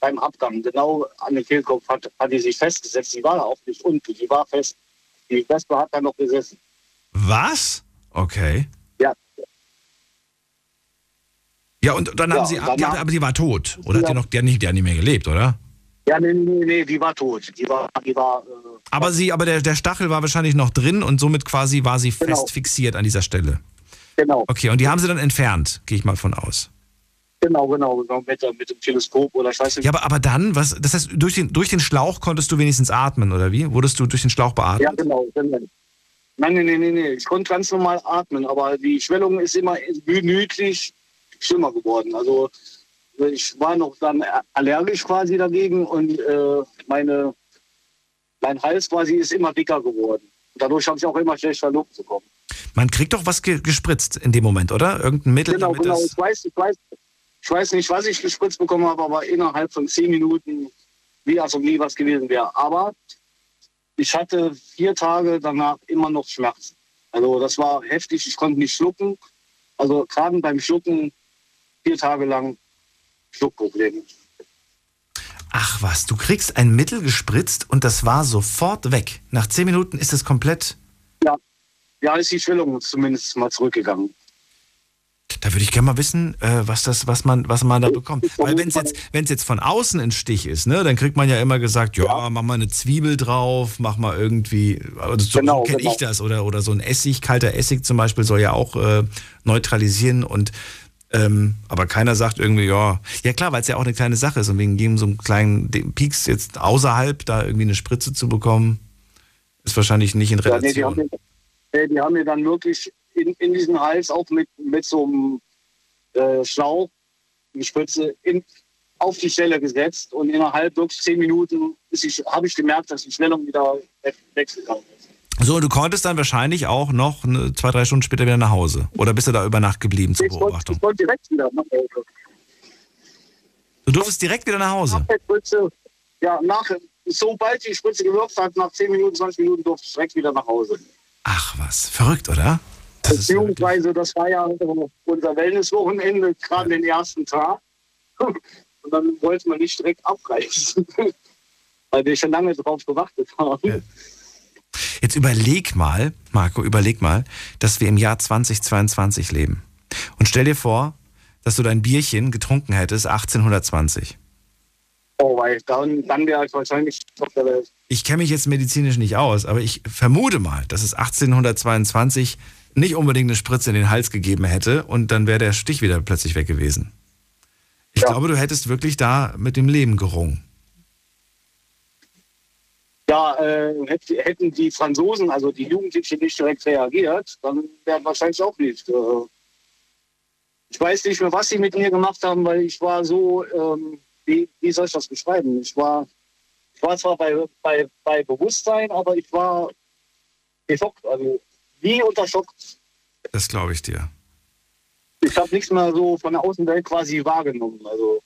beim Abgang, genau an den Kehlkopf hat, hat die sich festgesetzt. Die war auch nicht unten, die war fest. Die Wespe hat da noch gesessen.
Was? Okay.
Ja.
Ja, und dann haben
Ja,
sie,
und
die,
danach-
aber die war tot. Oder hat
Ja.
die noch, die hat nicht, die hat nicht mehr gelebt, oder?
Ja, nee, nee, nee, die war tot. Die war, die war, äh,
Aber sie, aber der, der Stachel war wahrscheinlich noch drin und somit quasi war sie
Genau.
fest fixiert an dieser Stelle.
genau,
Okay, und die haben sie dann entfernt, gehe ich mal von aus.
Genau, genau, genau, mit, der- mit dem Teleskop oder nicht.
Ja, aber, aber dann, was, das heißt, durch den, durch den Schlauch konntest du wenigstens atmen, oder wie? Wurdest du durch den Schlauch beatmet?
Ja, genau. genau. Nein, nein, nein, nein, nein. Ich konnte ganz normal atmen, aber die Schwellung ist immer minütlich schlimmer geworden. Also ich war noch dann allergisch quasi dagegen und äh, meine, mein Hals quasi ist immer dicker geworden. Dadurch habe ich auch immer schlechter Luft bekommen.
Man kriegt doch was ge gespritzt in dem Moment, oder? Irgendein Mittel,
Genau, genau. Ich weiß, ich, weiß, ich weiß nicht, was ich gespritzt bekommen habe, aber innerhalb von zehn Minuten, wie als ob nie was gewesen wäre. Aber ich hatte vier Tage danach immer noch Schmerzen. Also das war heftig, ich konnte nicht schlucken. Also gerade beim Schlucken vier Tage lang Schluckprobleme.
Ach was, du kriegst ein Mittel gespritzt und das war sofort weg. Nach zehn Minuten ist es komplett...
Ja, ja, ist die Schwellung zumindest mal zurückgegangen.
Da würde ich gerne mal wissen, äh, was das, was man, was man da bekommt. Weil wenn es jetzt, wenn es jetzt von außen ein Stich ist, ne, dann kriegt man ja immer gesagt, ja, mach mal eine Zwiebel drauf, mach mal irgendwie, also so,
Genau,
so kenne
genau.
ich das, oder, oder so ein Essig, kalter Essig zum Beispiel soll ja auch äh, neutralisieren und ähm, aber keiner sagt irgendwie, ja, ja klar, weil es ja auch eine kleine Sache ist und wegen jedem so einem kleinen Pieks jetzt außerhalb da irgendwie eine Spritze zu bekommen, ist wahrscheinlich nicht in
Ja, nee, die, haben
Relation.
mir, äh, die haben mir dann wirklich in, in diesen Hals auch mit, mit so einem äh, Schlauch, eine Spritze in, auf die Stelle gesetzt und innerhalb wirklich zehn Minuten habe ich gemerkt, dass die Stellung wieder wechselgegangen ist.
So, und du konntest dann wahrscheinlich auch noch eine, zwei, drei Stunden später wieder nach Hause. Oder bist du da über Nacht geblieben zur
ich
Beobachtung?
ich wollte direkt wieder nach Hause.
Du durftest direkt wieder nach Hause.
Nach der Spritze, ja, nach, sobald die Spritze gewirkt hat, nach 10 Minuten, 20 Minuten durfte ich direkt wieder nach Hause.
Ach was, verrückt, oder? Das
Beziehungsweise, das war ja unser Wellnesswochenende, gerade den ersten Tag. Und dann wollte man nicht direkt abreißen, weil wir schon lange darauf gewartet haben.
Ja. Jetzt überleg mal, Marco, überleg mal, dass wir im Jahr 2022 leben. Und stell dir vor, dass du dein Bierchen getrunken hättest 1820.
Oh, weil dann, dann wäre ich wahrscheinlich auf der Welt.
Ich kenne mich jetzt medizinisch nicht aus, aber ich vermute mal, dass es 1822 nicht unbedingt eine Spritze in den Hals gegeben hätte und dann wäre der Stich wieder plötzlich weg gewesen. Ich
Ja.
glaube, du hättest wirklich da mit dem Leben gerungen.
Ja, äh, hätt- hätten die Franzosen, also die Jugendlichen, nicht direkt reagiert, dann wäre wahrscheinlich auch nicht. Äh, ich weiß nicht mehr, was sie mit mir gemacht haben, weil ich war so, ähm, wie, wie soll ich das beschreiben? Ich war, ich war zwar bei, bei, bei Bewusstsein, aber ich war geschockt, also wie unter Schock.
Das glaube ich dir.
Ich habe nichts mehr so von der Außenwelt quasi wahrgenommen. Also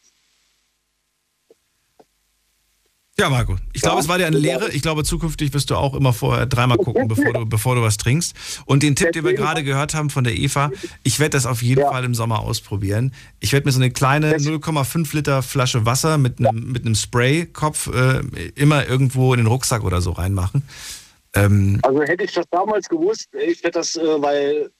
Ja, Marco. Ich glaube, es war dir eine Lehre. Ich glaube, zukünftig wirst du auch immer vorher dreimal gucken, bevor du, bevor du was trinkst. Und den Tipp, den wir gerade gehört haben von der Eva, ich werde das auf jeden Fall im Sommer ausprobieren. Ich werde mir so eine kleine 0,5 Liter Flasche Wasser mit einem, mit einem Spraykopf äh, immer irgendwo in den Rucksack oder so reinmachen. Ähm,
Also hätte ich das damals gewusst, ich hätte das, äh, weil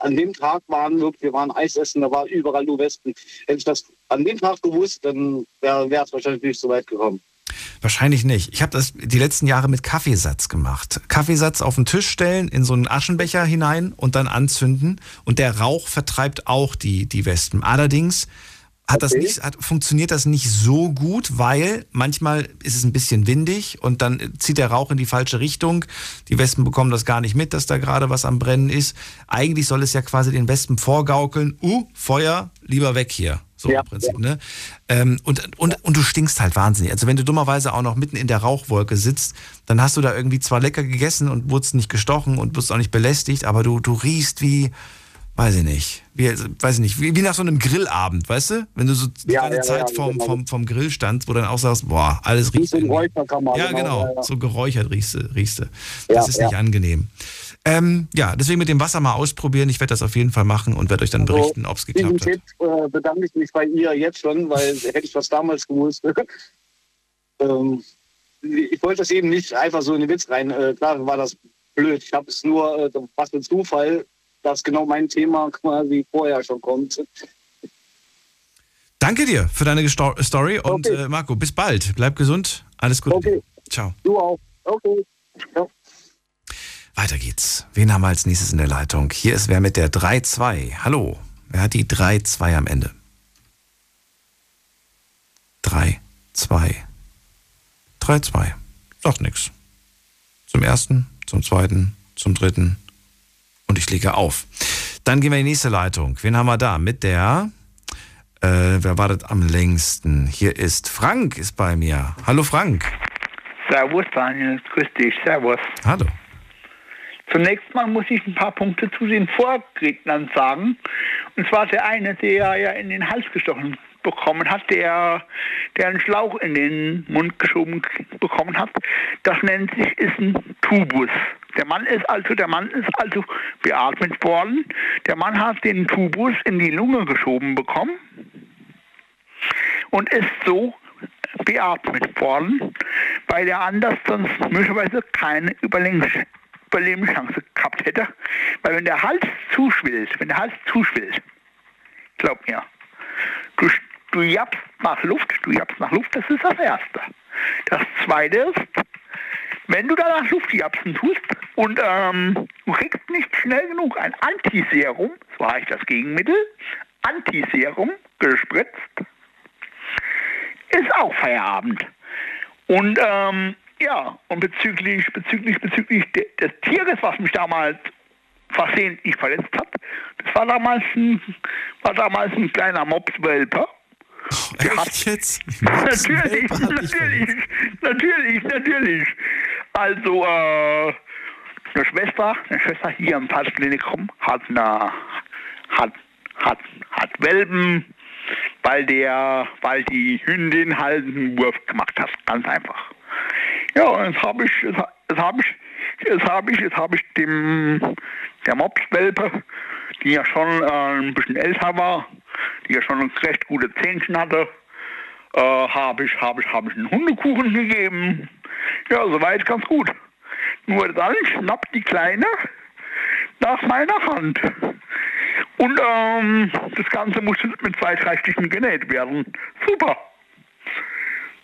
an dem Tag waren wirklich, wir waren Eis essen, da war überall nur Wespen. Hätte ich das an dem Tag gewusst, dann wäre es wahrscheinlich nicht so weit gekommen.
Wahrscheinlich nicht. Ich habe das die letzten Jahre mit Kaffeesatz gemacht. Kaffeesatz auf den Tisch stellen, in so einen Aschenbecher hinein und dann anzünden. Und der Rauch vertreibt auch die, die Wespen. Allerdings hat das nicht, hat, funktioniert das nicht so gut, weil manchmal ist es ein bisschen windig und dann zieht der Rauch in die falsche Richtung. Die Wespen bekommen das gar nicht mit, dass da gerade was am Brennen ist. Eigentlich soll es ja quasi den Wespen vorgaukeln, uh, Feuer, lieber weg hier. So im Prinzip, ne? Ähm, und, und, und du stinkst halt wahnsinnig. Also wenn du dummerweise auch noch mitten in der Rauchwolke sitzt, dann hast du da irgendwie zwar lecker gegessen und wurdest nicht gestochen und wirst auch nicht belästigt, aber du, du riechst wie, weiß ich nicht, wie, weiß ich nicht, wie, wie nach so einem Grillabend, weißt du? Wenn du so die
Ja, ja,
Zeit
ja,
vom,
genau.
vom, vom Grill standst, wo dann auch sagst, boah, alles riecht.
So. Räucherkammer,
Ja,
genau,
genau, so geräuchert riechst du. Riechst du. Das ist nicht angenehm. Ähm, ja, deswegen mit dem Wasser mal ausprobieren. Ich werde das auf jeden Fall machen und werde euch dann berichten, ob es
Diesen
geklappt hat.
Tipp äh, bedanke ich mich bei ihr jetzt schon, weil hätte ich das damals gewusst. ähm, ich wollte das eben nicht einfach so in den Witz rein. Äh, klar war das blöd. Ich habe es nur, äh, was ein Zufall, dass genau mein Thema quasi vorher schon kommt.
Danke dir für deine Gesto- Story und äh, Marco, bis bald. Bleib gesund. Alles Gute. dir. Ciao.
Du auch. Okay. Ja.
Weiter geht's. Wen haben wir als nächstes in der Leitung? Hier ist wer mit der 3-2. Hallo. Wer hat die 3-2 am Ende? 3, 2. 3-2. Sagt nix. Zum ersten, zum zweiten, zum dritten. Und ich lege auf. Dann gehen wir in die nächste Leitung. Wen haben wir da? Mit der. Äh, wer wartet am längsten? Hier ist Frank, ist bei mir. Hallo Frank.
Servus Daniel, grüß dich, servus.
Hallo.
Zunächst mal muss ich ein paar Punkte zu den Vorrednern sagen. Und zwar der eine, der ja in den Hals gestochen bekommen hat, der, der einen Schlauch in den Mund geschoben bekommen hat. Das nennt sich, ist ein Tubus. Der Mann ist also, der Mann ist also beatmet worden. Der Mann hat den Tubus in die Lunge geschoben bekommen und ist so beatmet worden, weil er anders sonst möglicherweise keine Überlebens- Überlebenschance gehabt hätte. Weil wenn der Hals zuschwillt, wenn der Hals zuschwillt, glaub mir, du, du jappst nach Luft, du jappst nach Luft, das ist das Erste. Das Zweite ist, wenn du danach Luft japsen tust und ähm, du kriegst nicht schnell genug ein Antiserum, so heißt das Gegenmittel, Antiserum gespritzt, ist auch Feierabend. Und ähm, ja, und bezüglich, bezüglich, bezüglich de, des Tieres, was mich damals versehentlich verletzt hat, das war damals ein, war damals ein kleiner Mopswelpe. Der hat
jetzt?
Natürlich, natürlich, natürlich, natürlich. Also, äh, eine Schwester, eine Schwester hier im Pfalzklinikum hat eine, hat, hat, hat Welpen, weil der, weil die Hündin halt einen Wurf gemacht hat. Ganz einfach. Ja, und jetzt habe ich, jetzt, jetzt habe ich, jetzt habe ich, jetzt habe ich dem, der Mopswelpe, die ja schon äh, ein bisschen älter war, die ja schon recht gute Zähnchen hatte, äh, habe ich, habe ich, habe ich einen Hundekuchen gegeben. Ja, soweit ganz gut. Nur dann schnappt die Kleine nach meiner Hand. Und ähm, das Ganze musste mit zwei, drei Stichen genäht werden. Super.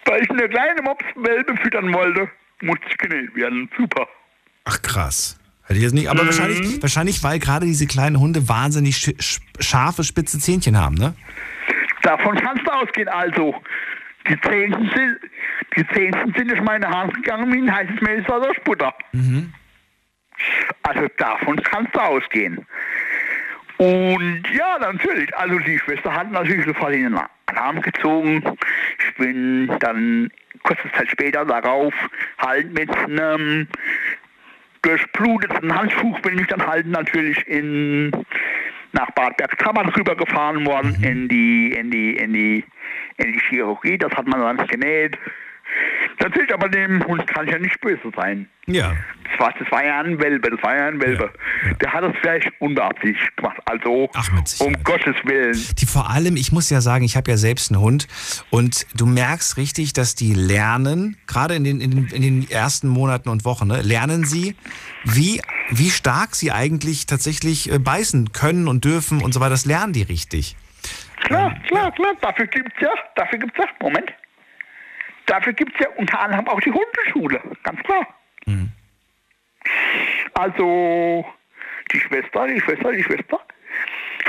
Weil ich eine kleine Mopswelpe füttern wollte, musste ich genäht werden. Super.
Ach krass. Hätte ich jetzt nicht, aber
Mhm.
wahrscheinlich, wahrscheinlich, weil gerade diese kleinen Hunde wahnsinnig sch sch scharfe, spitze Zähnchen haben, ne?
Davon kannst du ausgehen. Also, die Zähnchen sind, die Zähnchen sind durch meine Hand gegangen wie ein heißes Mehlwasser Sputter.
Mhm.
Also davon kannst du ausgehen. Und ja, natürlich. Also die Schwester hat natürlich sofort den Alarm gezogen. Ich bin dann kurze Zeit später darauf halt mit einem durchbluteten Handtuch bin ich dann halt natürlich in nach Bad Bergstramann rübergefahren worden in die in die in die in die Chirurgie. Das hat man dann genäht. Natürlich, aber dem Hund kann ich ja nicht böse sein.
Ja.
Das war, das war ja ein Welpe, das war ja ein Welpe. Der hat das vielleicht unbeabsichtigt gemacht. Also, um Gottes Willen.
Die vor allem, ich muss ja sagen, ich habe ja selbst einen Hund und du merkst richtig, dass die lernen, gerade in den, in den, in den ersten Monaten und Wochen, ne, lernen sie, wie, wie stark sie eigentlich tatsächlich äh, beißen können und dürfen und so weiter. Das lernen die richtig.
Klar, klar, klar. Dafür gibt's ja, dafür gibt's ja, Moment. Dafür gibt's ja unter anderem auch die Hundeschule. Ganz klar. Also, die Schwester, die Schwester, die Schwester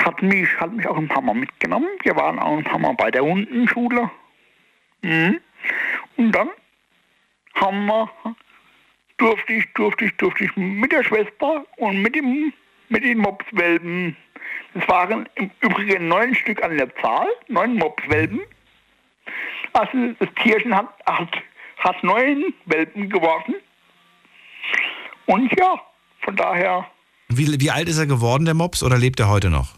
hat mich, hat mich auch ein paar Mal mitgenommen. Wir waren auch ein paar Mal bei der Hundenschule. Mhm. Und dann haben wir, durfte ich, durfte ich, durfte ich mit der Schwester und mit dem, mit den Mopswelpen, es waren im Übrigen neun Stück an der Zahl, neun Mopswelpen. Also das Tierchen hat, hat, hat neun Welpen geworfen. Und ja, von daher,
Wie, wie alt ist er geworden, der Mops, oder lebt er heute noch?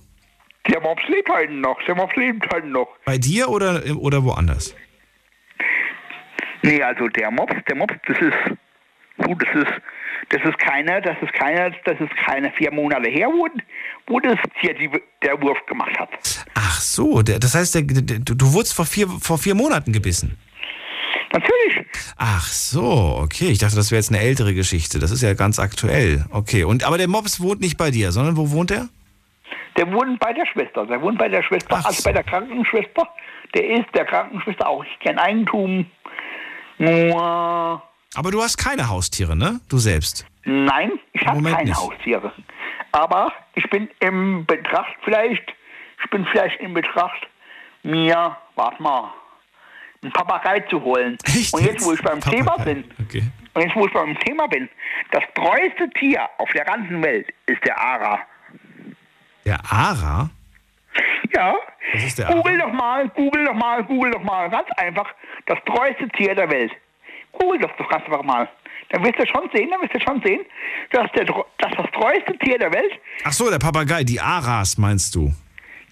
der Mops lebt halt noch, der Mops lebt halt noch.
Bei dir oder, oder woanders?
Nee, also der Mops, der Mops, das ist, gut, das ist, das ist keine, das ist keine, das ist keine vier Monate her, wo, wo das Tier die, der Wurf gemacht hat.
Ach so, der, das heißt, der, der, du wurdest vor vier, vor vier Monaten gebissen.
Natürlich.
Ach so, okay. Ich dachte, das wäre jetzt eine ältere Geschichte. Das ist ja ganz aktuell. Okay, und aber der Mops wohnt nicht bei dir, sondern wo wohnt er?
Der wohnt bei der Schwester, der wohnt bei der Schwester, also bei der Krankenschwester. Der ist der Krankenschwester auch kein Eigentum. Nur,
Aber du hast keine Haustiere, ne? Du selbst.
nein, ich habe keine
nicht.
Haustiere. Aber ich bin im Betracht vielleicht, ich bin vielleicht in Betracht, mir, warte mal, einen Papagei zu holen. Und jetzt, wo ich beim Thema bin,
Okay.
und jetzt, wo ich beim Thema bin, das treueste Tier auf der ganzen Welt ist der Ara.
Der Ara?
Ja.
Was ist der
Google doch mal, Google doch mal, Google doch mal. Ganz einfach. Das treueste Tier der Welt. Google das doch ganz einfach mal. Dann wirst du schon sehen, dann wirst du schon sehen, dass, der, dass das treueste Tier der Welt,
Ach so, der Papagei, die Aras meinst du?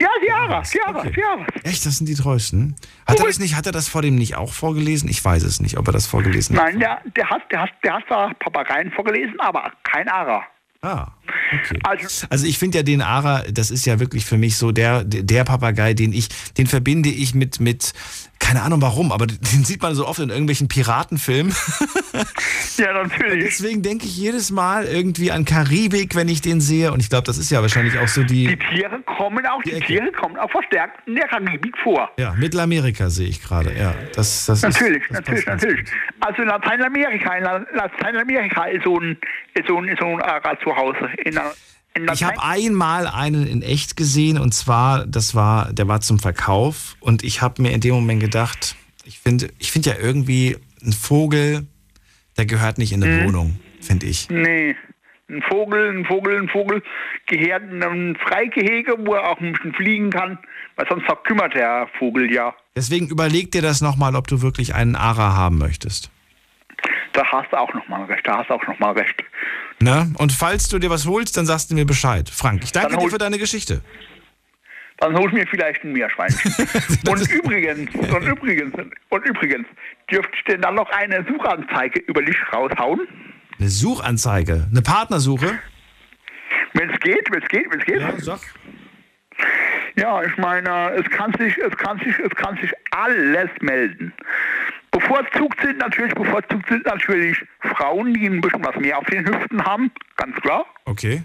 ja, die Aras, die Aras, die Aras.
Echt, das sind die treuesten? Hat er das nicht, hat er das vor dem nicht auch vorgelesen? Ich weiß es nicht, ob er das vorgelesen hat.
Nein, der, der, hat, der, hat, der hat zwar Papageien vorgelesen, aber kein Ara.
Ah, okay.
Also,
Also ich finde ja den Ara, das ist ja wirklich für mich so der, der Papagei, den ich, den verbinde ich mit, mit, keine Ahnung warum, aber den sieht man so oft in irgendwelchen Piratenfilmen.
ja, natürlich.
Deswegen denke ich jedes Mal irgendwie an Karibik, wenn ich den sehe. Und ich glaube, das ist ja wahrscheinlich auch so die,
die Tiere kommen auch, die, Tiere kommen auch verstärkt in der Karibik vor.
ja, Mittelamerika sehe ich gerade, ja. Das, das
natürlich,
ist, das
natürlich, natürlich. Also in Lateinamerika, in La- Lateinamerika ist so ein, ist so ein, ist so ein Ara zu Hause. In
Ich habe einmal einen in echt gesehen und zwar, das war, der war zum Verkauf und ich habe mir in dem Moment gedacht, ich finde, ich finde ja irgendwie ein Vogel, der gehört nicht in eine
Mhm.
Wohnung, finde ich.
Nee, ein Vogel, ein Vogel, ein Vogel gehört in ein Freigehege, wo er auch ein bisschen fliegen kann, weil sonst verkümmert der Vogel ja.
Deswegen überleg dir das nochmal, ob du wirklich einen Ara haben möchtest.
Da hast du auch nochmal recht, da hast du auch nochmal recht.
Ne? Und falls du dir was holst, dann sagst du mir Bescheid. Frank, ich danke dir für deine Geschichte.
Dann hol ich mir vielleicht ein Meerschweinchen. und übrigens, und übrigens, und übrigens, dürfte ich denn dann noch eine Suchanzeige über dich raushauen?
Eine Suchanzeige, eine Partnersuche.
Wenn es geht, wenn es geht, wenn es geht.
Ja, sag.
Ja, ich meine, es kann sich, es kann sich, es kann sich alles melden. Bevorzugt sind natürlich, bevorzugt sind natürlich Frauen, die ein bisschen was mehr auf den Hüften haben, ganz klar.
Okay.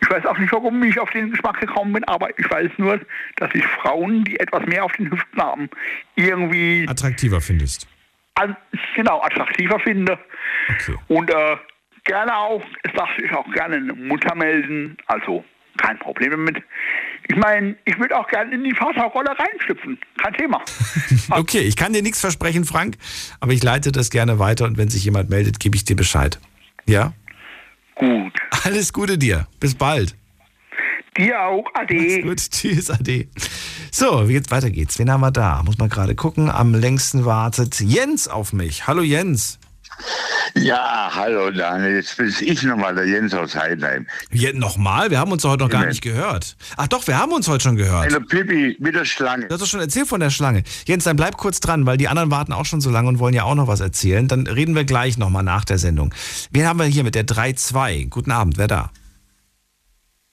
Ich weiß auch nicht, warum ich auf den Geschmack gekommen bin, aber ich weiß nur, dass ich Frauen, die etwas mehr auf den Hüften haben, irgendwie
Attraktiver findest.
an, genau attraktiver finde. Und äh, gerne auch, es darf sich auch gerne eine Mutter melden, also kein Problem damit. Ich meine, ich würde auch gerne in die Vaterrolle reinschlüpfen, kein Thema.
Okay, ich kann dir nichts versprechen, Frank, aber ich leite das gerne weiter und wenn sich jemand meldet, gebe ich dir Bescheid. Ja?
Gut.
Alles Gute dir. Bis bald.
Dir auch, Ade.
Gut, tschüss, Ade. So, wie jetzt weiter geht's. Wen haben wir da? Muss man gerade gucken. Am längsten wartet Jens auf mich. Hallo Jens.
Ja, hallo Daniel, jetzt bin ich nochmal der Jens aus Heidenheim.
Jetzt nochmal? Wir haben uns heute noch gar nicht gehört. Ach doch, wir haben uns heute schon gehört.
Eine Pippi mit der Schlange.
Du hast doch schon erzählt von der Schlange. Jens, dann bleib kurz dran, weil die anderen warten auch schon so lange und wollen ja auch noch was erzählen. Dann reden wir gleich nochmal nach der Sendung. Wen haben wir hier mit der 3-2? Guten Abend, wer da?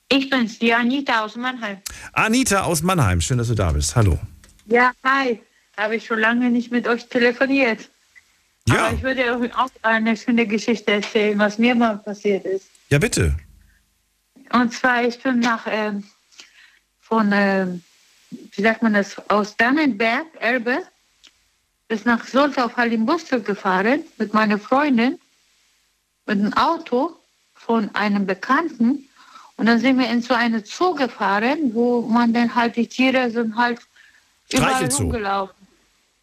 Ich bin's, die Anita aus Mannheim.
Anita aus Mannheim. Schön, dass du da bist. Hallo.
Ja, hi. Habe ich schon lange nicht mit euch telefoniert.
Ja.
Aber ich würde auch eine schöne Geschichte erzählen, was mir mal passiert ist.
Ja, bitte.
Und zwar, ich bin nach ähm, von, ähm, wie sagt man das, aus Dannenberg, Elbe, bis nach Soltau auf Hallimbustel gefahren mit meiner Freundin mit einem Auto von einem Bekannten. Und dann sind wir in so eine Zoo gefahren, wo man dann halt die Tiere sind halt überall rumgelaufen.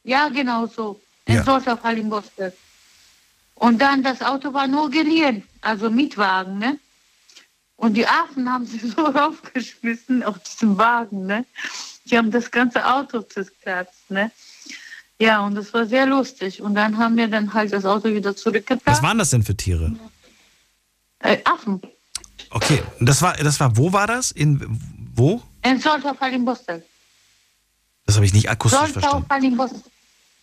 Ja, genau so. In
Ja.
Soltau Hallimbustel. Und dann, das Auto war nur geliehen, also Mietwagen, ne? Und die Affen haben sich so raufgeschmissen auf diesen Wagen, ne? Die haben das ganze Auto zerkratzt, ne? Ja, und das war sehr lustig. Und dann haben wir dann halt das Auto wieder zurückgebracht.
Was waren das denn für Tiere?
Äh, Affen.
Okay, das war, das war, wo war das? In, wo?
In Soltau Fallimbostel.
Das habe ich nicht akustisch
Soltau
verstanden.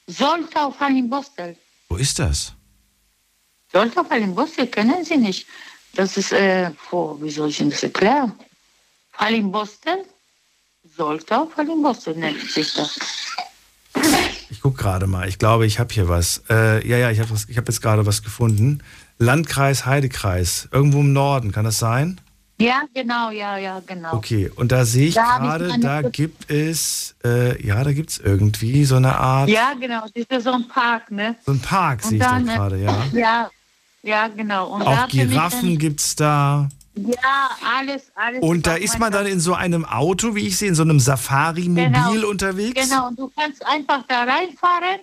Soltau Fallimbostel.
Wo ist das?
Soltau Fallimbostel kennen Sie nicht. Das ist, äh, wo, wie soll ich Ihnen das erklären? Fallimbostel? Soltau Fallimbostel nennt sich das.
Ich gucke gerade mal. Ich glaube, ich habe hier was. Äh, ja, ja, ich habe hab jetzt gerade was gefunden. Landkreis Heidekreis. Irgendwo im Norden, kann das sein?
Ja, genau, ja, ja, genau.
Okay, und da sehe ich
Da
gerade,
meine-
da gibt es, äh, ja, da gibt es irgendwie so eine Art,
Ja, genau, das ist ja so ein Park, ne?
so ein Park sehe ich da
dann,
gerade, ja.
Ja, ja, genau. Und
Auch
da
Giraffen gibt es da.
Ja, alles, alles.
Und da ist man dann in so einem Auto, wie ich sehe, in so einem Safari-Mobil
Genau.
unterwegs.
Genau, und du kannst einfach da reinfahren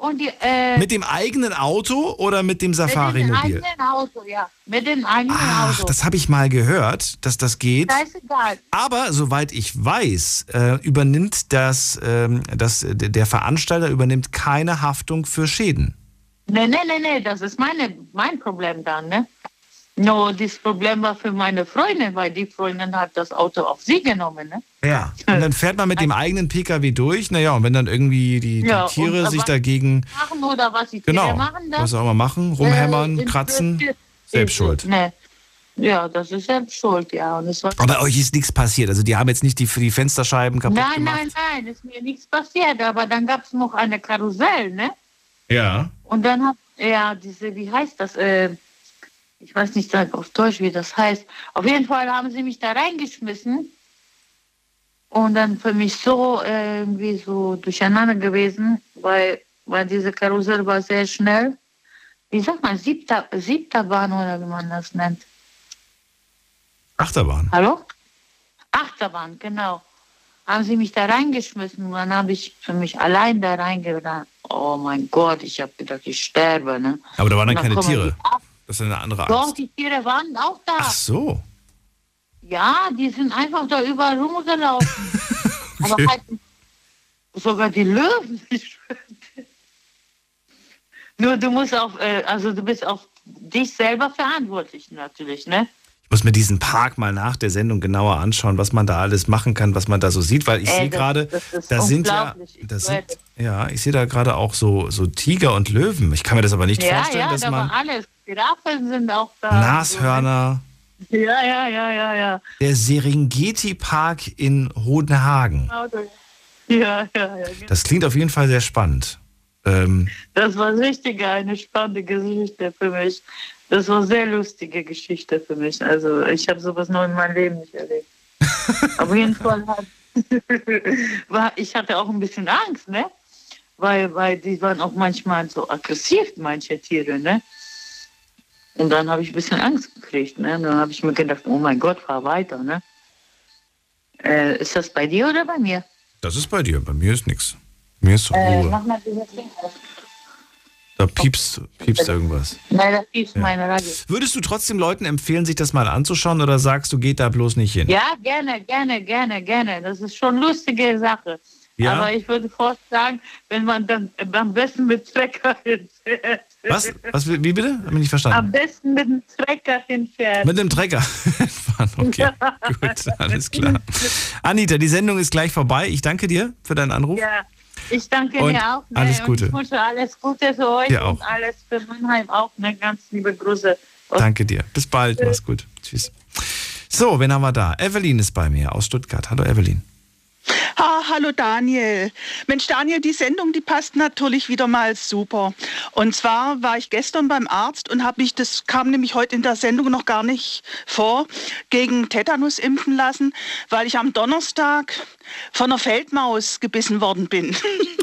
und die. Äh,
Mit dem eigenen Auto oder mit dem
Mit dem
Safari-Mobil?
eigenen Auto, ja. Mit dem eigenen
Ach,
Auto.
das habe ich mal gehört, dass das geht.
Scheißegal.
Aber soweit ich weiß, äh, übernimmt das, ähm, das, der Veranstalter übernimmt keine Haftung für Schäden.
Nee, nee, nee, nee, das ist meine, mein Problem dann, ne? Nur das Problem war für meine Freundin, weil die Freundin hat das Auto auf sie genommen, ne?
Ja. Und dann fährt man mit dem eigenen Pkw durch. Naja, und wenn dann irgendwie die, die
Ja,
Tiere
und
sich
was
dagegen,
Machen oder was die
genau,
Tiere machen dann?
was auch immer machen, rumhämmern,
Äh,
kratzen,
interessiert-
selbst schuld.
Nee. Ja, das ist selbst schuld, ja. Und es war
Aber euch ist nichts passiert. Also die haben jetzt nicht die, die Fensterscheiben kaputt
nein,
gemacht.
nein, nein, ist mir nichts passiert. Aber dann gab es noch eine Karussell, ne?
Ja.
Und dann hat, ja, diese, wie heißt das? Äh, ich weiß nicht auf Deutsch, wie das heißt. Auf jeden Fall haben sie mich da reingeschmissen. Und dann für mich so äh, irgendwie so durcheinander gewesen, weil, weil diese Karussell war sehr schnell. Wie sagt man, siebter, siebter Bahn oder wie man das nennt.
Achterbahn.
Hallo? Achterbahn, genau. Haben sie mich da reingeschmissen und dann habe ich für mich allein da reingerannt. Oh mein Gott, ich habe gedacht, ich sterbe. Ne?
Aber da waren dann
Und
keine Tiere.
die.
Das ist eine andere
Doch,
Angst.
die Tiere waren auch da.
Ach so.
Ja, die sind einfach da überall rumgelaufen. Aber halt, sogar die Löwen. Nur du musst auch, äh, also du bist auch dich selber verantwortlich natürlich, ne?
Ich muss mir diesen Park mal nach der Sendung genauer anschauen, was man da alles machen kann, was man da so sieht, weil ich sehe gerade, da sind ja,
weiß.
sind, ja, ich sehe da gerade auch so, so Tiger und Löwen. Ich kann mir das aber nicht
ja,
vorstellen,
ja,
dass
da
man
war alles. Giraffen sind auch da.
Nashörner,
Ja, ja, ja, ja, ja.
der Serengeti-Park in Hodenhagen.
Ja, ja, ja.
Das klingt auf jeden Fall sehr spannend. Ähm,
Das war richtig eine spannende Geschichte für mich. Das war eine sehr lustige Geschichte für mich. Also ich habe sowas noch in meinem Leben nicht erlebt. Auf jeden Fall hat, war, ich hatte auch ein bisschen Angst, ne? Weil, weil die waren auch manchmal so aggressiv, manche Tiere, ne? Und dann habe ich ein bisschen Angst gekriegt, ne? Und dann habe ich mir gedacht, oh mein Gott, fahr weiter, ne? Äh, ist das bei dir oder bei mir?
das ist bei dir, bei mir ist nichts. Mir ist
Äh,
Ruhe.
mach mal dieses Ding aus.
Da piepst, piepst irgendwas.
Nein, das ist meine Radio.
Würdest du trotzdem Leuten empfehlen, sich das mal anzuschauen oder sagst du, geht da bloß nicht hin?
Ja, gerne, gerne, gerne, gerne. Das ist schon eine lustige Sache.
Ja?
Aber ich würde sagen, wenn man dann am besten mit Trecker hinfährt.
Was? Was? Wie bitte? Hab ich nicht verstanden.
Am besten mit dem Trecker hinfährt.
Mit dem Trecker. okay, gut, alles klar. Anita, die Sendung ist gleich vorbei. Ich danke dir für deinen Anruf.
Ja, ich danke
Und
dir auch. Ne?
alles Gute.
Und ich wünsche alles Gute für euch
Dir auch.
und alles für Mannheim auch. Ne? Ganz liebe Grüße.
Danke dir. Bis bald. Mach's gut. Tschüss. So, wen haben wir da? Evelyn ist bei mir aus Stuttgart. Hallo Evelyn.
Ah, hallo Daniel. Mensch, Daniel, die Sendung, die passt natürlich wieder mal super. Und zwar war ich gestern beim Arzt und habe mich, das kam nämlich heute in der Sendung noch gar nicht vor, gegen Tetanus impfen lassen, weil ich am Donnerstag von einer Feldmaus gebissen worden bin.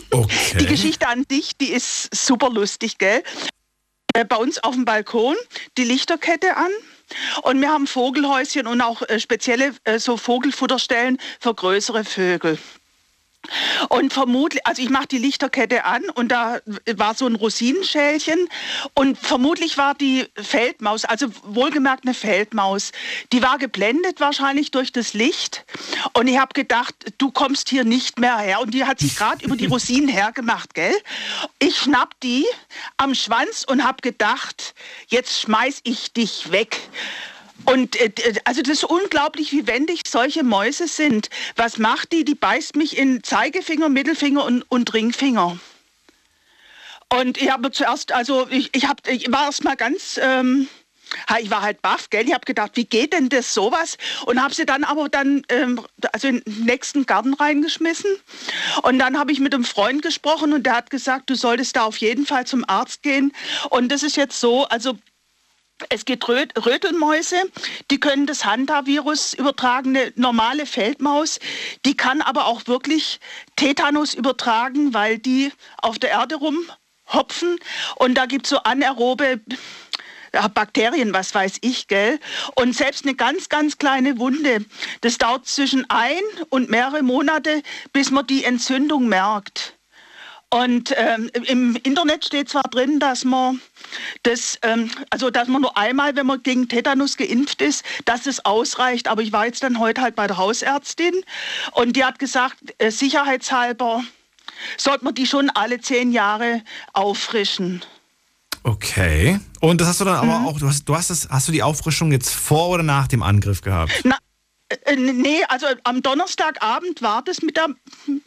Die Geschichte an sich, die ist super lustig, gell? Äh, Bei uns auf dem Balkon die Lichterkette an. Und wir haben Vogelhäuschen und auch äh, spezielle äh, so Vogelfutterstellen für größere Vögel. Und vermutlich, also ich mache die Lichterkette an und da war so ein Rosinenschälchen und vermutlich war die Feldmaus, also wohlgemerkt eine Feldmaus, die war geblendet wahrscheinlich durch das Licht und ich habe gedacht, du kommst hier nicht mehr her und die hat sich gerade über die Rosinen hergemacht, gell? Ich schnapp die am Schwanz und habe gedacht, jetzt schmeiß ich dich weg. Und äh, d- also das ist unglaublich, wie wendig solche Mäuse sind. Was macht die? Die beißt mich in Zeigefinger, Mittelfinger und, und Ringfinger. Und ich habe zuerst, also ich, ich, hab, ich war erst mal ganz, ähm, ich war halt baff, gell? Ich habe gedacht, wie geht denn das sowas? Und habe sie dann aber dann, ähm, also in den nächsten Garten reingeschmissen. Und dann habe ich mit einem Freund gesprochen und der hat gesagt, du solltest da auf jeden Fall zum Arzt gehen. Und das ist jetzt so, also es gibt Röt Rötelmäuse, die können das Hanta-Virus übertragen, eine normale Feldmaus. Die kann aber auch wirklich Tetanus übertragen, weil die auf der Erde rumhopfen. Und da gibt es so anaerobe Bakterien, was weiß ich, gell? Und selbst eine ganz, ganz kleine Wunde, das dauert zwischen ein und mehrere Monate, bis man die Entzündung merkt. Und ähm, im Internet steht zwar drin, dass man das, ähm, also dass man nur einmal, wenn man gegen Tetanus geimpft ist, dass es ausreicht. Aber ich war jetzt dann heute halt bei der Hausärztin und die hat gesagt, äh, sicherheitshalber sollte man die schon alle zehn Jahre auffrischen.
Okay. Und das hast du dann aber auch, du hast, du hast das, hast du die Auffrischung jetzt vor oder nach dem Angriff gehabt?
Na, nee, also am Donnerstagabend war das mit der,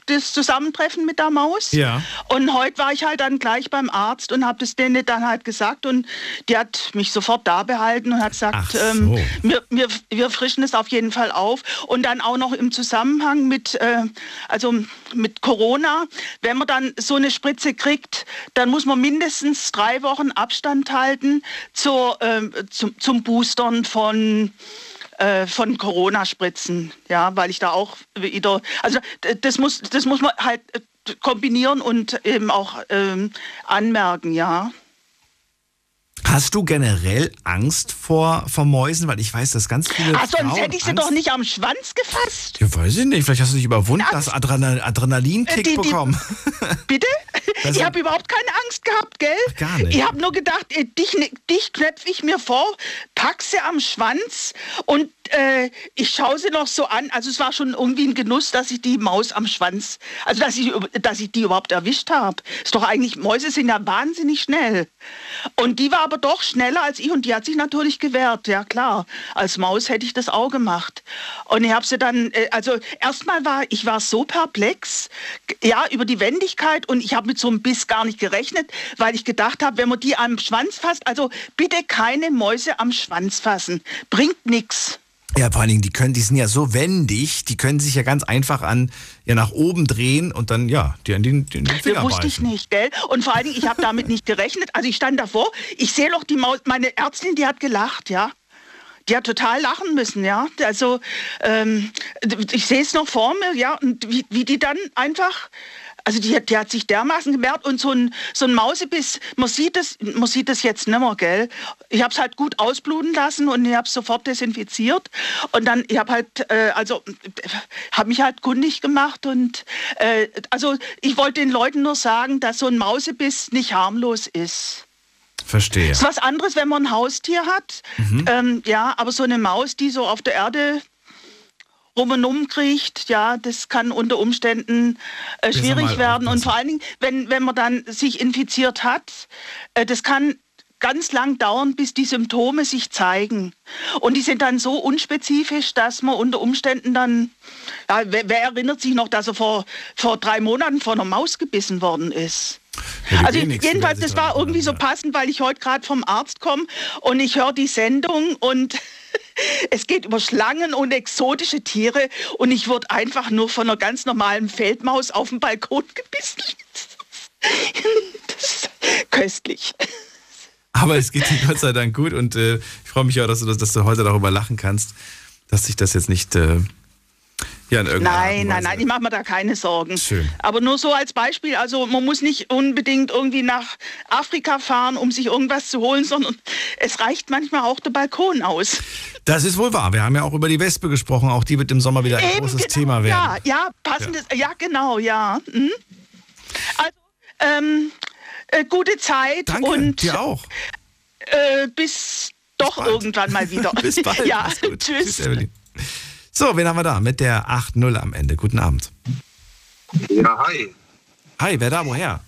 das Zusammentreffen mit der Maus.
Ja.
Und heute war ich halt dann gleich beim Arzt und habe das denen dann halt gesagt und die hat mich sofort da behalten und hat gesagt,
Ach so.
ähm, wir, wir, wir frischen es auf jeden Fall auf. Und dann auch noch im Zusammenhang mit, äh, also mit Corona, wenn man dann so eine Spritze kriegt, dann muss man mindestens drei Wochen Abstand halten zur, ähm, zum, zum Boostern von äh, von Corona-Spritzen, ja, weil ich da auch wieder, also das muss, das muss man halt äh, kombinieren und eben auch ähm, anmerken, ja.
Hast du generell Angst vor, vor Mäusen? Weil ich weiß, dass ganz viele.
Ah, sonst
Frauen
hätte ich sie
Angst
doch nicht am Schwanz gefasst.
Ja, weiß ich nicht. Vielleicht hast du dich überwunden, hast Adrenal Adrenalinkick
die- die-
bekommen.
Bitte?
Also-
ich habe überhaupt keine Angst gehabt, gell?
gar nicht.
Ich habe nur gedacht, äh, dich, ne- dich knöpfe ich mir vor, pack sie am Schwanz und äh, ich schaue sie noch so an. Also es war schon irgendwie ein Genuss, dass ich die Maus am Schwanz, also dass ich, dass ich die überhaupt erwischt habe. Ist doch eigentlich, Mäuse sind ja wahnsinnig schnell. Und die war aber doch schneller als ich und die hat sich natürlich gewehrt, ja klar. Als Maus hätte ich das auch gemacht. Und ich habe sie dann, äh, also erstmal war, ich war so perplex, ja, über die Wendigkeit und ich habe mit so einem Biss gar nicht gerechnet, weil ich gedacht habe, wenn man die am Schwanz fasst, also bitte keine Mäuse am Schwanz fassen, bringt nichts.
Ja, vor allen Dingen, die können, die sind ja so wendig, die können sich ja ganz einfach an, ja, nach oben drehen und dann, ja, die an den, den Finger
Das wusste ich nicht, gell? Und vor allen Dingen, ich habe damit nicht gerechnet. Also ich stand davor, ich sehe doch die Maus, meine Ärztin, die hat gelacht, ja. Die hat total lachen müssen, ja. Also ähm, ich sehe es noch vor mir, ja, und wie, wie die dann einfach. Also die, hat- die hat sich dermaßen gewehrt und so ein, so ein Mausebiss, man sieht es man sieht es jetzt nimmer, gell? Ich habe es halt gut ausbluten lassen und ich habe es sofort desinfiziert und dann, ich habe halt, äh, also habe mich halt kundig gemacht und äh, also ich wollte den Leuten nur sagen, dass so ein Mausebiss nicht harmlos ist.
Verstehe.
Ist was anderes, wenn man ein Haustier hat.
Mhm.
Ähm, ja, aber so eine Maus, die so auf der Erde rum und um kriecht, ja, das kann unter Umständen äh, schwierig werden. Und vor allen Dingen, wenn, wenn man dann sich infiziert hat, äh, das kann ganz lang dauern, bis die Symptome sich zeigen. Und die sind dann so unspezifisch, dass man unter Umständen dann, ja, wer, wer erinnert sich noch, dass er vor, vor drei Monaten von einer Maus gebissen worden ist?
Ja,
Also jedenfalls, das war irgendwie so passend, weil ich heute gerade vom Arzt komme und ich höre die Sendung und es geht über Schlangen und exotische Tiere und ich wurde einfach nur von einer ganz normalen Feldmaus auf dem Balkon gebissen. Das ist köstlich.
Aber es geht dir Gott sei Dank gut und äh, ich freue mich auch, dass du, das, dass du heute darüber lachen kannst, dass sich das jetzt nicht äh, ja, in irgendeiner
Nein, nein, nein, ich mache mir da keine Sorgen.
Schön.
Aber nur so als Beispiel, also man muss nicht unbedingt irgendwie nach Afrika fahren, um sich irgendwas zu holen, sondern es reicht manchmal auch der Balkon aus.
Das ist wohl wahr. Wir haben ja auch über die Wespe gesprochen. Auch die wird im Sommer wieder ein
Eben,
großes
genau,
Thema werden.
Ja, ja, passendes, ja, genau, ja. Mhm. Also, ähm, äh, gute Zeit
Danke,
und
dir auch.
Äh, bis doch irgendwann mal wieder.
Bis bald.
Ja, tschüss.
Tschüss, Evelyn. So, wen haben wir da? Mit der 8-0 am Ende. Guten Abend.
Ja, hi.
Hi, wer da? Woher?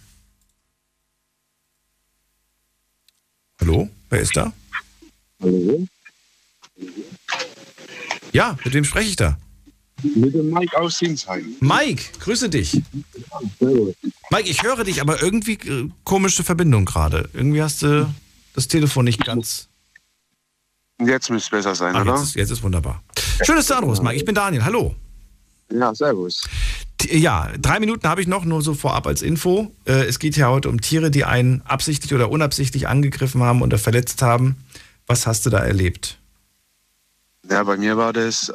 Hallo? Wer ist da?
Hallo?
Ja, mit wem spreche ich da?
Mit dem Mike aus Sinsheim.
Mike, grüße dich. Mike, ich höre dich, aber irgendwie äh, komische Verbindung gerade. Irgendwie hast du das Telefon nicht ganz.
Jetzt müsste es besser sein,
Ah,
oder?
jetzt, ist, jetzt ist wunderbar. Schön, dass du anrufst, Mike. Ich bin Daniel. Hallo.
Ja, servus.
Ja, drei Minuten habe ich noch, nur so vorab als Info. Äh, Es geht ja heute um Tiere, die einen absichtlich oder unabsichtlich angegriffen haben oder verletzt haben. Was hast du da erlebt?
Ja, bei mir war das äh,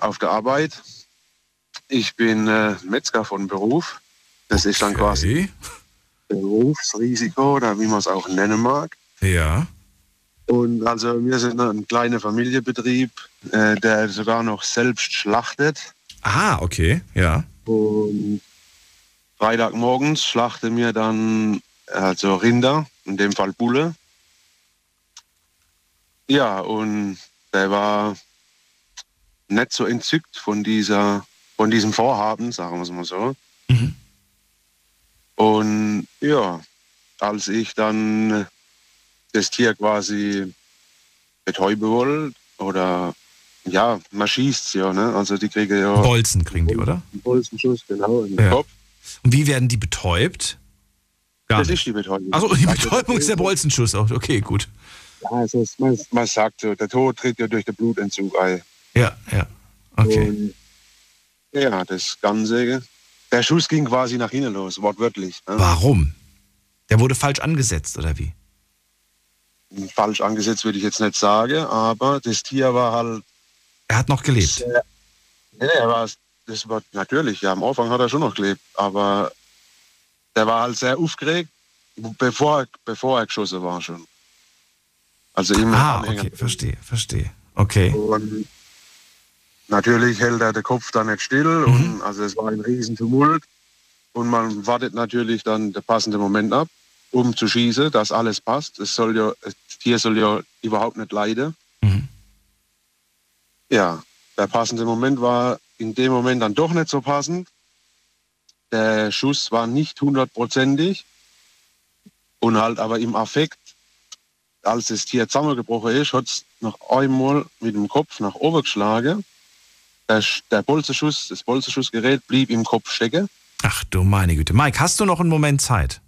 auf der Arbeit. Ich bin äh, Metzger von Beruf. Das ist dann quasi Berufsrisiko oder wie man es auch nennen mag.
Ja.
Und also wir sind ein kleiner Familienbetrieb, äh, der sogar noch selbst schlachtet.
Ah, okay, ja.
Und Freitagmorgens schlachten wir dann also Rinder, in dem Fall Bulle. Ja, und der war nicht so entzückt von dieser, von diesem Vorhaben, sagen wir es mal so. Und ja, als ich dann das Tier quasi betäuben wollte, oder ja, man schießt ja, ne? Also die kriegen ja.
Bolzen kriegen die, oder?
Bolzenschuss, genau, in den
Ja.
Kopf.
Und wie werden die betäubt? Gar
das
nicht.
ist die Betäubung.
Achso, die
Also,
Betäubung ist der Bolzenschuss. auch. Okay, gut.
Ja, also es- man, man sagt so, der Tod tritt ja durch den Blutentzug ein.
Ja, ja. Okay.
Und, ja, das Ganze. Der Schuss ging quasi nach hinten los, wortwörtlich. Ne?
Warum? Der wurde falsch angesetzt, oder wie?
Falsch angesetzt würde ich jetzt nicht sagen, aber das Tier war halt.
Er hat noch gelebt.
Sehr, nee, er war, das war natürlich, ja, am Anfang hat er schon noch gelebt, aber der war halt sehr aufgeregt, bevor, bevor er geschossen war schon. Also immer
Ah, okay, verstehe, verstehe. Okay.
Und natürlich hält er den Kopf dann nicht still.
Mhm.
Und also es war ein Riesentumult. Und man wartet natürlich dann den passenden Moment ab, um zu schießen, dass alles passt. Es soll ja, das Tier soll ja überhaupt nicht leiden.
Mhm.
Ja, der passende Moment war in dem Moment dann doch nicht so passend. Der Schuss war nicht hundertprozentig und halt aber im Affekt, als das Tier zusammengebrochen ist, hat es noch einmal mit dem Kopf nach oben geschlagen. Der, der Bolzenschuss, das Bolzenschussgerät blieb im Kopf stecken.
Ach du meine Güte. Mike, hast du noch einen Moment Zeit?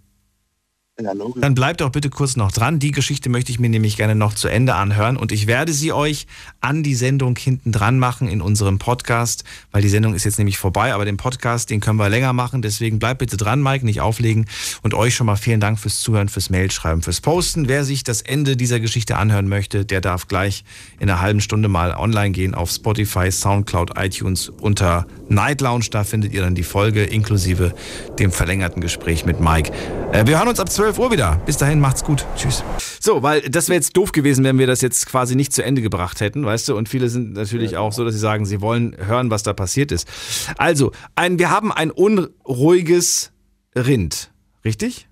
Ja, logisch.
Dann bleibt doch bitte kurz noch dran. Die Geschichte möchte ich mir nämlich gerne noch zu Ende anhören und ich werde sie euch an die Sendung hinten dran machen in unserem Podcast, weil die Sendung ist jetzt nämlich vorbei, aber den Podcast, den können wir länger machen. Deswegen bleibt bitte dran, Mike, nicht auflegen. Und euch schon mal vielen Dank fürs Zuhören, fürs Mailschreiben, fürs Posten. Wer sich das Ende dieser Geschichte anhören möchte, der darf gleich in einer halben Stunde mal online gehen auf Spotify, Soundcloud, iTunes unter Night Lounge. Da findet ihr dann die Folge inklusive dem verlängerten Gespräch mit Mike. Äh, wir hören uns ab 12 Uhr wieder. Bis dahin, macht's gut. Tschüss. So, weil das wäre jetzt doof gewesen, wenn wir das jetzt quasi nicht zu Ende gebracht hätten, weißt du? Und viele sind natürlich auch so, dass sie sagen, sie wollen hören, was da passiert ist. Also, ein, wir haben ein unruhiges Rind, richtig?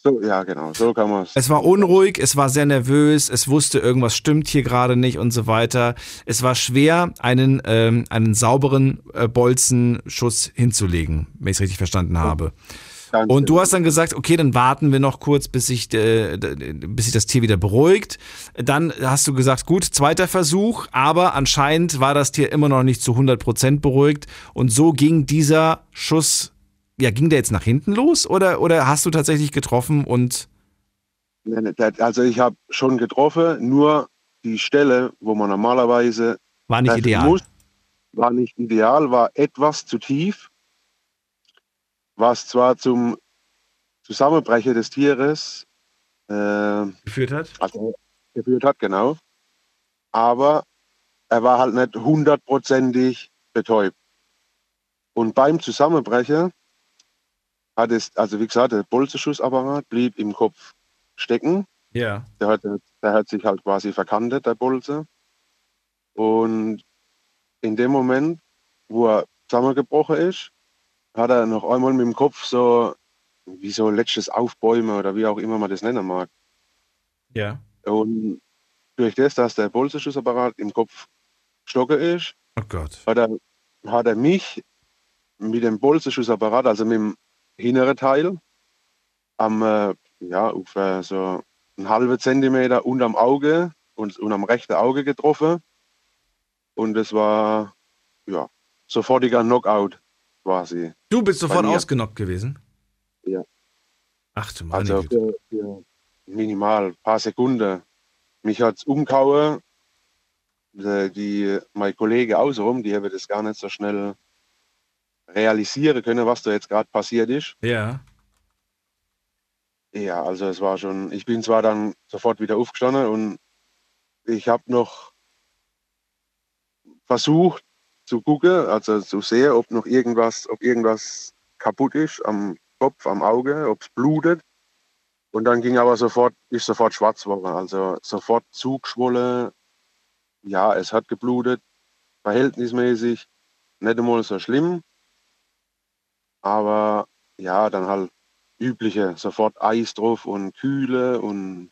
So, ja, genau, so kann man es.
Es war unruhig, es war sehr nervös, es wusste, irgendwas stimmt hier gerade nicht und so weiter. Es war schwer, einen, ähm, einen sauberen äh, Bolzenschuss hinzulegen, wenn ich es richtig verstanden habe. Und du hast dann gesagt, okay, dann warten wir noch kurz, bis sich, äh, bis sich das Tier wieder beruhigt. Dann hast du gesagt, gut, zweiter Versuch, aber anscheinend war das Tier immer noch nicht zu 100% beruhigt. Und so ging dieser Schuss, ja, ging der jetzt nach hinten los oder, oder hast du tatsächlich getroffen und
Also ich habe schon getroffen, nur die Stelle, wo man normalerweise
War nicht ideal.
muss, war nicht ideal, war etwas zu tief, was zwar zum Zusammenbrechen des Tieres äh,
geführt hat?
Also geführt hat, genau. Aber er war halt nicht hundertprozentig betäubt. Und beim Zusammenbrechen hat es, also wie gesagt, der Bolzenschussapparat blieb im Kopf stecken.
Ja.
Der hat, der hat sich halt quasi verkantet, der Bolze. Und in dem Moment, wo er zusammengebrochen ist, hat er noch einmal mit dem Kopf so, wie so letztes Aufbäumen oder wie auch immer man das nennen mag.
Ja.
Und durch das, dass der Bolzenschussapparat im Kopf stocken ist,
Oh Gott.
hat er, hat er mich mit dem Bolzenschussapparat, also mit dem hinteren Teil, am, äh, ja, ungefähr so einen halben Zentimeter unterm Auge und, und am rechten Auge getroffen. Und es war, ja, sofortiger Knockout quasi.
Du bist sofort ausgenockt gewesen?
Ja.
Ach du meine
Also für, für minimal, paar Sekunden. Mich hat es umgehauen. Die, die, mein Kollege außenrum, die haben das gar nicht so schnell realisieren können, was da jetzt gerade passiert ist.
Ja.
Ja, also es war schon, ich bin zwar dann sofort wieder aufgestanden und ich habe noch versucht zu gucken, also zu sehen, ob noch irgendwas, ob irgendwas kaputt ist am Kopf, am Auge, ob es blutet. Und dann ging aber sofort, ist sofort schwarz geworden, also sofort zugeschwollen. Ja, es hat geblutet, verhältnismäßig, nicht einmal so schlimm. Aber ja, dann halt übliche, sofort Eis drauf und Kühle und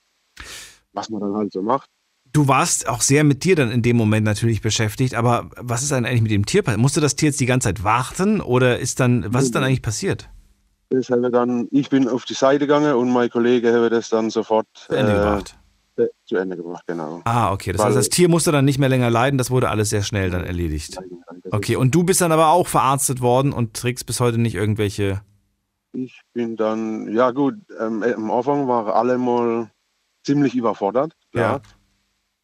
was man dann halt so macht.
Du warst auch sehr mit dir dann in dem Moment natürlich beschäftigt, aber was ist dann eigentlich mit dem Tier passiert? Musste das Tier jetzt die ganze Zeit warten oder ist dann, was ist dann eigentlich passiert?
Das haben wir dann, ich bin auf die Seite gegangen und mein Kollege hat das dann sofort
Zu Ende gebracht.
äh, Zu Ende gebracht, genau.
Ah, okay. Das
Weil-
heißt, das Tier musste dann nicht mehr länger leiden, das wurde alles sehr schnell dann erledigt. Okay, und du bist dann aber auch verarztet worden und trägst bis heute nicht irgendwelche.
Ich bin dann, ja gut, ähm, am Anfang waren alle mal ziemlich überfordert, klar.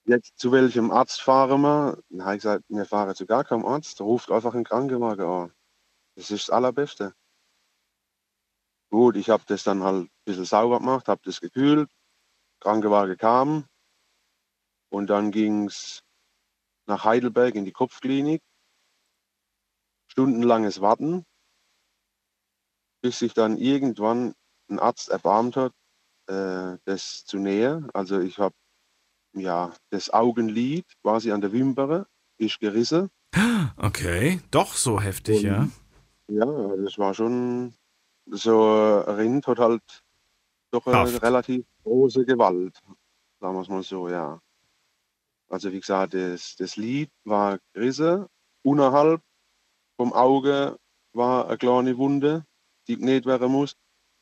Jetzt zu welchem Arzt fahren wir? Dann habe ich gesagt, wir fahren zu gar keinem Arzt, ruft einfach einen Krankenwagen an. Das ist das Allerbeste. Gut, ich habe das dann halt ein bisschen sauber gemacht, habe das gekühlt, Krankenwagen kam und dann ging es nach Heidelberg in die Kopfklinik. Stundenlanges Warten, bis sich dann irgendwann ein Arzt erbarmt hat, äh, das zu nähen. Also ich habe ja, das Augenlid quasi an der Wimpere ist gerissen.
Okay, doch so heftig, ja.
Ja, das war schon so Rind hat halt doch eine
Kraft.
relativ große Gewalt, sagen wir es mal so, ja. Also wie gesagt, das, das Lid war gerissen, unterhalb vom Auge war eine kleine Wunde, die genäht werden muss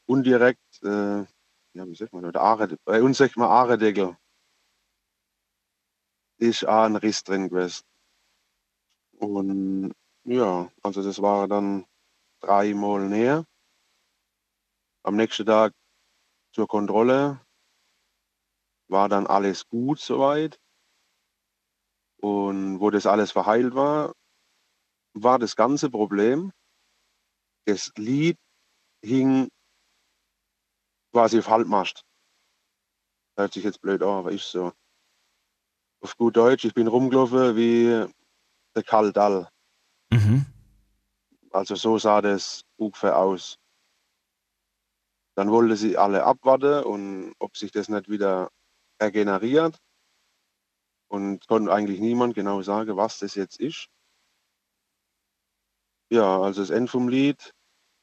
und direkt, äh, ja wie sagt man, der Aare, bei uns sagt man Aaredeckel, ist auch ein Riss drin gewesen. Und ja, also das war dann dreimal näher. Am nächsten Tag zur Kontrolle war dann alles gut soweit. Und wo das alles verheilt war, war das ganze Problem, das Lied hing quasi auf Halbmast. Hört sich jetzt blöd an, aber ist so. Auf gut Deutsch, ich bin rumgelaufen wie der Kaldall.
Mhm.
Also so sah das ungefähr aus. Dann wollte sie alle abwarten und ob sich das nicht wieder regeneriert. Und konnte eigentlich niemand genau sagen, was das jetzt ist. Ja, also das Ende vom Lied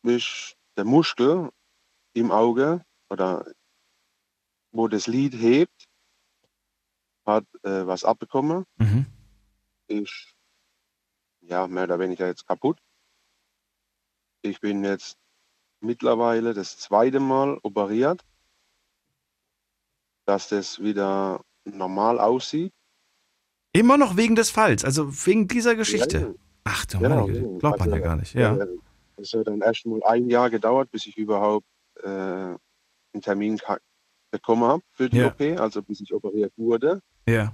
ist der Muskel im Auge oder wo das Lied hebt, hat äh, was abbekommen.
Mhm.
Ist ja mehr oder weniger jetzt kaputt. Ich bin jetzt mittlerweile das zweite Mal operiert, dass das wieder normal aussieht.
Immer noch wegen des Falls, also wegen dieser Geschichte.
Ja.
Ach du
Genau, genau.
glaubt man ja
Also,
gar nicht. Ja.
äh, Es hat dann erst mal ein Jahr gedauert, bis ich überhaupt äh, einen Termin bekommen habe für die
Ja.
OP, also bis ich operiert wurde.
Ja.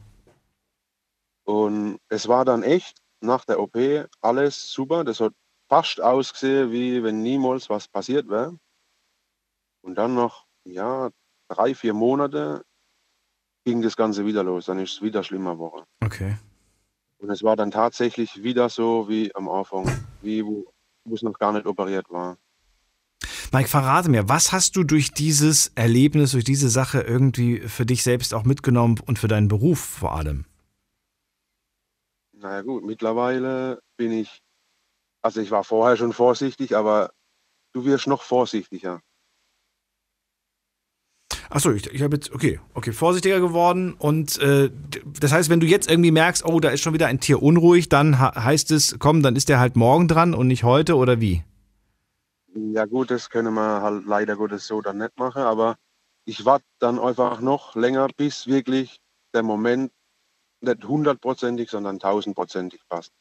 Und es war dann echt nach der OP alles super. Das hat fast ausgesehen, wie wenn niemals was passiert wäre. Und dann noch, ja, drei, vier Monate ging das Ganze wieder los. Dann ist es wieder schlimmer geworden.
Okay.
Und es war dann tatsächlich wieder so wie am Anfang, wie wo, wo es noch gar nicht operiert war.
Mike, verrate mir, was hast du durch dieses Erlebnis, durch diese Sache irgendwie für dich selbst auch mitgenommen und für deinen Beruf vor allem?
Naja gut, mittlerweile bin ich, also ich war vorher schon vorsichtig, aber du wirst noch vorsichtiger.
Achso, ich, ich habe jetzt, okay, okay, vorsichtiger geworden und äh, das heißt, wenn du jetzt irgendwie merkst, oh, da ist schon wieder ein Tier unruhig, dann heißt es, komm, dann ist der halt morgen dran und nicht heute oder wie?
Ja gut, das können wir halt leider Gottes so dann nicht machen, aber ich warte dann einfach noch länger, bis wirklich der Moment nicht hundertprozentig, sondern tausendprozentig passt.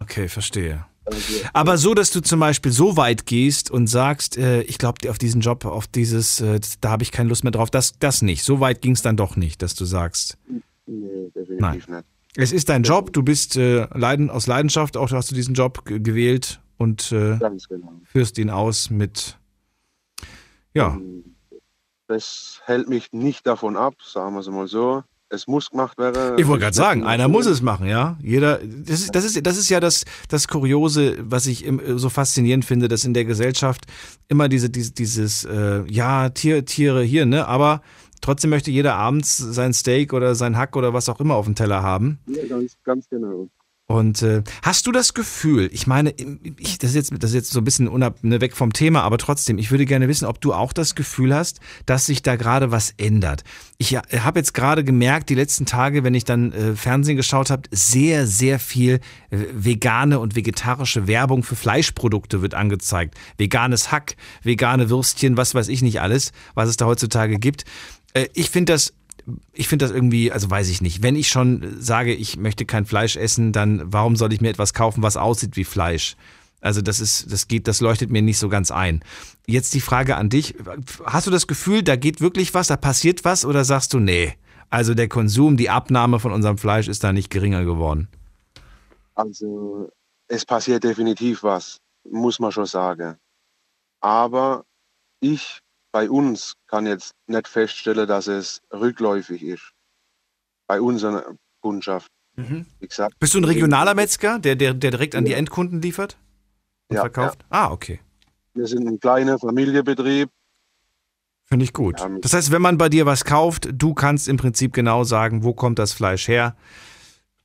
Okay, verstehe.
Also,
Aber so, dass du zum Beispiel so weit gehst und sagst, äh, ich glaube, auf diesen Job, auf dieses, äh, da habe ich keine Lust mehr drauf, das, das nicht. So weit ging es dann doch nicht, dass du sagst,
nee, definitiv
Nein.
nicht.
es ist dein Job, du bist äh, leiden, aus Leidenschaft, auch hast du diesen Job ge- gewählt und äh,
genau.
führst ihn aus mit, ja,
Das hält mich nicht davon ab, sagen wir es mal so. Es muss gemacht werden.
Ich wollte gerade sagen, einer muss es machen, ja. Jeder, das ist, das ist, das ist ja das, das Kuriose, was ich im- so faszinierend finde, dass in der Gesellschaft immer diese, diese dieses, äh, ja, Tier, Tiere hier, ne, aber trotzdem möchte jeder abends sein Steak oder sein Hack oder was auch immer auf dem Teller haben.
Ja, ganz, ganz genau.
Und äh, hast du das Gefühl, ich meine, ich, das, ist jetzt, das ist jetzt so ein bisschen unab, ne, weg vom Thema, aber trotzdem, ich würde gerne wissen, ob du auch das Gefühl hast, dass sich da gerade was ändert. Ich ja, habe jetzt gerade gemerkt, die letzten Tage, wenn ich dann äh, Fernsehen geschaut habe, sehr, sehr viel äh, vegane und vegetarische Werbung für Fleischprodukte wird angezeigt. Veganes Hack, vegane Würstchen, was weiß ich nicht alles, was es da heutzutage gibt. Äh, ich finde das ich finde das irgendwie, also weiß ich nicht. Wenn ich schon sage, ich möchte kein Fleisch essen, dann warum soll ich mir etwas kaufen, was aussieht wie Fleisch? Also das ist, das geht, das leuchtet mir nicht so ganz ein. Jetzt die Frage an dich. Hast du das Gefühl, da geht wirklich was, da passiert was oder sagst du, nee, also der Konsum, die Abnahme von unserem Fleisch ist da nicht geringer geworden?
Also es passiert definitiv was, muss man schon sagen. Aber ich bei uns kann jetzt nicht feststellen, dass es rückläufig ist. Bei unserer Kundschaft. Wie gesagt,
Bist du ein regionaler Metzger, der, der, der direkt an die Endkunden liefert und
Ja,
verkauft? Ah, okay.
wir sind ein kleiner Familienbetrieb.
Finde ich gut. Das heißt, wenn man bei dir was kauft, du kannst im Prinzip genau sagen, wo kommt das Fleisch her.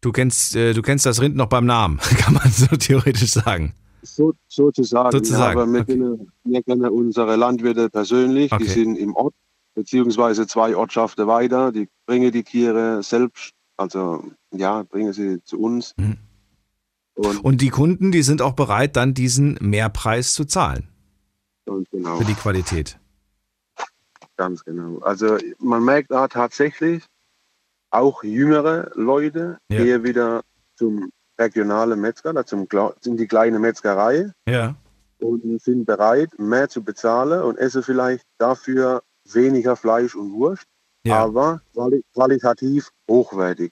Du kennst, äh, du kennst das Rind noch beim Namen, kann man so theoretisch sagen.
So, sozusagen.
Sozusagen,
aber wir, kennen, wir kennen unsere Landwirte persönlich,
Okay.
die sind im Ort, beziehungsweise zwei Ortschaften weiter, die bringen die Tiere selbst, also ja, bringen sie zu uns.
Mhm.
Und,
Und die Kunden, die sind auch bereit, dann diesen Mehrpreis zu zahlen
genau,
für die Qualität.
ganz genau. Also man merkt da tatsächlich, auch jüngere Leute
Ja.
gehen wieder zum regionalen Metzger, Kle- in die kleine Metzgerei
Ja.
und sind bereit, mehr zu bezahlen und essen vielleicht dafür weniger Fleisch und Wurst, aber quali qualitativ hochwertig.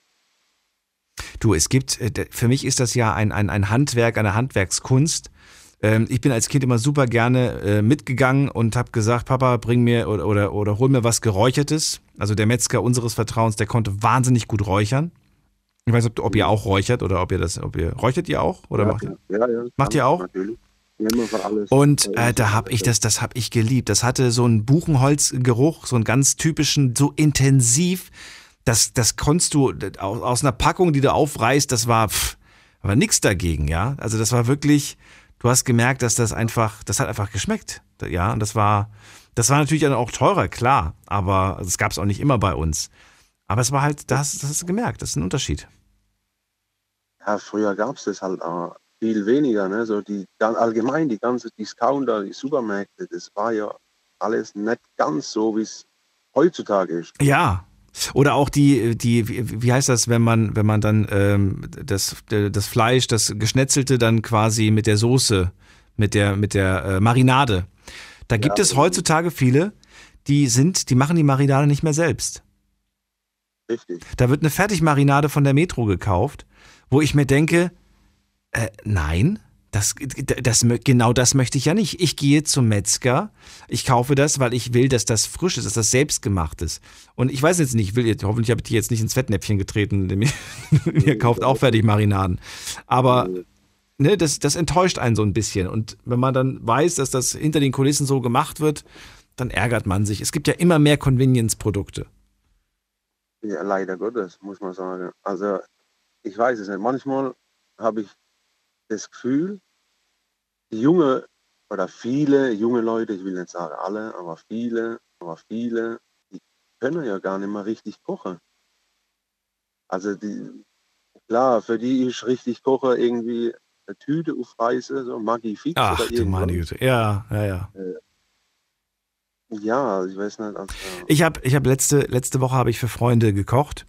Du, es gibt, äh, für mich ist das ja ein, ein, ein Handwerk, eine Handwerkskunst. Ähm, Ich bin als Kind immer super gerne äh, mitgegangen und habe gesagt, Papa, bring mir oder, oder, oder hol mir was Geräuchertes. Also der Metzger unseres Vertrauens, der konnte wahnsinnig gut räuchern. Ich weiß nicht, ob, ob ihr auch räuchert oder ob ihr das, ob ihr räuchert ihr auch oder
ja,
macht
ja, ja, ja,
Macht ihr auch?
Natürlich.
Und äh, da habe ich das, das habe ich geliebt. Das hatte so einen Buchenholzgeruch, so einen ganz typischen, so intensiv. Das, das konntest du aus, aus einer Packung, die du aufreißt, das war, pff, war nix dagegen, ja. Also das war wirklich, du hast gemerkt, dass das einfach, das hat einfach geschmeckt, ja. Und das war, das war natürlich dann auch teurer, klar, aber das gab es auch nicht immer bei uns. Aber es war halt, das, das hast du gemerkt, das ist ein Unterschied.
Ja, früher gab es das halt auch viel weniger. Ne? So die, allgemein die ganze Discounter, die Supermärkte, das war ja alles nicht ganz so, wie es heutzutage ist.
Ja. Oder auch die, die, wie heißt das, wenn man, wenn man dann ähm, das, das Fleisch, das Geschnetzelte dann quasi mit der Soße, mit der, mit der äh, Marinade. Da gibt es heutzutage viele, die sind, die machen die Marinade nicht mehr selbst.
Richtig.
Da wird eine Fertigmarinade von der Metro gekauft, wo ich mir denke, äh, nein, das, das, genau das möchte ich ja nicht. Ich gehe zum Metzger, ich kaufe das, weil ich will, dass das frisch ist, dass das selbstgemacht ist. Und ich weiß jetzt nicht, ich will jetzt, hoffentlich habe ich die jetzt nicht ins Fettnäpfchen getreten, denn ihr, ihr kauft auch Fertigmarinaden. Aber ne, das, das enttäuscht einen so ein bisschen. Und wenn man dann weiß, dass das hinter den Kulissen so gemacht wird, dann ärgert man sich. Es gibt ja immer mehr Convenience-Produkte.
Ja, leider Gottes, muss man sagen. Also ich weiß es nicht. Manchmal habe ich das Gefühl, die junge oder viele junge Leute, ich will nicht sagen alle, aber viele, aber viele, die können ja gar nicht mehr richtig kochen. Also die, klar, für die ich richtig koche, irgendwie eine Tüte aufreiße, so Maggi Fix
Ach
oder
du meine Güte. Ja, ja, ja.
Ja, ich weiß nicht. Also,
Ich habe ich hab letzte, letzte Woche habe ich für Freunde gekocht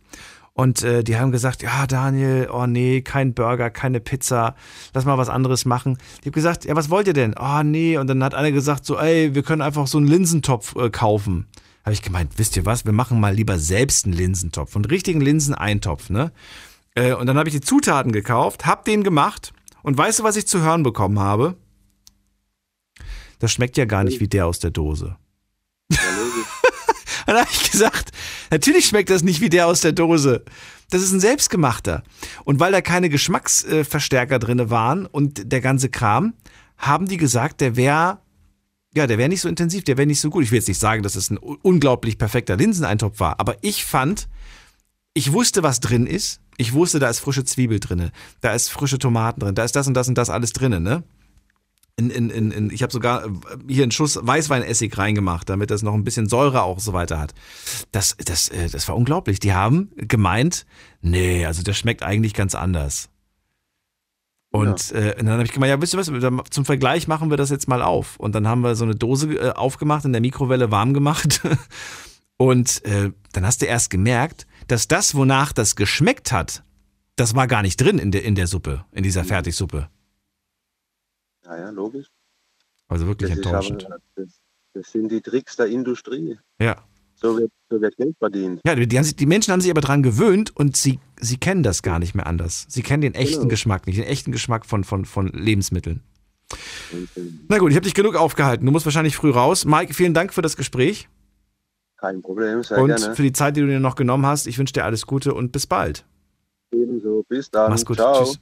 und äh, die haben gesagt, ja Daniel, oh nee, kein Burger, keine Pizza, lass mal was anderes machen. Ich habe gesagt, ja was wollt ihr denn? Oh nee, und dann hat einer gesagt so, ey, wir können einfach so einen Linsentopf äh, kaufen. Habe ich gemeint, wisst ihr was, wir machen mal lieber selbst einen Linsentopf, einen richtigen Linseneintopf, ne? Äh, und dann habe ich die Zutaten gekauft, hab den gemacht und weißt du, was ich zu hören bekommen habe? Das schmeckt ja gar nicht wie der aus der Dose. Dann habe ich gesagt, natürlich schmeckt das nicht wie der aus der Dose. Das ist ein selbstgemachter. Und weil da keine Geschmacksverstärker drin waren und der ganze Kram, haben die gesagt, der wäre ja, der wäre nicht so intensiv, der wäre nicht so gut. Ich will jetzt nicht sagen, dass es ein unglaublich perfekter Linseneintopf war, aber ich fand, ich wusste, was drin ist. Ich wusste, da ist frische Zwiebel drin, da ist frische Tomaten drin, da ist das und das und das alles drin, ne? In, in, in, in, ich habe sogar äh, hier einen Schuss Weißweinessig reingemacht, damit das noch ein bisschen Säure auch so weiter hat. Das, das, äh, das war unglaublich. Die haben gemeint, nee, also das schmeckt eigentlich ganz anders. Und, äh, und dann habe ich gemeint, ja, wisst ihr was, zum Vergleich machen wir das jetzt mal auf. Und dann haben wir so eine Dose äh, aufgemacht, in der Mikrowelle warm gemacht. Und äh, dann hast du erst gemerkt, dass das, wonach das geschmeckt hat, das war gar nicht drin in der, in der Suppe, in dieser Fertigsuppe.
Ja, ja, logisch.
Also wirklich
Das,
enttäuschend.
aber, das, das sind die Tricks der Industrie.
Ja.
So wird, so wird Geld verdient.
Ja, die, haben sich, die Menschen haben sich aber dran gewöhnt und sie, sie kennen das gar nicht mehr anders. Sie kennen den echten
Genau.
Geschmack nicht, den echten Geschmack von, von, von Lebensmitteln. Na gut, ich habe dich genug aufgehalten. Du musst wahrscheinlich früh raus. Mike, vielen Dank für das Gespräch
Kein Problem, sehr
und
gerne.
für die Zeit, die du dir noch genommen hast. Ich wünsche dir alles Gute und bis bald.
Ebenso, bis dann.
Mach's gut.
Ciao.
Tschüss.